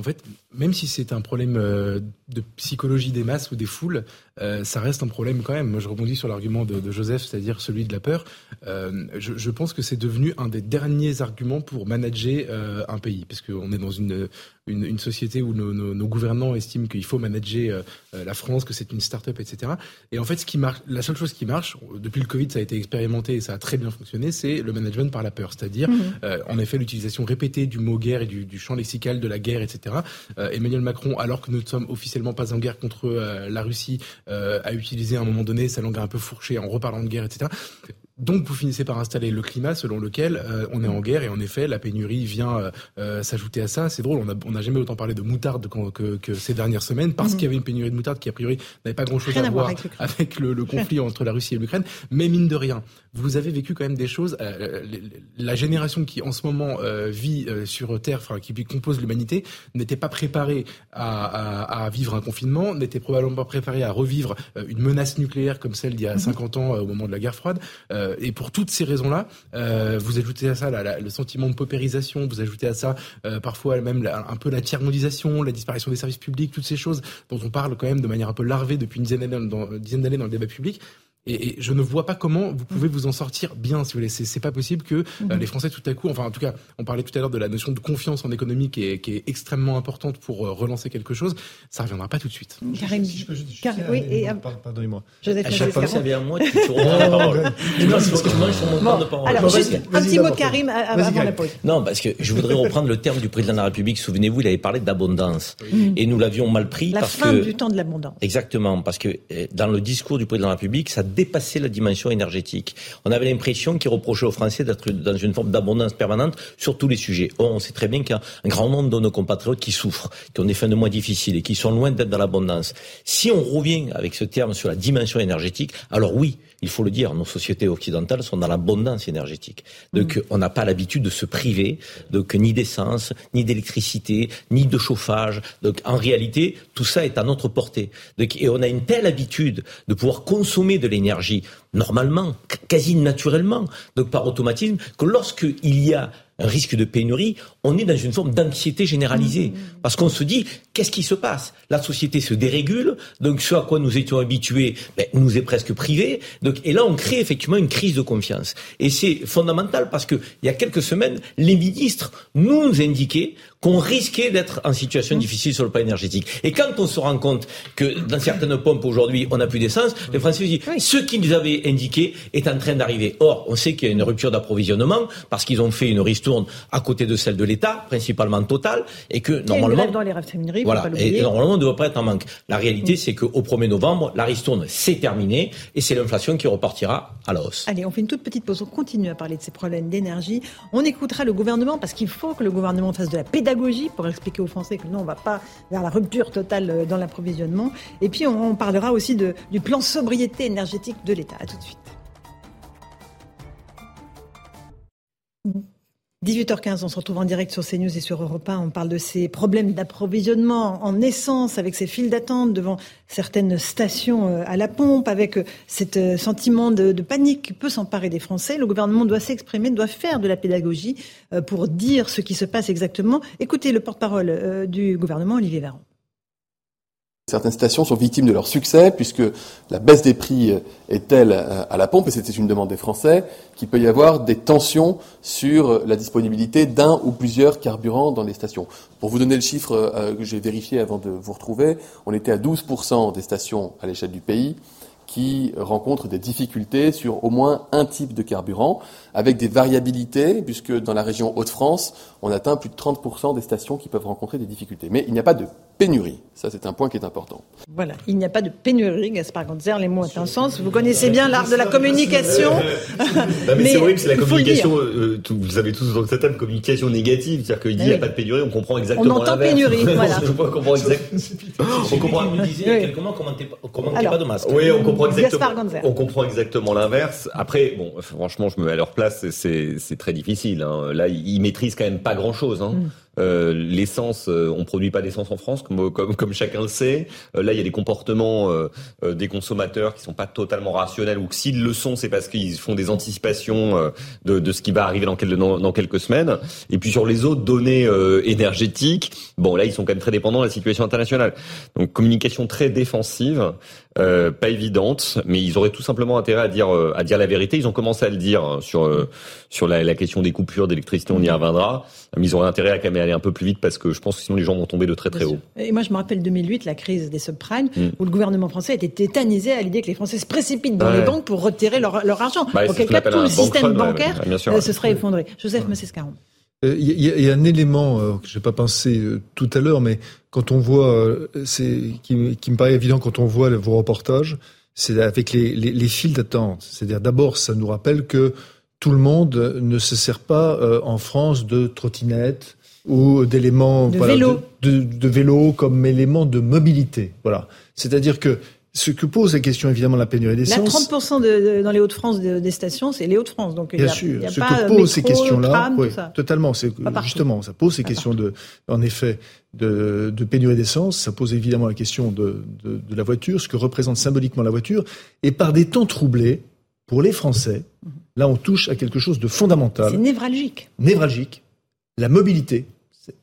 Speaker 7: En fait, même si c'est un problème euh, de psychologie des masses ou des foules, euh, ça reste un problème quand même. Moi, je rebondis sur l'argument de, Joseph, c'est-à-dire celui de la peur. Euh, je, pense que c'est devenu un des derniers arguments pour manager un pays, parce qu'on est dans une, une, société où nos, gouvernants estiment qu'il faut manager la France, que c'est une start-up, etc. Et en fait, ce qui marche, la seule chose qui marche, depuis le Covid, ça a été expérimenté et ça a très bien fonctionné, c'est le management par la peur, c'est-à-dire, mmh. en effet, l'utilisation répétée du mot guerre et du, du champ lexical de la guerre, etc euh, Emmanuel Macron, alors que nous ne sommes officiellement pas en guerre contre euh, la Russie, euh, a utilisé à un moment donné sa langue un peu fourchée en reparlant de guerre, etc. Donc vous finissez par installer le climat selon lequel euh, on est en guerre et en effet la pénurie vient euh, euh, s'ajouter à ça. C'est drôle, on n'a jamais autant parlé de moutarde que, que, ces dernières semaines parce mhm. qu'il y avait une pénurie de moutarde qui a priori n'avait pas grand-chose à, voir avec, le, le, conflit entre la Russie et l'Ukraine. Mais mine de rien, vous avez vécu quand même des choses. la génération qui en ce moment vit sur Terre, enfin qui compose l'humanité, n'était pas préparée à, à, à, vivre un confinement, n'était probablement pas préparée à revivre une menace nucléaire comme celle d'il y a 50 mhm. ans au moment de la guerre froide. Euh, et pour toutes ces raisons-là, euh, vous ajoutez à ça le sentiment de paupérisation, vous ajoutez à ça euh, parfois même un peu la tiers-mondisation, la disparition des services publics, toutes ces choses dont on parle quand même de manière un peu larvée depuis une dizaine d'années dans le débat public. Et, je ne vois pas comment vous pouvez vous en sortir bien, si vous voulez. C'est pas possible que mhm. les Français, tout à coup, enfin, en tout cas, on parlait tout à l'heure de la notion de confiance en économie qui est, qui est extrêmement importante pour relancer quelque chose. Ça reviendra pas tout de suite.
Speaker 1: Karim,
Speaker 14: si je peux juste oui, et, pardonnez-moi.
Speaker 6: À chaque fois que ça vient à moi, tu tournes *laughs* la parole.
Speaker 1: Alors, juste un petit mot de Karim avant la pause.
Speaker 6: Non, parce que je voudrais reprendre le terme du président de la République. Souvenez-vous, il avait parlé d'abondance. Et nous l'avions mal pris.
Speaker 1: La fin du temps de l'abondance.
Speaker 6: Exactement, parce que dans le discours du président de la République, ça dépasser la dimension énergétique. On avait l'impression qu'il reprochait aux Français d'être dans une forme d'abondance permanente sur tous les sujets. Or, on sait très bien qu'il y a un grand nombre de nos compatriotes qui souffrent, qui ont des fins de mois difficiles et qui sont loin d'être dans l'abondance. Si on revient avec ce terme sur la dimension énergétique, alors oui, il faut le dire, nos sociétés occidentales sont dans l'abondance énergétique. Donc, mm. on n'a pas l'habitude de se priver, donc ni d'essence, ni d'électricité, ni de chauffage. Donc, en réalité, tout ça est à notre portée. Donc, et on a une telle habitude de pouvoir consommer de l'énergie l'énergie normalement, quasi naturellement, donc par automatisme, que lorsqu'il y a un risque de pénurie, on est dans une forme d'anxiété généralisée. Mmh. Parce qu'on se dit, qu'est-ce qui se passe? La société se dérégule, donc ce à quoi nous étions habitués ben, nous est presque privé. Donc, et là, on crée effectivement une crise de confiance. Et c'est fondamental parce que il y a quelques semaines, les ministres nous indiquaient qu'on risquait d'être en situation mmh. difficile sur le plan énergétique. Et quand on se rend compte que dans certaines pompes aujourd'hui, on n'a plus d'essence, les Français se disent, ce qu'ils nous avaient indiqué est en train d'arriver. Or, on sait qu'il y a une rupture d'approvisionnement parce qu'ils ont fait une ristourne à côté de celle de l'État, principalement totale, et que normalement,
Speaker 1: dans les raffineries,
Speaker 6: voilà, et, normalement, on ne doit pas être en manque. La réalité, mmh. c'est qu'au 1er novembre, la ristourne c'est terminé et c'est l'inflation qui repartira à la hausse.
Speaker 1: Allez, on fait une toute petite pause. On continue à parler de ces problèmes d'énergie. On écoutera le gouvernement parce qu'il faut que le gouvernement fasse de la pédagogie pour expliquer aux Français que non, on ne va pas vers la rupture totale euh, dans l'approvisionnement. Et puis, on, parlera aussi du plan sobriété énergétique de l'État. À tout de suite. 18h15, on se retrouve en direct sur CNews et sur Europa. On parle de ces problèmes d'approvisionnement en essence avec ces files d'attente devant certaines stations euh, à la pompe, avec euh, ce euh, sentiment de, panique qui peut s'emparer des Français. Le gouvernement doit s'exprimer, doit faire de la pédagogie pour dire ce qui se passe exactement. Écoutez le porte-parole du gouvernement, Olivier Véran.
Speaker 26: Certaines stations sont victimes de leur succès puisque la baisse des prix est telle euh, à la pompe, et c'était une demande des Français, qu'il peut y avoir des tensions sur la disponibilité d'un ou plusieurs carburants dans les stations. Pour vous donner le chiffre euh, que j'ai vérifié avant de vous retrouver, on était à 12% des stations à l'échelle du pays qui rencontrent des difficultés sur au moins un type de carburant, avec des variabilités, puisque dans la région Hauts-de-France, on atteint plus de 30% des stations qui peuvent rencontrer des difficultés. Mais il n'y a pas de pénurie. Ça, c'est un point qui est important.
Speaker 1: Voilà, il n'y a pas de pénurie, Gaspard Gonzer, les mots ont un sens. Vous connaissez bien l'art de la communication.
Speaker 25: mais, *laughs* c'est horrible, c'est la communication, euh, vous avez tous dans cette table, communication négative. C'est-à-dire qu'il dit il n'y a pas de pénurie, on comprend exactement
Speaker 1: On entend pénurie, *laughs* voilà.
Speaker 25: on comprend exactement. *laughs*
Speaker 6: on comprend. Vous disiez comment commenter pas de masque.
Speaker 25: Oui, on comprend exactement. On comprend exactement l'inverse. Après, bon, franchement, je me mets à leur place, c'est très difficile. Hein. Là, ils maîtrisent quand même pas grand-chose. Hein. Mm. Euh, l'essence, euh, on produit pas d'essence en France, comme, comme, comme chacun le sait. Euh, là, il y a des comportements euh, euh, des consommateurs qui sont pas totalement rationnels, ou que s'ils le sont, c'est parce qu'ils font des anticipations de, de, ce qui va arriver dans, dans, dans, quelques semaines. Et puis sur les autres données énergétiques, bon, là, ils sont quand même très dépendants de la situation internationale. Donc communication très défensive. Euh, pas évidente, mais ils auraient tout simplement intérêt à dire à dire la vérité. Ils ont commencé à le dire hein, sur sur la, la, question des coupures d'électricité, on y reviendra. Mais ils auraient intérêt à quand même aller un peu plus vite parce que je pense que sinon les gens vont tomber de très très haut.
Speaker 1: Et moi je me rappelle 2008, la crise des subprimes, mm. où le gouvernement français était tétanisé à l'idée que les Français se précipitent dans les banques pour retirer leur, leur argent. Bah, Auquel cas tout le système bancaire euh, se serait effondré. Joseph Messescaron.
Speaker 14: Il y, y, a un élément euh, que je n'ai pas pensé euh, tout à l'heure, mais quand on voit, c'est qui, qui, me paraît évident quand on voit vos reportages, c'est avec les, les, les files d'attente. C'est-à-dire d'abord, ça nous rappelle que tout le monde ne se sert pas euh, en France de trottinette ou d'éléments
Speaker 1: de, vélo.
Speaker 14: de, vélo comme élément de mobilité. Voilà. C'est-à-dire que ce que pose la question évidemment la pénurie d'essence.
Speaker 1: Là, 30% de, dans les Hauts-de-France des stations, c'est les Hauts-de-France. Donc
Speaker 14: bien
Speaker 1: il y a,
Speaker 14: sûr.
Speaker 1: Il y a
Speaker 14: ce
Speaker 1: pas
Speaker 14: que pose ces questions-là,
Speaker 1: oui,
Speaker 14: totalement. C'est justement, ça pose ces questions de, en effet, de, de pénurie d'essence. Ça pose évidemment la question de, de, de la voiture, ce que représente symboliquement la voiture, et par des temps troublés pour les Français. Là, on touche à quelque chose de fondamental.
Speaker 1: C'est névralgique.
Speaker 14: Névralgique. La mobilité,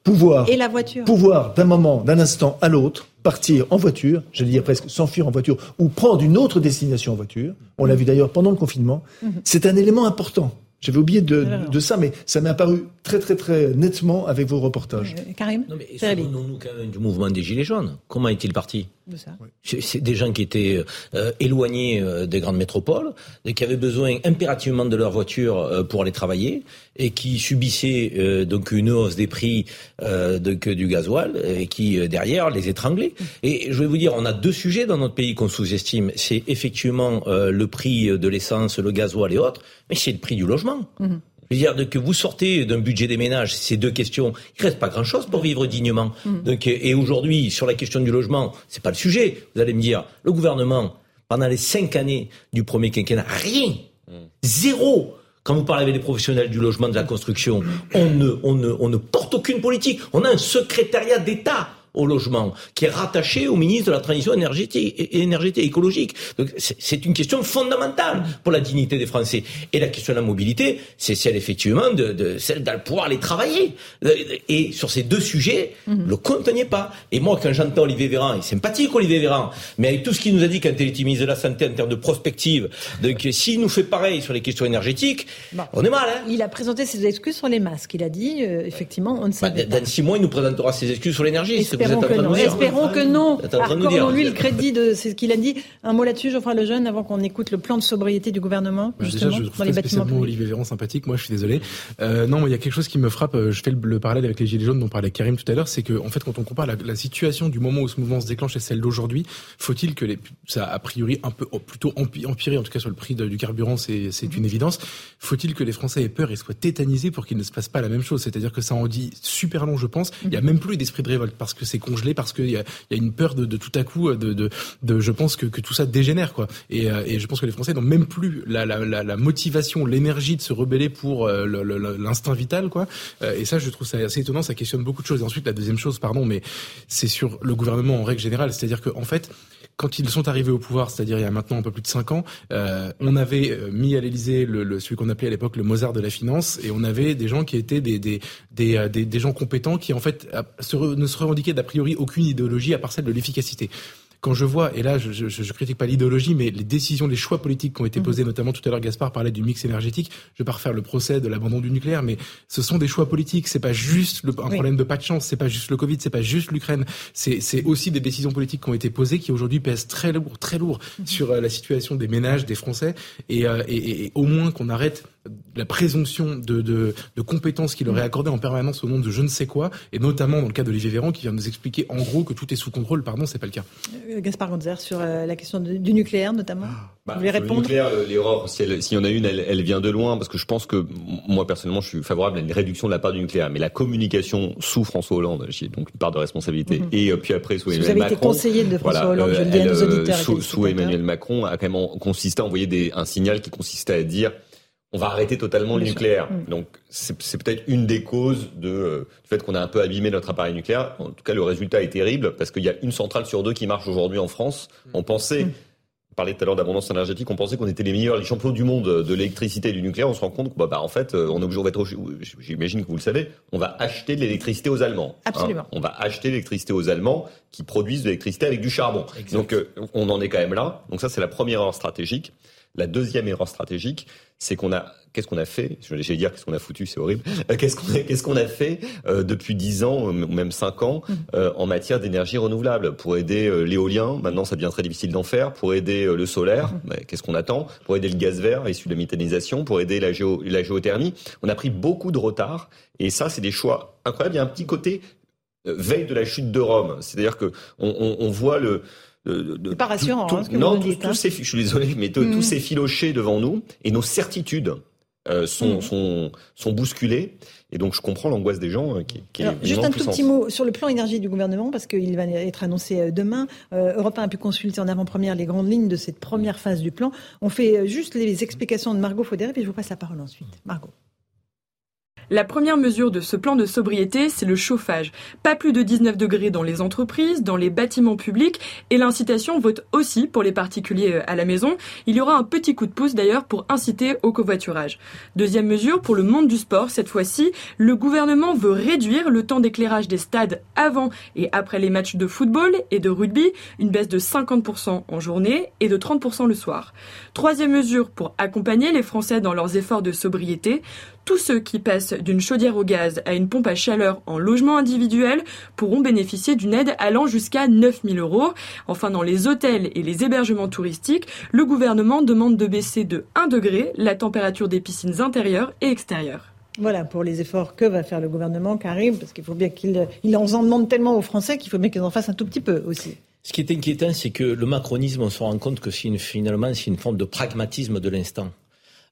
Speaker 14: pouvoir.
Speaker 1: Et la voiture.
Speaker 14: Pouvoir d'un moment, d'un instant à l'autre, partir en voiture, j'allais dire presque s'enfuir en voiture, ou prendre une autre destination en voiture. On l'a vu d'ailleurs pendant le confinement. Mhm. C'est un élément important. J'avais oublié de, de, ça, mais ça m'est apparu très très très nettement avec vos reportages.
Speaker 1: Euh, Karim
Speaker 6: non, mais Souvenons-nous quand même du mouvement des Gilets jaunes. Comment est-il parti de ça C'est des gens qui étaient euh, éloignés euh, des grandes métropoles, et qui avaient besoin impérativement de leur voiture euh, pour aller travailler, et qui subissaient euh, donc une hausse des prix de, du gasoil, et qui derrière les étranglaient. Et je vais vous dire, on a deux sujets dans notre pays qu'on sous-estime. C'est effectivement le prix de l'essence, le gasoil et autres, mais c'est le prix du logement. Je veux dire que vous sortez d'un budget des ménages, ces deux questions, il reste pas grand-chose pour vivre dignement. Et aujourd'hui, sur la question du logement, c'est pas le sujet. Vous allez me dire, le gouvernement, pendant les cinq années du premier quinquennat, rien, zéro. Quand vous parlez avec les professionnels du logement, de la construction, on ne, on ne, on ne porte aucune politique. On a un secrétariat d'État au logement, qui est rattaché au ministre de la transition énergétique et énergétique écologique. Donc c'est une question fondamentale pour la dignité des Français. Et la question de la mobilité, c'est celle effectivement de, de celle de pouvoir aller travailler. Et sur ces deux sujets, mhm. le compte n'y est pas. Et moi, quand j'entends Olivier Véran, il est sympathique Olivier Véran, mais avec tout ce qu'il nous a dit quand il était ministre de la Santé en termes de prospective, donc s'il nous fait pareil sur les questions énergétiques, on est mal. Hein
Speaker 1: il a présenté ses excuses sur les masques. Il a dit, euh, effectivement, on ne sait
Speaker 6: bah, pas. Dans six mois, il nous présentera ses excuses sur l'énergie.
Speaker 1: Espérons, que non. Espérons que non. Accordons-lui le crédit de ce qu'il a dit. Un mot là-dessus, Geoffroy Lejeune, avant qu'on écoute le plan de sobriété du gouvernement, bah, justement,
Speaker 7: déjà, je trouve dans les bâtiments Olivier Véran sympathique. Moi, je suis désolé. Euh, non, il y a quelque chose qui me frappe. Euh, je fais le, parallèle avec les gilets jaunes dont parlait Karim tout à l'heure. C'est que, en fait, quand on compare la, situation du moment où ce mouvement se déclenche et celle d'aujourd'hui, faut-il que les, ça a priori un peu oh, plutôt empiré, en tout cas sur le prix du carburant, c'est une évidence. Faut-il que les Français aient peur et soient tétanisés pour qu'il ne se passe pas la même chose? C'est-à-dire que ça en dit super long, je pense. Il y a même plus d'esprit de révolte parce que c'est congelé, parce qu'il y a, y a une peur de, de, tout à coup, de, de, de je pense que, que tout ça dégénère, quoi. Et, euh, et je pense que les Français n'ont même plus la, la, la, la motivation, l'énergie de se rebeller pour euh, l'instinct vital, quoi. Euh, et ça, je trouve ça assez étonnant. Ça questionne beaucoup de choses. Et ensuite, la deuxième chose, pardon, mais c'est sur le gouvernement en règle générale. C'est-à-dire qu'en en fait, quand ils sont arrivés au pouvoir, c'est-à-dire il y a maintenant un peu plus de cinq ans, euh, on avait euh, mis à l'Élysée le, celui qu'on appelait à l'époque le Mozart de la finance, et on avait des gens qui étaient des euh, gens compétents qui en fait ne se revendiquaient d'a priori aucune idéologie à part celle de l'efficacité quand je vois, et là je, je, je critique pas l'idéologie, mais les décisions, les choix politiques qui ont été mhm. posés, notamment tout à l'heure Gaspard parlait du mix énergétique, je vais pas refaire le procès de l'abandon du nucléaire, mais ce sont des choix politiques, c'est pas juste le, un problème de pas de chance, c'est pas juste le Covid, c'est pas juste l'Ukraine, c'est aussi des décisions politiques qui ont été posées qui aujourd'hui pèsent très lourd, très lourd mhm. sur euh, la situation des ménages, des Français, et, euh, et, et au moins qu'on arrête la présomption de, de, de compétences qu'il aurait accordé en permanence au nom de je ne sais quoi, et notamment dans le cas d'Olivier Véran qui vient nous expliquer en gros que tout est sous contrôle. Pardon, c'est pas le cas.
Speaker 1: Euh, Gaspard Gonzer sur euh, la question du nucléaire notamment.
Speaker 25: Bah, Vous voulez répondre Le nucléaire, l'erreur, s'il y en a une, elle, elle, vient de loin, parce que je pense que moi personnellement, je suis favorable à une réduction de la part du nucléaire, mais la communication sous François Hollande, j'ai donc une part de responsabilité, mhm. et euh, puis après sous Emmanuel Macron.
Speaker 1: Vous avez été conseiller de François Hollande, je le dis à nos auditeurs.
Speaker 25: Sous, sous Emmanuel Macron a quand même consisté à envoyer des, un signal qui consistait à dire on va arrêter totalement le nucléaire. Mm. Donc c'est peut-être une des causes de, euh, du fait qu'on a un peu abîmé notre appareil nucléaire. En tout cas, le résultat est terrible parce qu'il y a une centrale sur deux qui marche aujourd'hui en France. Mm. On pensait, mm. on parlait tout à l'heure d'abondance énergétique, on pensait qu'on était les meilleurs, les champions du monde de l'électricité et du nucléaire. On se rend compte que bah, bah en fait, euh, on est obligé, d'être, j'imagine que vous le savez, on va acheter de l'électricité aux Allemands.
Speaker 1: Hein. Absolument.
Speaker 25: on va acheter l'électricité aux Allemands qui produisent de l'électricité avec du charbon. Donc euh, on en est quand même là. Donc ça, c'est la première erreur stratégique. La deuxième erreur stratégique, c'est qu'on a, qu'est-ce qu'on a fait? Je vais dire qu'est-ce qu'on a foutu, c'est horrible. Euh, qu'est-ce qu'on a, qu'est-ce qu'on a fait euh, depuis dix ans ou même cinq ans mmh. euh, en matière d'énergie renouvelable? Pour aider l'éolien Maintenant, ça devient très difficile d'en faire. Pour aider le solaire, mmh. qu'est-ce qu'on attend? Pour aider le gaz vert issu de la méthanisation, pour aider la, géo, la géothermie, on a pris beaucoup de retard. Et ça, c'est des choix incroyables. Il y a un petit côté veille de la chute de Rome, c'est-à-dire que on, on, on voit le
Speaker 1: de, pas rassurant. Hein,
Speaker 25: non,
Speaker 1: tous
Speaker 25: hein. ces, je suis désolé, mais tous mm. ces filochés devant nous et nos certitudes euh, sont, mm. sont, sont bousculées. Et donc, je comprends l'angoisse des gens euh, qui, qui
Speaker 1: Alors, Juste un tout petit mot sur le plan énergie du gouvernement, parce qu'il va être annoncé euh, demain. Euh, Europe 1 a pu consulter en avant-première les grandes lignes de cette première phase du plan. On fait juste les explications de Margot Faudéré, puis je vous passe la parole ensuite. Margot.
Speaker 27: La première mesure de ce plan de sobriété, c'est le chauffage. Pas plus de 19 degrés dans les entreprises, dans les bâtiments publics et l'incitation vote aussi pour les particuliers euh, à la maison. Il y aura un petit coup de pouce d'ailleurs pour inciter au covoiturage. Deuxième mesure pour le monde du sport, cette fois-ci, le gouvernement veut réduire le temps d'éclairage des stades avant et après les matchs de football et de rugby, une baisse de 50% en journée et de 30% le soir. Troisième mesure pour accompagner les Français dans leurs efforts de sobriété, tous ceux qui passent d'une chaudière au gaz à une pompe à chaleur en logement individuel pourront bénéficier d'une aide allant jusqu'à 9000 euros. Enfin, dans les hôtels et les hébergements touristiques, le gouvernement demande de baisser de 1 degré la température des piscines intérieures et extérieures.
Speaker 1: Voilà, pour les efforts que va faire le gouvernement, Karim, parce qu'il faut bien qu'il il en demande tellement aux Français qu'il faut bien qu'ils en fassent un tout petit peu aussi.
Speaker 6: Ce qui est inquiétant, c'est que le macronisme, on se rend compte que c'est finalement c'est une forme de pragmatisme de l'instant.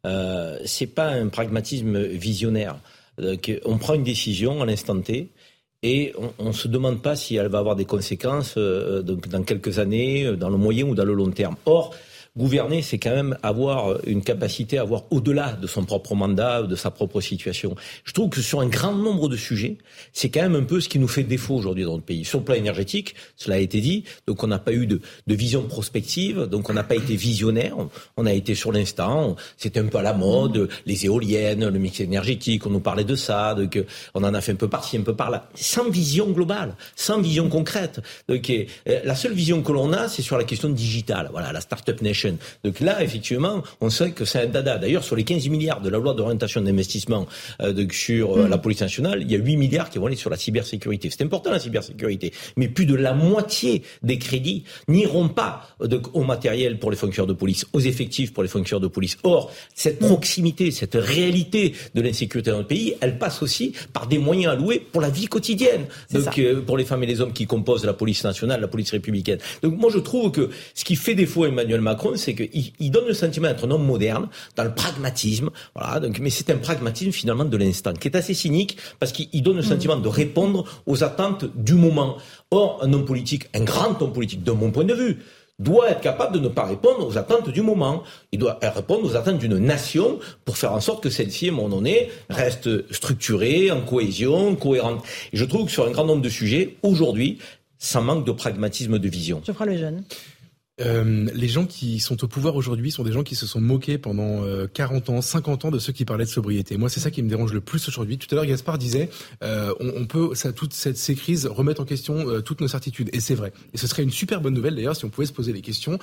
Speaker 6: Euh, c'est pas un pragmatisme visionnaire. on prend une décision à l'instant T et on ne se demande pas si elle va avoir des conséquences euh, dans quelques années, dans le moyen ou dans le long terme. Or, Gouverner, c'est quand même avoir une capacité à voir au-delà de son propre mandat, de sa propre situation. Je trouve que sur un grand nombre de sujets, c'est quand même un peu ce qui nous fait défaut aujourd'hui dans notre pays. Sur le plan énergétique, cela a été dit, donc on n'a pas eu de, vision prospective, donc on n'a pas été visionnaire, on a été sur l'instant, c'était un peu à la mode, les éoliennes, le mix énergétique, on nous parlait de ça, donc on en a fait un peu par-ci, un peu par-là, sans vision globale, sans vision concrète. Donc euh, la seule vision que l'on a, c'est sur la question digitale, voilà, la Startup Nation. Donc là, effectivement, on sait que c'est un dada. D'ailleurs, sur les 15 milliards de la loi d'orientation d'investissement euh, sur euh, la police nationale, il y a 8 milliards qui vont aller sur la cybersécurité. C'est important la cybersécurité, mais plus de la moitié des crédits n'iront pas de, au matériel pour les fonctionnaires de police, aux effectifs pour les fonctionnaires de police. Or, cette proximité, cette réalité de l'insécurité dans le pays, elle passe aussi par des moyens alloués pour la vie quotidienne, donc euh, pour les femmes et les hommes qui composent la police nationale, la police républicaine. Donc moi, je trouve que ce qui fait défaut à Emmanuel Macron, c'est qu'il il donne le sentiment d'être un homme moderne, dans le pragmatisme, voilà. Donc, mais c'est un pragmatisme finalement de l'instant, qui est assez cynique parce qu'il donne le mmh. sentiment de répondre aux attentes du moment. Or, un homme politique, un grand homme politique, de mon point de vue, doit être capable de ne pas répondre aux attentes du moment. Il doit répondre aux attentes d'une nation pour faire en sorte que celle-ci, à un moment donné, reste structurée, en cohésion, cohérente. Et je trouve que sur un grand nombre de sujets, aujourd'hui, ça manque de pragmatisme de vision.
Speaker 1: Je ferai le jeune.
Speaker 7: Euh, les gens qui sont au pouvoir aujourd'hui sont des gens qui se sont moqués pendant 40 euh, ans, 50 ans de ceux qui parlaient de sobriété. Moi, c'est ça qui me dérange le plus aujourd'hui. Tout à l'heure, Gaspard disait, euh, on, on, peut, ça, toutes cette, ces crises remettent en question euh, toutes nos certitudes. Et c'est vrai. Et ce serait une super bonne nouvelle d'ailleurs si on pouvait se poser les questions,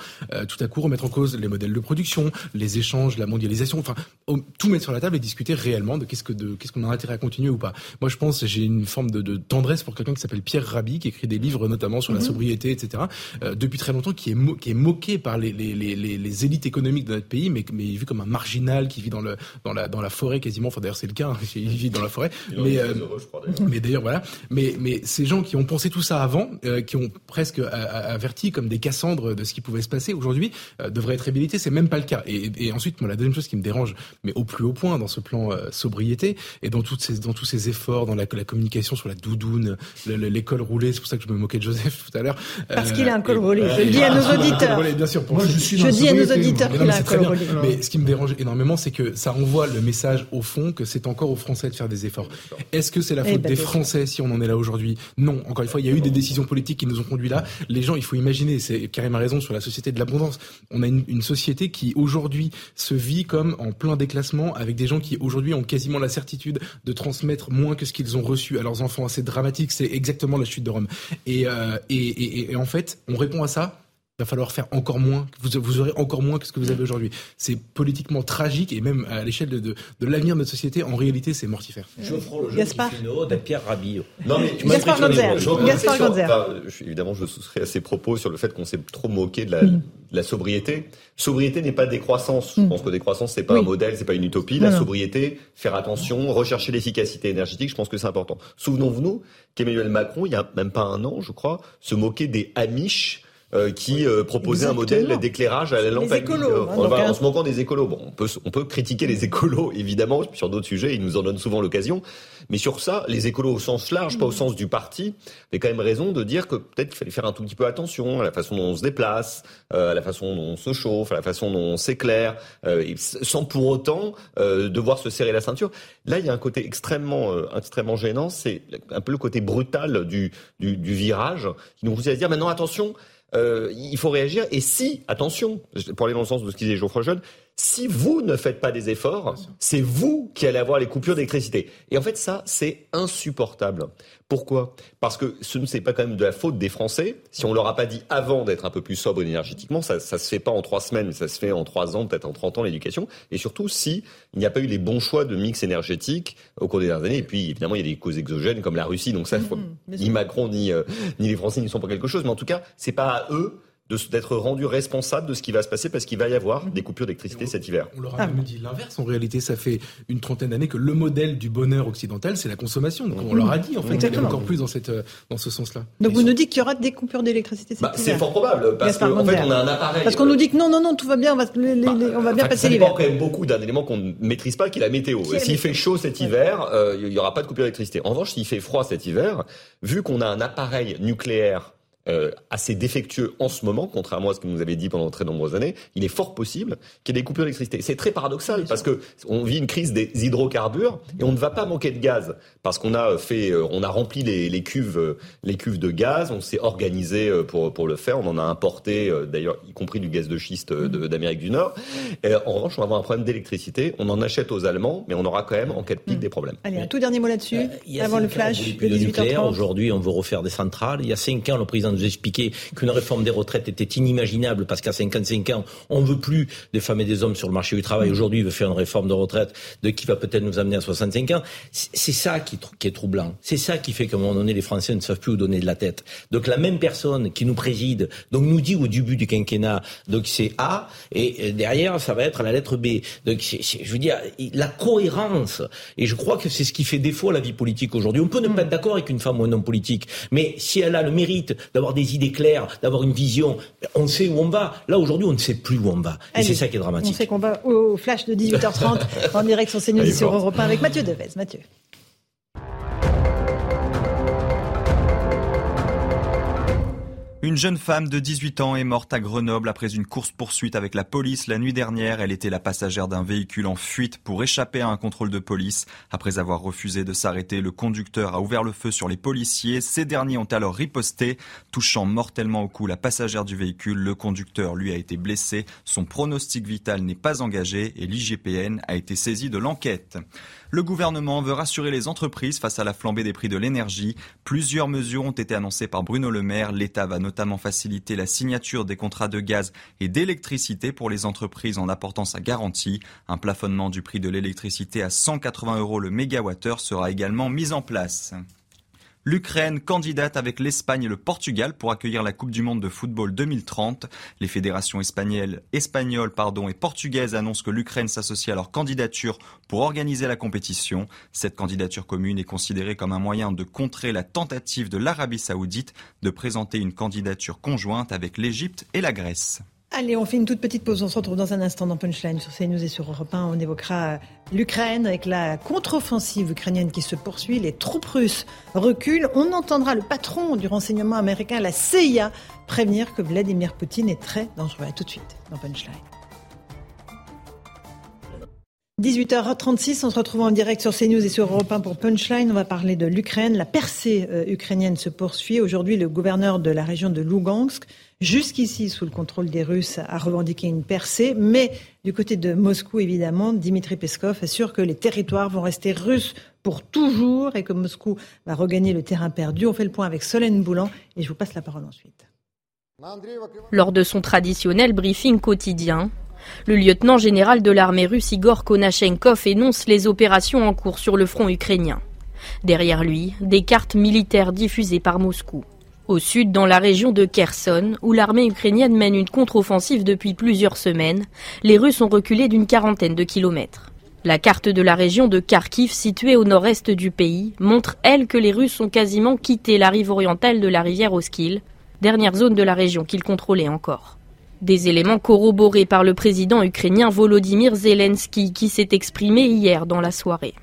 Speaker 7: tout à coup remettre en cause les modèles de production, les échanges, la mondialisation, enfin tout mettre sur la table et discuter réellement de qu'est-ce que de qu'est-ce qu'on a intérêt à continuer ou pas. Moi, je pense j'ai une forme de, de, tendresse pour quelqu'un qui s'appelle Pierre Rabhi, qui écrit des livres notamment sur la mhm. sobriété, etc. depuis très longtemps, qui est qui est moqué par les, les, les, les, élites économiques de notre pays, mais, mais vu comme un marginal qui vit dans, le, dans, la, dans la forêt quasiment. Enfin, d'ailleurs, c'est le cas, hein, il vit dans la forêt. mais, euh, mais d'ailleurs, voilà. Mais, mais ces gens qui ont pensé tout ça avant, euh, qui ont presque averti comme des Cassandres de ce qui pouvait se passer aujourd'hui, euh, devraient être réhabilités. C'est même pas le cas. Et, et, ensuite, moi, la deuxième chose qui me dérange, mais au plus haut point dans ce plan sobriété et dans, toutes ces, dans tous ces efforts, dans la, la communication sur la doudoune, l'école roulée, c'est pour ça que je me moquais de Joseph *laughs* tout à l'heure.
Speaker 1: Parce qu'il a un col roulé. Je le dis à nos auditeurs.
Speaker 7: Bien sûr,
Speaker 1: moi, je, suis je dis à nos auditeurs qu'il a un
Speaker 7: Mais ce qui me dérange énormément, c'est que ça envoie le message au fond que c'est encore aux Français de faire des efforts. Est-ce que c'est la eh faute ben, des Français si on en est là aujourd'hui? Non. Encore une fois, il y a eu des décisions politiques qui nous ont conduits là. Les gens, il faut imaginer, c'est Karim a raison sur la société de l'abondance. On a une, une société qui aujourd'hui se vit comme en plein déclassement avec des gens qui aujourd'hui ont quasiment la certitude de transmettre moins que ce qu'ils ont reçu à leurs enfants. C'est dramatique, c'est exactement la chute de Rome. Et, euh, et, et, et en fait, on répond à ça il va falloir faire encore moins, vous, vous aurez encore moins que ce que vous avez aujourd'hui. C'est politiquement tragique et même à l'échelle de, de, de l'avenir de notre société, en réalité, c'est mortifère.
Speaker 6: Je prends le jeu Gaspard. Pierre Rabillot.
Speaker 1: Non, mais tu Gaspard Gonzer. Gaspard
Speaker 25: évidemment, je souscris à ces propos sur le fait qu'on s'est trop moqué de la, mm. la sobriété. Sobriété n'est pas décroissance. Mm. Je pense que décroissance, c'est pas un modèle, c'est pas une utopie. La sobriété, faire attention, rechercher l'efficacité énergétique, je pense que c'est important. Souvenons-nous qu'Emmanuel Macron, il y a même pas un an, je crois, se moquait des Amish euh, qui euh, proposait un modèle d'éclairage à la lampe
Speaker 1: à hein,
Speaker 25: en se moquant des écolos. Bon, on peut, on peut critiquer les écolos, *laughs* évidemment, sur d'autres sujets, ils nous en donnent souvent l'occasion. Mais sur ça, les écolos au sens large, pas au sens du parti, avaient quand même raison de dire que peut-être qu'il fallait faire un tout petit peu attention à la façon dont on se déplace, euh, à la façon dont on se chauffe, à la façon dont on s'éclaire, sans pour autant devoir se serrer la ceinture. Là, il y a un côté extrêmement, extrêmement gênant, c'est un peu le côté brutal du, du, du virage, qui nous pousse à dire maintenant attention, euh, il faut réagir. Et si, attention, pour aller dans le sens de ce qu'il disait Geoffroy Jeune, si vous ne faites pas des efforts, c'est vous qui allez avoir les coupures d'électricité. Et en fait, ça, c'est insupportable. Pourquoi? Parce que ce ne c'est pas quand même de la faute des Français. Si on leur a pas dit avant d'être un peu plus sobre énergétiquement, ça, ça se fait pas en trois semaines, ça se fait en trois ans, peut-être en 30 ans l'éducation. Et surtout, si il n'y a pas eu les bons choix de mix énergétique au cours des dernières années. Et puis, évidemment, il y a des causes exogènes comme la Russie. Donc ça, mmh, ni Macron ni, euh, ni les Français n'y sont pas quelque chose. Mais en tout cas, c'est pas à eux d'être rendu responsable de ce qui va se passer parce qu'il va y avoir des coupures d'électricité cet hiver.
Speaker 7: On leur a même dit l'inverse. En réalité, ça fait une trentaine d'années que le modèle du bonheur occidental, c'est la consommation. Donc on leur a dit en fait qu'il encore plus dans cette euh, dans ce sens-là.
Speaker 1: Donc vous nous dites qu'il y aura des coupures d'électricité cet bah,
Speaker 25: C'est fort probable parce qu'en fait on a un appareil.
Speaker 1: Parce qu'on nous dit que non non non tout va bien, on va, on va bien passer l'hiver. Ça
Speaker 25: dépend quand même beaucoup d'un élément qu'on ne maîtrise pas, qui est la météo. S'il fait chaud cet hiver, euh, il y aura pas de coupure d'électricité. En revanche, s'il fait froid cet hiver, vu qu'on a un appareil nucléaire euh, assez défectueux en ce moment, contrairement à ce que vous nous avez dit pendant très nombreuses années, il est fort possible qu'il y ait des coupures d'électricité. C'est très paradoxal parce que on vit une crise des hydrocarbures et on ne va pas manquer de gaz parce qu'on a fait, euh, on a rempli les, les cuves, euh, les cuves de gaz, on s'est organisé pour pour le faire, on en a importé d'ailleurs, y compris du gaz de schiste d'Amérique du Nord. Et en revanche, on va avoir un problème d'électricité. On en achète aux Allemands, mais on aura quand même en cas de pic mm. des problèmes.
Speaker 1: Allez, un tout dernier mot là-dessus avant le flash de 18h30.
Speaker 6: Aujourd'hui, on veut refaire des centrales. Il y a cinq ans, le président nous expliquer qu'une réforme des retraites était inimaginable parce qu'à 55 ans, on ne veut plus des femmes et des hommes sur le marché du travail. Aujourd'hui, il veut faire une réforme de retraite de qui va peut-être nous amener à 65 ans. C'est ça qui, qui, est troublant. C'est ça qui fait qu'à un moment donné, les Français ne savent plus où donner de la tête. Donc la même personne qui nous préside, donc nous dit au début du quinquennat, donc c'est A, et derrière, ça va être la lettre B. Donc je veux dire, la cohérence, et je crois que c'est ce qui fait défaut à la vie politique aujourd'hui. On peut ne pas être d'accord avec une femme ou un homme politique, mais si elle a le mérite d'avoir des idées claires, d'avoir une vision. On sait où on va. Là, aujourd'hui, on ne sait plus où on va. Et c'est ça qui est dramatique.
Speaker 1: On sait qu'on va au flash de 18h30 en direct sur CNews et sur Europe 1 avec Mathieu Devez. Mathieu.
Speaker 8: Une jeune femme de 18 ans est morte à Grenoble après une course-poursuite avec la police la nuit dernière. Elle était la passagère d'un véhicule en fuite pour échapper à un contrôle de police. Après avoir refusé de s'arrêter, le conducteur a ouvert le feu sur les policiers. Ces derniers ont alors riposté, touchant mortellement au cou la passagère du véhicule. Le conducteur, lui, a été blessé. Son pronostic vital n'est pas engagé et l'IGPN a été saisi de l'enquête. Le gouvernement veut rassurer les entreprises face à la flambée des prix de l'énergie. Plusieurs mesures ont été annoncées par Bruno Le Maire. L'État va notamment faciliter la signature des contrats de gaz et d'électricité pour les entreprises en apportant sa garantie. Un plafonnement du prix de l'électricité à 180 euros le mégawattheure sera également mis en place. L'Ukraine candidate avec l'Espagne et le Portugal pour accueillir la Coupe du Monde de football 2030. Les fédérations espagnoles, et portugaises annoncent que l'Ukraine s'associe à leur candidature pour organiser la compétition. Cette candidature commune est considérée comme un moyen de contrer la tentative de l'Arabie saoudite de présenter une candidature conjointe avec l'Égypte et la Grèce.
Speaker 1: Allez, on fait une toute petite pause. On se retrouve dans un instant dans Punchline sur CNews et sur Europe 1. On évoquera l'Ukraine avec la contre-offensive ukrainienne qui se poursuit. Les troupes russes reculent. On entendra le patron du renseignement américain, la CIA, prévenir que Vladimir Poutine est très dangereux. À tout de suite dans Punchline. 18h36, on se retrouve en direct sur CNews et sur Europe 1 pour Punchline. On va parler de l'Ukraine. La percée euh, ukrainienne se poursuit. Aujourd'hui, le gouverneur de la région de Lugansk jusqu'ici sous le contrôle des Russes, a revendiqué une percée. Mais du côté de Moscou, évidemment, Dimitri Peskov assure que les territoires vont rester russes pour toujours et que Moscou va regagner le terrain perdu. On fait le point avec Solène Boulan et je vous passe la parole ensuite.
Speaker 16: Lors de son traditionnel briefing quotidien, le lieutenant général de l'armée russe Igor Konashenkov énonce les opérations en cours sur le front ukrainien. Derrière lui, des cartes militaires diffusées par Moscou. Au sud, dans la région de Kherson, où l'armée ukrainienne mène une contre-offensive depuis plusieurs semaines, les Russes ont reculé d'une quarantaine de kilomètres. La carte de la région de Kharkiv, située au nord-est du pays, montre, elle, que les Russes ont quasiment quitté la rive orientale de la rivière Oskil, dernière zone de la région qu'ils contrôlaient encore. Des éléments corroborés par le président ukrainien Volodymyr Zelensky, qui s'est exprimé hier dans la soirée.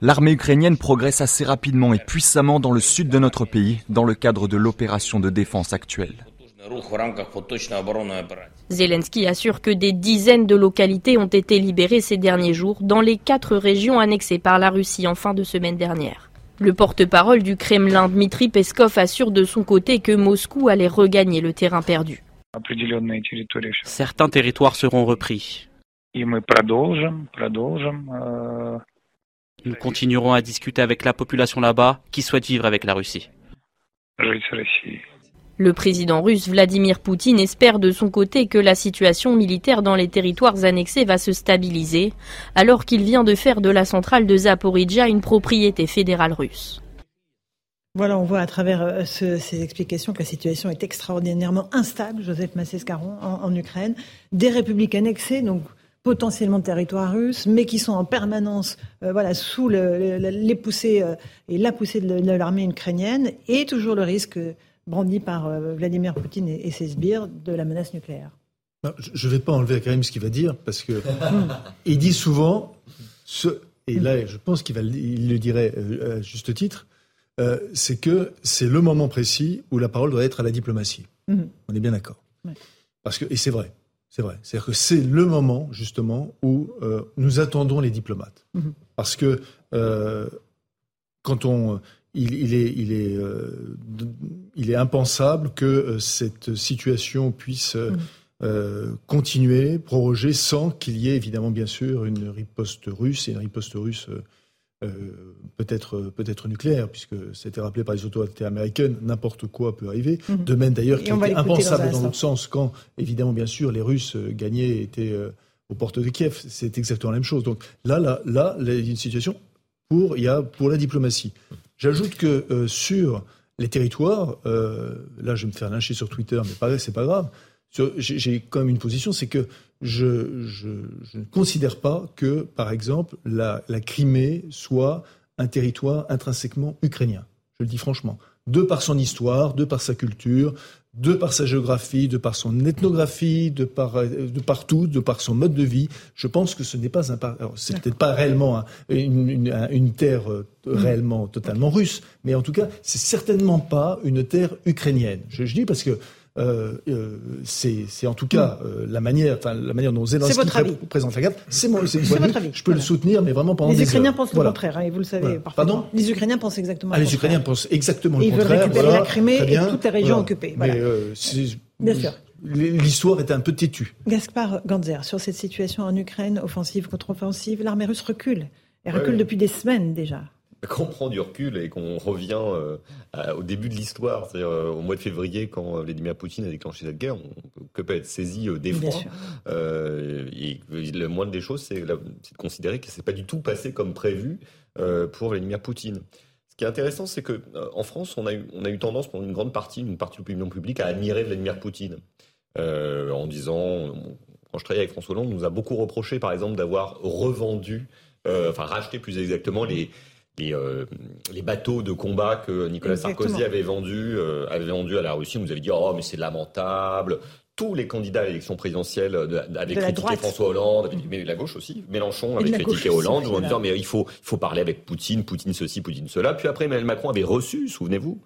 Speaker 8: L'armée ukrainienne progresse assez rapidement et puissamment dans le sud de notre pays dans le cadre de l'opération de défense actuelle.
Speaker 16: Zelensky assure que des dizaines de localités ont été libérées ces derniers jours dans les quatre régions annexées par la Russie en fin de semaine dernière. Le porte-parole du Kremlin, Dmitri Peskov, assure de son côté que Moscou allait regagner le terrain perdu.
Speaker 28: Certains territoires seront repris.
Speaker 29: Э,
Speaker 28: Nous continuerons à discuter avec la population là-bas qui souhaite vivre avec la Russie.
Speaker 16: Le président russe Vladimir Poutine espère de son côté que la situation militaire dans les territoires annexés va se stabiliser, alors qu'il vient de faire de la centrale de Zaporizhia une propriété fédérale russe.
Speaker 1: Voilà, on voit à travers euh, ces explications que la situation est extraordinairement instable, Joseph Massescaron, en, en Ukraine. Des républiques annexées, donc potentiellement de territoire russe, mais qui sont en permanence euh, voilà, sous les poussées euh, et la poussée de, l'armée ukrainienne, et toujours le risque brandi par euh, Vladimir Poutine et, ses sbires de la menace nucléaire.
Speaker 14: je ne vais pas enlever à Karim ce qu'il va dire, parce que *laughs* *laughs* il dit souvent, ce, et là je pense qu'il il le dirait à juste titre, c'est que c'est le moment précis où la parole doit être à la diplomatie.
Speaker 1: Mhm.
Speaker 14: On est bien d'accord.
Speaker 1: Ouais.
Speaker 14: Parce que et c'est vrai, c'est vrai. C'est-à-dire que c'est le moment justement où euh, nous attendons les diplomates.
Speaker 1: Mhm.
Speaker 14: Parce que euh, quand on il, il est, il, est, euh, il est impensable que cette situation puisse euh, continuer, proroger, sans qu'il y ait évidemment bien sûr une riposte russe et une riposte russe euh, euh, peut-être peut-être nucléaire, puisque c'était rappelé par les autorités américaines, n'importe quoi peut arriver.
Speaker 1: Mhm.
Speaker 14: De même d'ailleurs
Speaker 1: va
Speaker 14: était
Speaker 1: dans
Speaker 14: impensable dans
Speaker 1: instant.
Speaker 14: l'autre sens quand évidemment bien sûr les Russes euh, gagnaient et étaient euh, aux portes de Kiev. C'est exactement la même chose. Donc là, là, là, il y a une situation pour, il y a pour la diplomatie. J'ajoute que euh, sur les territoires, là, je vais me faire lyncher sur Twitter, mais c'est pas grave. J'ai quand même une position, c'est que je, je, je ne considère pas que, par exemple, la, la Crimée soit un territoire intrinsèquement ukrainien. Je le dis franchement. De par son histoire, de par sa culture, de par sa géographie, de par son ethnographie, de par de partout, de par son mode de vie, je pense que ce n'est pas un. par- C'est peut-être pas réellement un- une, une- un- une terre euh, réellement totalement russe, mais en tout cas, c'est certainement pas une terre ukrainienne. Je, je dis parce que. Euh, euh, c'est en tout cas euh, la manière, enfin la manière dont Zelensky présente la carte. C'est mon,
Speaker 1: votre avis.
Speaker 14: Je peux le soutenir, mais vraiment pendant
Speaker 1: Les
Speaker 14: des
Speaker 1: Ukrainiens
Speaker 14: heures.
Speaker 1: pensent
Speaker 14: Voilà.
Speaker 1: le contraire, hein, et vous le savez
Speaker 14: Voilà.
Speaker 1: parfaitement.
Speaker 14: Pardon
Speaker 1: les Ukrainiens pensent exactement
Speaker 14: Ah,
Speaker 1: le
Speaker 14: les
Speaker 1: contraire.
Speaker 14: Ukrainiens pensent exactement
Speaker 1: Et
Speaker 14: le
Speaker 1: ils veulent
Speaker 14: contraire.
Speaker 1: récupérer la Crimée et toutes les régions occupées.
Speaker 14: Mais
Speaker 1: Bien sûr.
Speaker 14: L'histoire est un peu têtue.
Speaker 1: Gaspard Ganzer, sur cette situation en Ukraine, offensive contre offensive, l'armée russe recule. Elle recule
Speaker 25: Ouais.
Speaker 1: depuis des semaines déjà. *laughs*
Speaker 25: Quand on prend du recul et qu'on revient euh, à- au début de l'histoire, c'est-à-dire euh, au mois de février, quand Vladimir Poutine a déclenché cette guerre, on que peut être saisi euh, d'effroi. Euh, et le moindre des choses, c'est de considérer que c'est pas du tout passé comme prévu pour Vladimir Poutine. Ce qui est intéressant, c'est que en France, on a, eu, on a eu tendance pendant une grande partie, une partie de l'opinion publique, à admirer Vladimir Poutine, en disant, quand je travaillais avec François Hollande, on nous a beaucoup reproché, par exemple, d'avoir revendu, enfin racheté plus exactement les les, euh, les bateaux de combat que Nicolas
Speaker 1: Exactement.
Speaker 25: Sarkozy avait vendus euh, avait vendu à la Russie. On nous avait dit oh mais c'est lamentable. Tous les candidats à l'élection présidentielle de- avaient critiqué
Speaker 1: droite.
Speaker 25: François Hollande, avaient dit- mais la gauche aussi. Mélenchon
Speaker 1: Et
Speaker 25: avait critiqué Hollande en disant mais il faut il faut parler avec Poutine, Poutine ceci, Poutine cela. Puis après Emmanuel Macron avait reçu, souvenez-vous,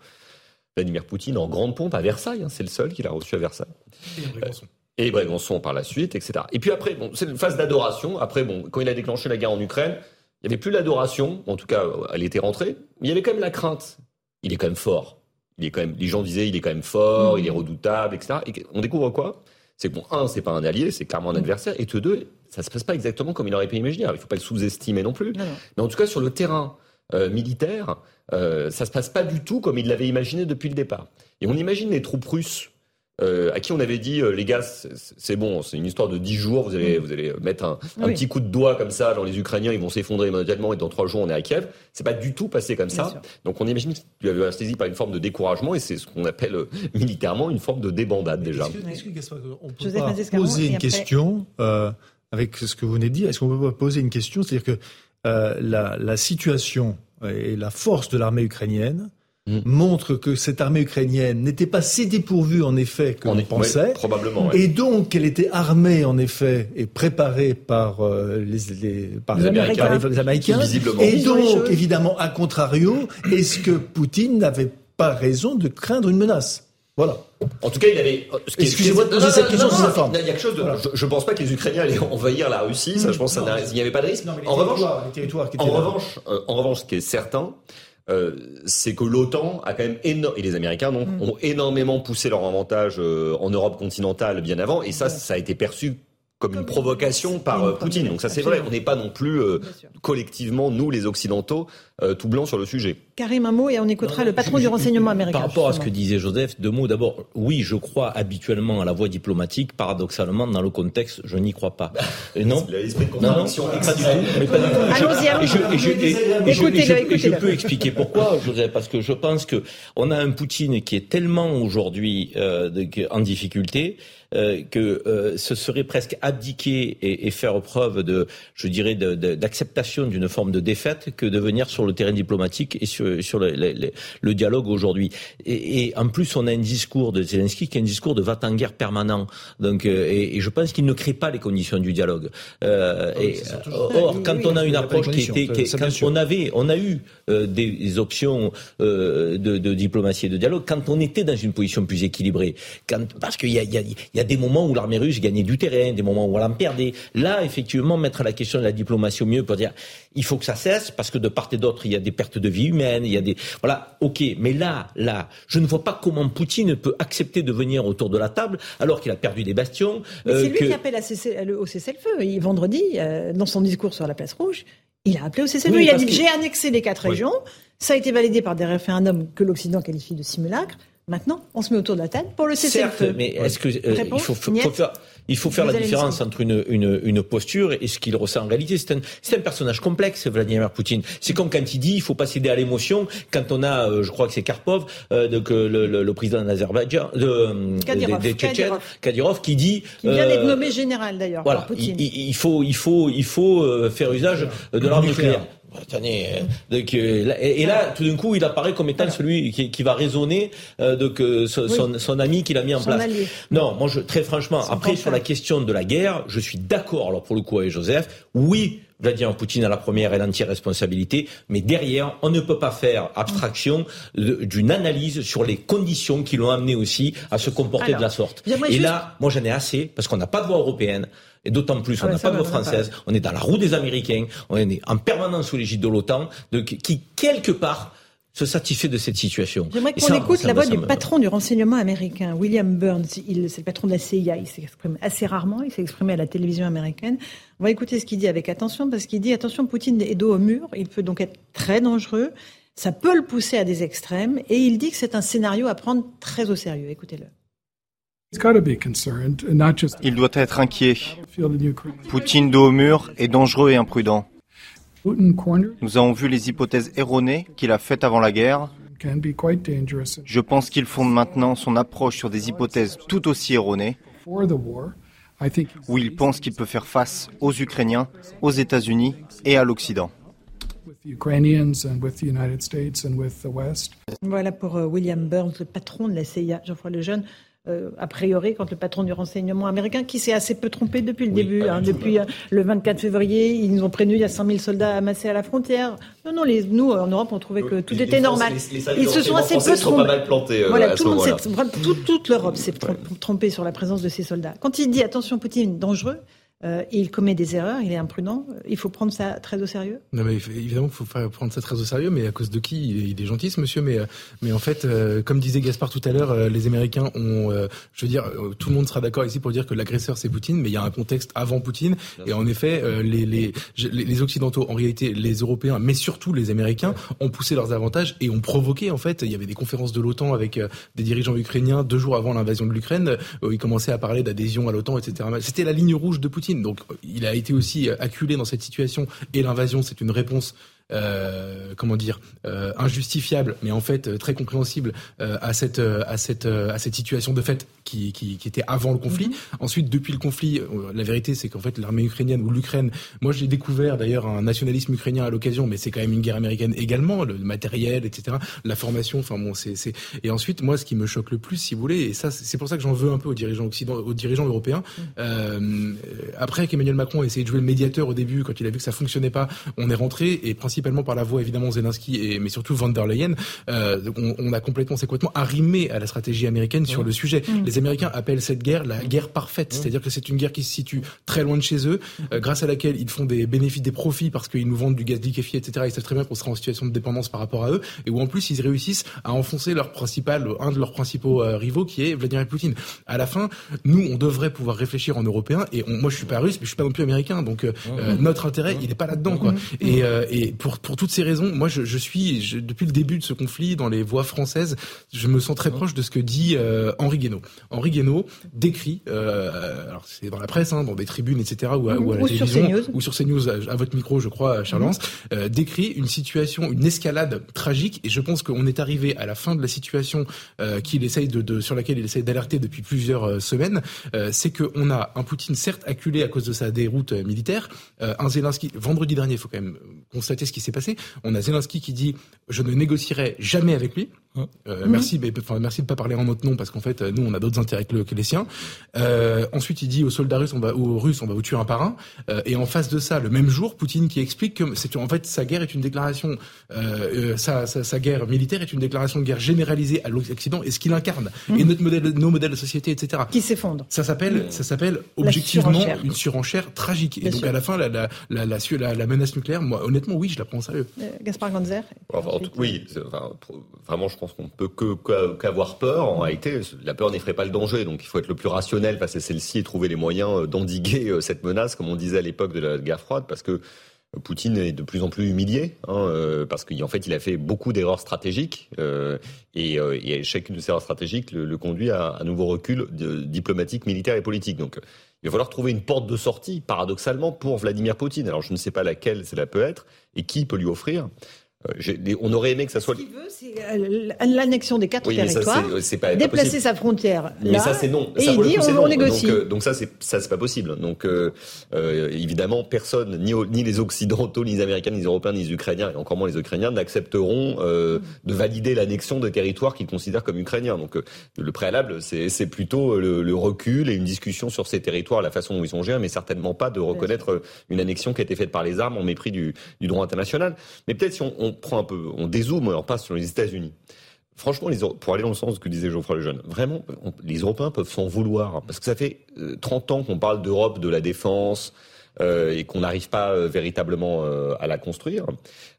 Speaker 25: Vladimir Poutine en grande pompe à Versailles. hein. c'est le seul qu'il a reçu à Versailles et Brégançon par la suite, etc. Et puis après, bon, c'est une phase d'adoration. Après, bon, quand il a déclenché la guerre en Ukraine, il n'y avait plus l'adoration. En tout cas, elle était rentrée. Mais il y avait quand même la crainte. Il est quand même fort. Il est quand même, les gens disaient, il est quand même fort,
Speaker 1: Mmh.
Speaker 25: il est redoutable, etc. Et on découvre quoi? C'est que bon, un, c'est pas un allié, c'est clairement un adversaire. Et que deux, ça se passe pas exactement comme il aurait pu imaginer. Alors, il faut pas le sous-estimer non plus.
Speaker 1: Non, non.
Speaker 25: Mais en tout cas, sur le terrain euh, militaire, euh, ça se passe pas du tout comme il l'avait imaginé depuis le départ. Et on imagine les troupes russes euh, à qui on avait dit euh, les gars c'est bon c'est une histoire de 10 jours vous allez vous allez mettre un, un
Speaker 1: Oui.
Speaker 25: petit coup de doigt comme ça dans les Ukrainiens ils vont s'effondrer immédiatement et dans trois jours on est à Kiev. C'est pas du tout passé comme
Speaker 1: Bien
Speaker 25: ça.
Speaker 1: sûr.
Speaker 25: donc on imagine qu'il avait saisi par une forme de découragement et c'est ce qu'on appelle euh, militairement une forme de débandade déjà.
Speaker 14: Est-ce que, que, on peut
Speaker 1: Joseph
Speaker 14: pas
Speaker 1: Mazzescaron,
Speaker 14: poser une
Speaker 1: après-
Speaker 14: question euh, avec ce que vous venez de dire? Est-ce qu'on peut pas poser une question? C'est-à-dire que euh, la, la situation et la force de l'armée ukrainienne
Speaker 25: Mm.
Speaker 14: montre que cette armée ukrainienne n'était pas si dépourvue en effet que
Speaker 25: On
Speaker 14: l'on
Speaker 25: est-
Speaker 14: pensait.
Speaker 25: ouais, probablement.
Speaker 14: Et donc, qu'elle était armée, en effet, et préparée par euh, les, les- par
Speaker 25: Les Américains.
Speaker 14: par les Américains.
Speaker 25: Visiblement.
Speaker 14: Et donc, évidemment, à contrario, est-ce que Poutine n'avait pas raison de craindre une menace? Voilà.
Speaker 25: En tout cas, il avait. est-
Speaker 14: Excusez-moi de poser
Speaker 25: non,
Speaker 14: cette
Speaker 25: non,
Speaker 14: question
Speaker 25: non,
Speaker 14: sous
Speaker 25: non,
Speaker 14: forme.
Speaker 25: Il y a quelque chose de.
Speaker 14: Voilà.
Speaker 25: Je, je pense pas que les Ukrainiens allaient envahir la Russie. Ça, je pense, que ça il n'y avait pas de risque.
Speaker 14: Non, mais les
Speaker 25: en revanche,
Speaker 14: territoires- les territoires qui étaient
Speaker 25: en
Speaker 14: là.
Speaker 25: revanche, euh, en revanche, ce qui est certain, euh, c'est que l'OTAN a quand même et les Américains donc
Speaker 14: Mm.
Speaker 25: ont énormément poussé leur avantage euh, en Europe continentale bien avant, et ça, ça a été perçu comme une provocation par euh, Poutine. Donc ça, c'est vrai. On n'est pas non plus euh, collectivement nous, les Occidentaux, euh, tout blanc sur le sujet.
Speaker 1: Karim, un mot et on écoutera le patron
Speaker 6: Je-
Speaker 1: du renseignement américain.
Speaker 6: Par rapport à ce que disait Joseph, deux mots d'abord. Oui, je crois habituellement à la voie diplomatique. Paradoxalement, dans le contexte, je n'y crois pas. Et non. Non, non, pas du tout.
Speaker 1: Allons-y, Écoutez-le,
Speaker 6: je peux expliquer pourquoi, Joseph, parce que je pense que on a un Poutine qui est tellement aujourd'hui euh, en difficulté euh, que euh, ce serait presque abdiquer et, et, faire preuve de, je dirais, d'acceptation d'une forme de défaite que de venir sur le terrain diplomatique et sur, sur le, le, le, dialogue aujourd'hui. Et, et, en plus, on a un discours de Zelensky qui est un discours de va-t-en-guerre permanent. Donc, euh, et, et, je pense qu'il ne crée pas les conditions du dialogue. Euh, ah et, or, quand on a une approche qui était, qui, quand on avait, on a eu des, des, options de, de, diplomatie et de dialogue quand on était dans une position plus équilibrée. Quand, parce qu'il y a, y, a, il y a des moments où l'armée russe gagnait du terrain, des moments où elle en perdait. Là, effectivement, mettre la question de la diplomatie au mieux pour dire il faut que ça cesse parce que de part et d'autre, il y a des pertes de vie humaines, il y a des voilà, ok. Mais là, là, je ne vois pas comment Poutine peut accepter de venir autour de la table alors qu'il a perdu des bastions.
Speaker 1: Mais c'est euh, lui qui appelle à cesser, au cessez-le-feu. Vendredi, euh, dans son discours sur la place rouge, il a appelé au cessez-le-feu. il a dit j'ai annexé les quatre régions. Ça a été validé par des référendums que l'Occident qualifie de simulacre. Maintenant, on se met autour de la table pour le cessez-le-feu.
Speaker 6: Certes, mais est-ce que euh, il faut, faut, faire il faut faire la différence entre une, une, une, posture et ce qu'il ressent en réalité. C'est un, un, personnage complexe, Vladimir Poutine. C'est comme quand il dit il faut pas céder à l'émotion. Quand on a, euh, je crois que c'est Karpov, euh, donc, le, le, le, président d'Azerbaïdjan, de, euh,
Speaker 1: Kadyrov,
Speaker 6: des,
Speaker 1: Kadyrov.
Speaker 6: Kadyrov, qui dit
Speaker 1: qui vient d'être nommé général d'ailleurs
Speaker 6: voilà,
Speaker 1: par Poutine.
Speaker 6: Il, il, faut il faut il faut faire usage de l'arme nucléaire. Attendez, donc, euh, et, là, tout d'un coup, il apparaît comme étant celui qui, qui va raisonner euh, donc, euh, son, son, son, ami qu'il a mis en place.
Speaker 1: Allié.
Speaker 6: Non, moi, je, très franchement, après, sur la question de la guerre, je suis d'accord, alors pour le coup, avec Joseph, oui, Vladimir Poutine a la première et l'entière responsabilité, mais derrière, on ne peut pas faire abstraction d'une analyse sur les conditions qui l'ont amené aussi à se comporter
Speaker 1: Alors,
Speaker 6: de la sorte.
Speaker 1: Et
Speaker 6: juste... là, moi j'en ai assez, parce qu'on n'a pas de voix européenne, et d'autant plus, on n'a pas de voix française, on est dans la roue des Américains, on est en permanence sous l'égide de l'OTAN, qui, quelque part, se satisfait de cette situation.
Speaker 1: J'aimerais qu'on écoute la voix du patron du renseignement américain, William Burns. C'est le patron de la CIA. Il s'exprime assez rarement. Il s'est exprimé à la télévision américaine. On va écouter ce qu'il dit avec attention, parce qu'il dit attention, Poutine est dos au mur. Il peut donc être très dangereux. Ça peut le pousser à des extrêmes. Et il dit que c'est un scénario à prendre très au sérieux. Écoutez-le.
Speaker 29: Il doit être inquiet. Poutine dos au mur est dangereux et imprudent. Nous avons vu les hypothèses erronées qu'il a faites avant la guerre. Je pense qu'il fonde maintenant son approche sur des hypothèses tout aussi erronées, où il pense qu'il peut faire face aux Ukrainiens, aux États-Unis et à l'Occident.
Speaker 1: Voilà pour euh, William Burns, le patron de la CIA, Geoffroy Lejeune euh, a priori, quand le patron du renseignement américain, qui s'est assez peu trompé depuis le
Speaker 6: oui,
Speaker 1: début, hein, depuis euh, le 24 février, ils nous ont prévenu il y a 100 000 soldats amassés à la frontière. Non, non, les, nous, en Europe, on trouvait que tout
Speaker 25: les,
Speaker 1: était
Speaker 25: les
Speaker 1: normal. Ils se sont assez peu trompés.
Speaker 25: Euh,
Speaker 1: voilà, tout toute, toute l'Europe s'est trompée sur la présence de ces soldats. Quand il dit attention, Poutine, dangereux, euh, et il commet des erreurs, il est imprudent. Il faut prendre ça très au sérieux.
Speaker 7: Non, mais évidemment, il faut prendre ça très au sérieux. Mais à cause de qui? Il est, il est gentil, ce monsieur. Mais, mais en fait, euh, comme disait Gaspard tout à l'heure, euh, les Américains ont, euh, je veux dire, euh, tout le monde sera d'accord ici pour dire que l'agresseur c'est Poutine, mais il y a un contexte avant Poutine. Et en effet, euh, les, les, les, les occidentaux, en réalité, les Européens, mais surtout les Américains, ont poussé leurs avantages et ont provoqué. En fait, il y avait des conférences de l'OTAN avec des dirigeants ukrainiens deux jours avant l'invasion de l'Ukraine, où ils commençaient à parler d'adhésion à l'OTAN, etc. C'était la ligne rouge de Poutine. Donc, il a été aussi acculé dans cette situation et l'invasion, c'est une réponse euh, comment dire euh, injustifiable, mais en fait euh, très compréhensible euh, à cette euh, à cette à cette situation de fait qui, qui, qui était avant le conflit. Mm-hmm. Ensuite, depuis le conflit, la vérité c'est qu'en fait l'armée ukrainienne ou l'Ukraine, moi j'ai découvert d'ailleurs un nationalisme ukrainien à l'occasion, mais c'est quand même une guerre américaine également, le matériel, etc., la formation. Enfin bon, c'est c'est et ensuite moi ce qui me choque le plus, si vous voulez, et ça c'est pour ça que j'en veux un peu aux dirigeants occidentaux, aux dirigeants européens. Mm. après qu'Emmanuel Macron ait essayé de jouer le médiateur au début, quand il a vu que ça fonctionnait pas, on est rentré et principalement principalement par la voix évidemment Zelensky et mais surtout von der Leyen, euh, on, on, a complètement c'est complètement arrimé à la stratégie américaine sur le sujet.
Speaker 1: Mm.
Speaker 7: Les Américains appellent cette guerre la guerre parfaite, c'est-à-dire que c'est une guerre qui se situe très loin de chez eux, euh, grâce à laquelle ils font des bénéfices, des profits parce qu'ils nous vendent du gaz liquéfié, etc. Ils savent très bien qu'on sera en situation de dépendance par rapport à eux, et où en plus ils réussissent à enfoncer leur principal, un de leurs principaux euh, rivaux qui est Vladimir Poutine. À la fin, nous on devrait pouvoir réfléchir en européen, et on, moi je suis pas russe, mais je suis pas non plus américain, donc euh, notre intérêt il est pas là-dedans quoi. Et, euh, et pour pour, pour toutes ces raisons, moi je, je suis, je, depuis le début de ce conflit, dans les voix françaises, je me sens très proche de ce que dit euh, Henri Guénaud. Henri Guénaud décrit, euh, alors c'est dans la presse, hein, dans des tribunes, etc., ou à, ou à la
Speaker 1: Ou
Speaker 7: télévision,
Speaker 1: sur CNews.
Speaker 7: ou sur CNews, à, à votre micro, je crois, Charles euh, décrit une situation, une escalade tragique, et je pense qu'on est arrivé à la fin de la situation qu'il essaye de, de, sur laquelle il essaye d'alerter depuis plusieurs semaines, c'est qu'on a un Poutine certes acculé à cause de sa déroute militaire, un Zelensky, vendredi dernier, il faut quand même constater ce qui s'est passé, on a Zelensky qui dit « je ne négocierai jamais avec lui ». Euh,
Speaker 1: Mhm.
Speaker 7: Merci, mais, enfin, merci de pas parler en notre nom parce qu'en fait, euh, nous, on a d'autres intérêts que, le- que les siens. Euh, ensuite, il dit aux soldats russes, on va, aux Russes, on va vous tuer un par un. Euh, et en face de ça, le même jour, Poutine qui explique que c'est en fait sa guerre est une déclaration, sa, sa, sa guerre militaire est une déclaration de guerre généralisée à l'Occident et ce qu'il incarne et notre modèle, nos modèles de société, etc.
Speaker 1: Qui s'effondre.
Speaker 7: Ça s'appelle, ça s'appelle objectivement
Speaker 1: surenchère.
Speaker 7: une surenchère tragique.
Speaker 1: Bien
Speaker 7: et donc
Speaker 1: sûr.
Speaker 7: à la fin, la, la, la, la, la- la menace nucléaire, moi, honnêtement, oui, je la sérieux.
Speaker 1: Euh, Gaspard Ganzer.
Speaker 25: Enfin, oui, enfin, vraiment, je pense qu'on peut que qu'à- qu'avoir peur. En réalité, la peur n'effraie pas le danger, donc il faut être le plus rationnel face à celle-ci et trouver les moyens euh, d'endiguer euh, cette menace, comme on disait à l'époque de la guerre froide, parce que Poutine est de plus en plus humilié, hein, parce qu'en fait, il a fait beaucoup d'erreurs stratégiques, euh, et, et chacune de ces erreurs stratégiques le, le conduit à un nouveau recul de- diplomatique, militaire et politique. Donc, il va falloir trouver une porte de sortie, paradoxalement, pour Vladimir Poutine. Alors, je ne sais pas laquelle cela peut être, et qui peut lui offrir. Euh, on aurait aimé que ça soit
Speaker 1: Ce qu'il veut, c'est euh, l'annexion des quatre
Speaker 25: Oui, mais ça,
Speaker 1: territoires,
Speaker 25: c'est- c'est pas- pas
Speaker 1: déplacer sa frontière
Speaker 25: Mais
Speaker 1: là,
Speaker 25: ça c'est non.
Speaker 1: et
Speaker 25: ça,
Speaker 1: il dit
Speaker 25: coup,
Speaker 1: on,
Speaker 25: non.
Speaker 1: on négocie.
Speaker 25: Donc, euh, donc ça c'est ça c'est pas possible. Donc euh, euh, évidemment personne ni les occidentaux, ni les américains, ni les européens, ni les ukrainiens et encore moins les ukrainiens n'accepteront euh, de valider l'annexion de territoires qu'ils considèrent comme ukrainiens. Donc euh, le préalable c'est plutôt le, le recul et une discussion sur ces territoires, la façon dont ils sont gérés, mais certainement pas de reconnaître euh, une annexion qui a été faite par les armes en mépris du, du droit international. Mais peut-être si on, on prend un peu, on dézoome, on passe sur les États-Unis. Franchement, les, pour aller dans le sens que disait Geoffroy Lejeune, vraiment, on- les Européens peuvent s'en vouloir. Parce que ça fait euh, 30 ans qu'on parle d'Europe, de la défense, euh, et qu'on n'arrive pas euh, véritablement euh, à la construire.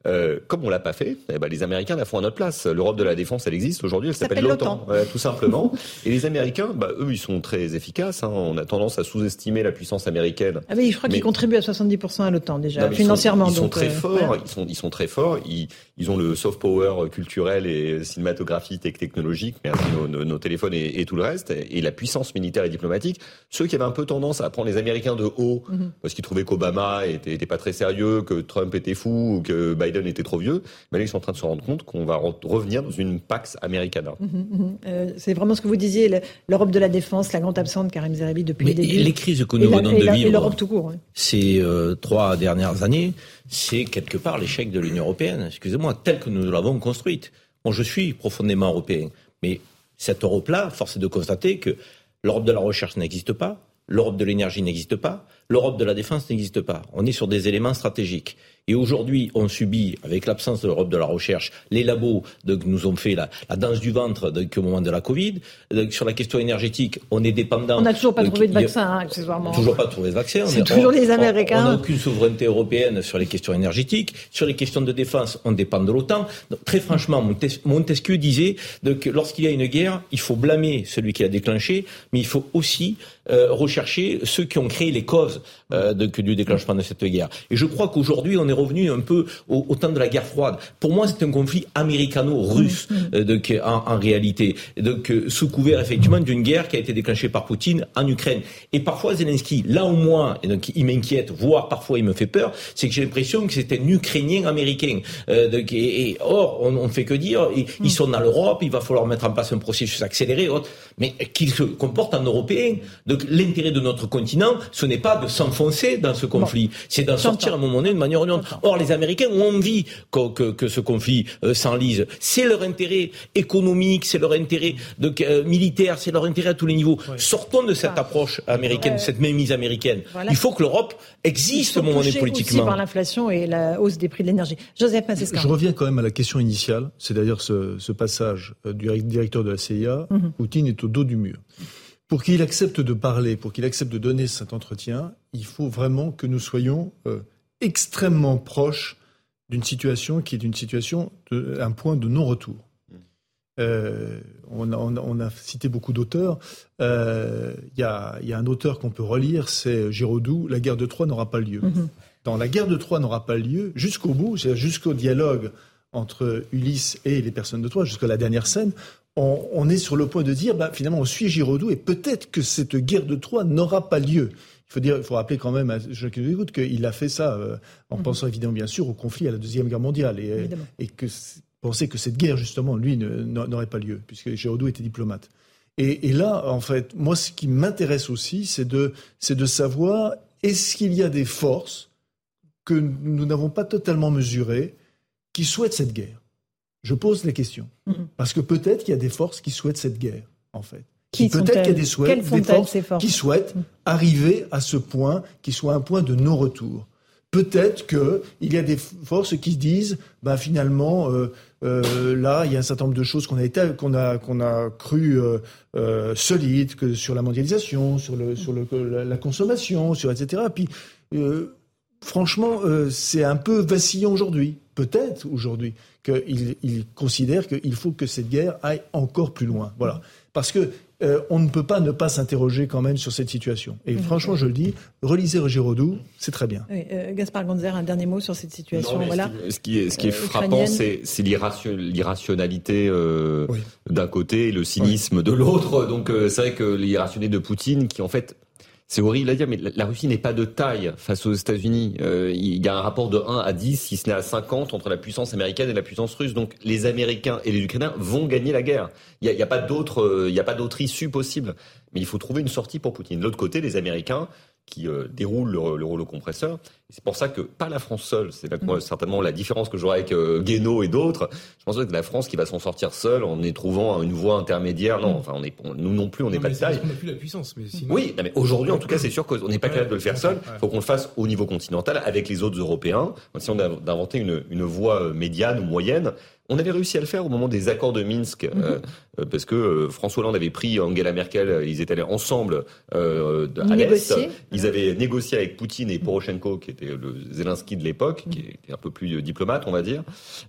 Speaker 25: Euh, comme on l'a pas fait, eh ben, les Américains la font à notre place. L'Europe de la défense, elle existe aujourd'hui, elle s'appelle l'OTAN, tout simplement. *laughs* et les Américains, bah, eux, ils sont très efficaces. Hein. On a tendance à sous-estimer la puissance américaine.
Speaker 1: Ah oui, je crois
Speaker 25: Mais-
Speaker 1: qu'ils contribuent à 70% à l'OTAN déjà,
Speaker 25: non, mais ils sont-
Speaker 1: financièrement.
Speaker 25: Ils sont, très
Speaker 1: euh,
Speaker 25: forts. Ils sont, ils sont très forts. Ils, ils ont le soft power culturel et cinématographique et technologique, mais aussi nos, nos- nos téléphones et, et tout le reste, et, la puissance militaire et diplomatique. Ceux qui avaient un peu tendance à prendre les Américains de haut
Speaker 1: Mhm.
Speaker 25: parce qu'ils trouvaient qu'Obama était, était pas très sérieux, que Trump était fou ou que Biden était trop vieux, mais là ils sont en train de se rendre compte qu'on va re- revenir dans une Pax Americana.
Speaker 1: Mhm, mhm. Euh, c'est vraiment ce que vous disiez, le- l'Europe de la défense, la grande absente Karim Zeribi depuis
Speaker 6: Mais
Speaker 1: le début.
Speaker 6: les crises que nous venons
Speaker 1: et
Speaker 6: de vivre,
Speaker 1: l'Europe tout court. hein.
Speaker 6: ces euh, trois dernières années, c'est quelque part l'échec de l'Union européenne, excusez-moi, telle que nous l'avons construite. Bon, je suis profondément européen, mais cette Europe-là, force est de constater que l'Europe de la recherche n'existe pas, l'Europe de l'énergie n'existe pas, l'Europe de la défense n'existe pas. On est sur des éléments stratégiques. Et aujourd'hui, on subit, avec l'absence de l'Europe de la recherche, les labos donc, nous ont fait la, la danse du ventre donc, au moment de la Covid. Donc, sur la question énergétique, on est dépendant.
Speaker 1: On n'a toujours pas trouvé de vaccin, hein, accessoirement.
Speaker 6: Toujours pas trouvé de vaccin.
Speaker 1: C'est toujours
Speaker 6: on-
Speaker 1: les Américains.
Speaker 6: On n'a aucune souveraineté européenne sur les questions énergétiques. Sur les questions de défense, on dépend de l'OTAN. Très franchement, Montes- Montesquieu disait que lorsqu'il y a une guerre, il faut blâmer celui qui l'a déclenchée, mais il faut aussi euh, rechercher ceux qui ont créé les causes euh, de- du déclenchement de cette guerre. Et je crois qu'aujourd'hui, on est revenu un peu au, au temps de la guerre froide. Pour moi, c'est un conflit américano-russe euh, donc, en, en réalité. Donc, euh, sous couvert effectivement d'une guerre qui a été déclenchée par Poutine en Ukraine. Et parfois, Zelensky, là au moins, et donc il m'inquiète, voire parfois il me fait peur, c'est que j'ai l'impression que c'est un Ukrainien américain. Euh, donc, et, et or, on ne fait que dire, ils, ils sont dans l'Europe, il va falloir mettre en place un processus accéléré, autre, mais qu'ils se comportent en Européens. Donc l'intérêt de notre continent, ce n'est pas de s'enfoncer dans ce conflit, c'est d'en sortir à un moment donné de manière ou d'une autre. Or, les Américains ont envie que, que, que ce conflit euh, s'enlise. C'est leur intérêt économique, c'est leur intérêt de, euh, militaire, c'est leur intérêt à tous les niveaux. Sortons de cette approche américaine, de cette mainmise américaine.
Speaker 1: Voilà.
Speaker 6: Il faut que l'Europe existe à un moment donné politiquement.
Speaker 1: aussi par l'inflation et la hausse des prix de l'énergie. Joseph Massesca.
Speaker 14: Je reviens quand même à la question initiale, c'est d'ailleurs ce, ce passage euh, du directeur de la CIA.
Speaker 1: Mhm.
Speaker 14: Poutine est au dos du mur. Pour qu'il accepte de parler, pour qu'il accepte de donner cet entretien, il faut vraiment que nous soyons euh, extrêmement proches d'une situation qui est une situation, de, un point de non-retour. Euh, on, a, on, a, on, a, cité beaucoup d'auteurs. Il euh, y, a, y, a, un auteur qu'on peut relire, c'est Giraudoux. La guerre de Troie n'aura pas lieu.
Speaker 1: Mhm.
Speaker 14: dans la guerre de Troie n'aura pas lieu jusqu'au bout, c'est-à-dire jusqu'au dialogue entre Ulysse et les personnes de Troie, jusqu'à la dernière scène, on, est sur le point de dire, bah, finalement, on suit Giraudoux et peut-être que cette guerre de Troie n'aura pas lieu. Il faut dire, il faut rappeler quand même à ceux qui nous écoutent qu'il a fait ça euh, en mhm. pensant évidemment bien sûr au conflit à la deuxième guerre mondiale et, et que penser que cette guerre justement lui n'aurait pas lieu puisque Giraudoux était diplomate. Et, et, là, en fait, moi, ce qui m'intéresse aussi, c'est de, c'est de savoir est-ce qu'il y a des forces que nous n'avons pas totalement mesurées qui souhaitent cette guerre? Je pose la question. Mhm. Parce que peut-être qu'il y a des forces qui souhaitent cette guerre, en fait.
Speaker 1: Qui peut-être qu'il y a des, souhaits, des forces,
Speaker 14: forces, qui souhaitent mhm. arriver à ce point qui soit un point de non-retour. Peut-être qu'il y a des forces qui disent, ben finalement, euh, euh, là, il y a un certain nombre de choses qu'on a qu'on a, qu'on a cru euh, solides, que sur la mondialisation, sur le, sur le, la, consommation, sur etc. Puis, franchement, c'est un peu vacillant aujourd'hui. Peut-être aujourd'hui qu'il il considère qu'il faut que cette guerre aille encore plus loin. Voilà, parce que euh, on ne peut pas ne pas s'interroger quand même sur cette situation. Et franchement, je le dis, relisez Roger Rodoux, c'est très bien.
Speaker 1: Euh, Gaspard Gonzer, un dernier mot sur cette situation. voilà.
Speaker 25: Ce qui est, ce qui est, frappant, c'est l'irrationalité d'un côté et le cynisme de l'autre. Donc c'est vrai que l'irrationalité de Poutine, qui en fait c'est horrible à dire, mais la Russie n'est pas de taille face aux États-Unis. Euh, il y a un rapport de 1 à 10, si ce n'est à 50, entre la puissance américaine et la puissance russe. Donc les Américains et les Ukrainiens vont gagner la guerre. Il n'y a, a, pas d'autre, euh, issue possible. Mais il faut trouver une sortie pour Poutine. De l'autre côté, les Américains qui euh, déroule le, le rouleau compresseur. C'est pour ça que pas la France seule. C'est mm. certainement la différence que j'aurai avec euh, Guénaud et d'autres. Je pense que la France qui va s'en sortir seule en y trouvant une voie intermédiaire. Non, mm. enfin, on est, nous non plus, on n'est pas de taille.
Speaker 7: On n'a plus la puissance. Mais
Speaker 25: Oui, mais aujourd'hui, en tout cas, c'est sûr qu'on n'est pas capable de le faire seul. Il faut qu'on le fasse au niveau continental avec les autres Européens. Si on d'inventer une, une voie euh, médiane ou moyenne, on avait réussi à le faire au moment des accords de Minsk, mhm. euh, euh, parce que euh, François Hollande avait pris Angela Merkel, ils étaient allés ensemble euh, à l'Est. Ils avaient négocié avec Poutine et Poroshenko, qui était le Zelensky de l'époque, qui était un peu plus diplomate, on va dire.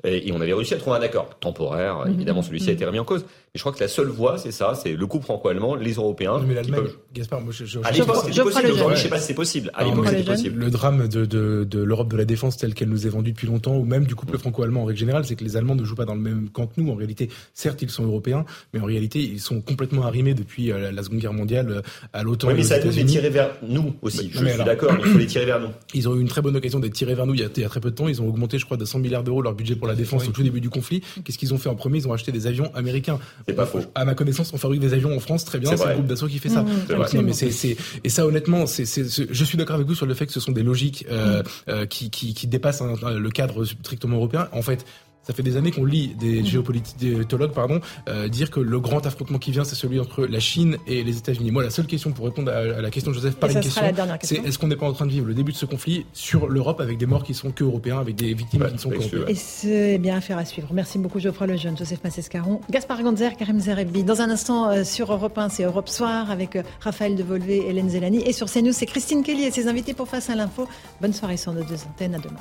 Speaker 25: Et, on avait réussi à trouver un accord temporaire. Mhm. Évidemment, celui-ci a été remis en cause. Et je crois que la seule voie, c'est ça, c'est le couple franco-allemand, les Européens.
Speaker 7: mais l'Allemagne, Gaspard, moi, je, je,
Speaker 25: à l'époque, c'était possible. Aujourd'hui, je sais pas si c'est possible. À l'époque, c'était possible.
Speaker 7: Le drame de, de, de l'Europe de la défense telle qu'elle nous est vendue depuis longtemps, ou même du couple franco-allemand en règle générale, c'est que les Allemands ne jouent pas dans le même camp que nous. En réalité, certes, ils sont européens, mais en réalité, ils sont complètement arrimés depuis euh, la Seconde Guerre mondiale euh, à l'OTAN.
Speaker 25: Oui, mais ça a les tirer vers nous aussi. je suis d'accord, il faut les tirer vers nous. *clears throat*
Speaker 7: Ils ont eu une très bonne occasion d'être tirés vers nous il y, a, il y a très peu de temps. Ils ont augmenté, je crois, de 100 milliards d'euros leur budget pour la défense au tout début du conflit. Qu'est-ce qu'ils ont fait en premier? Ils ont acheté des avions américains.
Speaker 25: C'est pas faux
Speaker 7: connaissance, on fabrique des avions en France, très bien, c'est le groupe d'assaut qui fait ça. Mmh, mais c'est, et ça, honnêtement, c'est, je suis d'accord avec vous sur le fait que ce sont des logiques euh, mmh. euh, qui, qui, qui dépassent le cadre strictement européen. En fait, ça fait des années qu'on lit des géopolitologues pardon, euh, dire que le grand affrontement qui vient, c'est celui entre la Chine et les États-Unis. Moi, la seule question pour répondre à, la question de Joseph par une question, c'est est-ce qu'on n'est pas en train de vivre le début de ce conflit sur l'Europe avec des morts qui sont que européens, avec des victimes qui ne sont que européennes
Speaker 1: Et c'est bien affaire à suivre. Merci beaucoup Geoffroy Lejeune, Joseph Massescaron, Gaspard Ganzer, Karim Zerebi. Dans un instant euh, sur Europe 1, c'est Europe Soir avec euh, Raphaël Devolvé, Hélène Zelani. Et sur CNews, c'est Christine Kelly et ses invités pour Face à l'info. Bonne soirée sur nos deux antennes. À demain.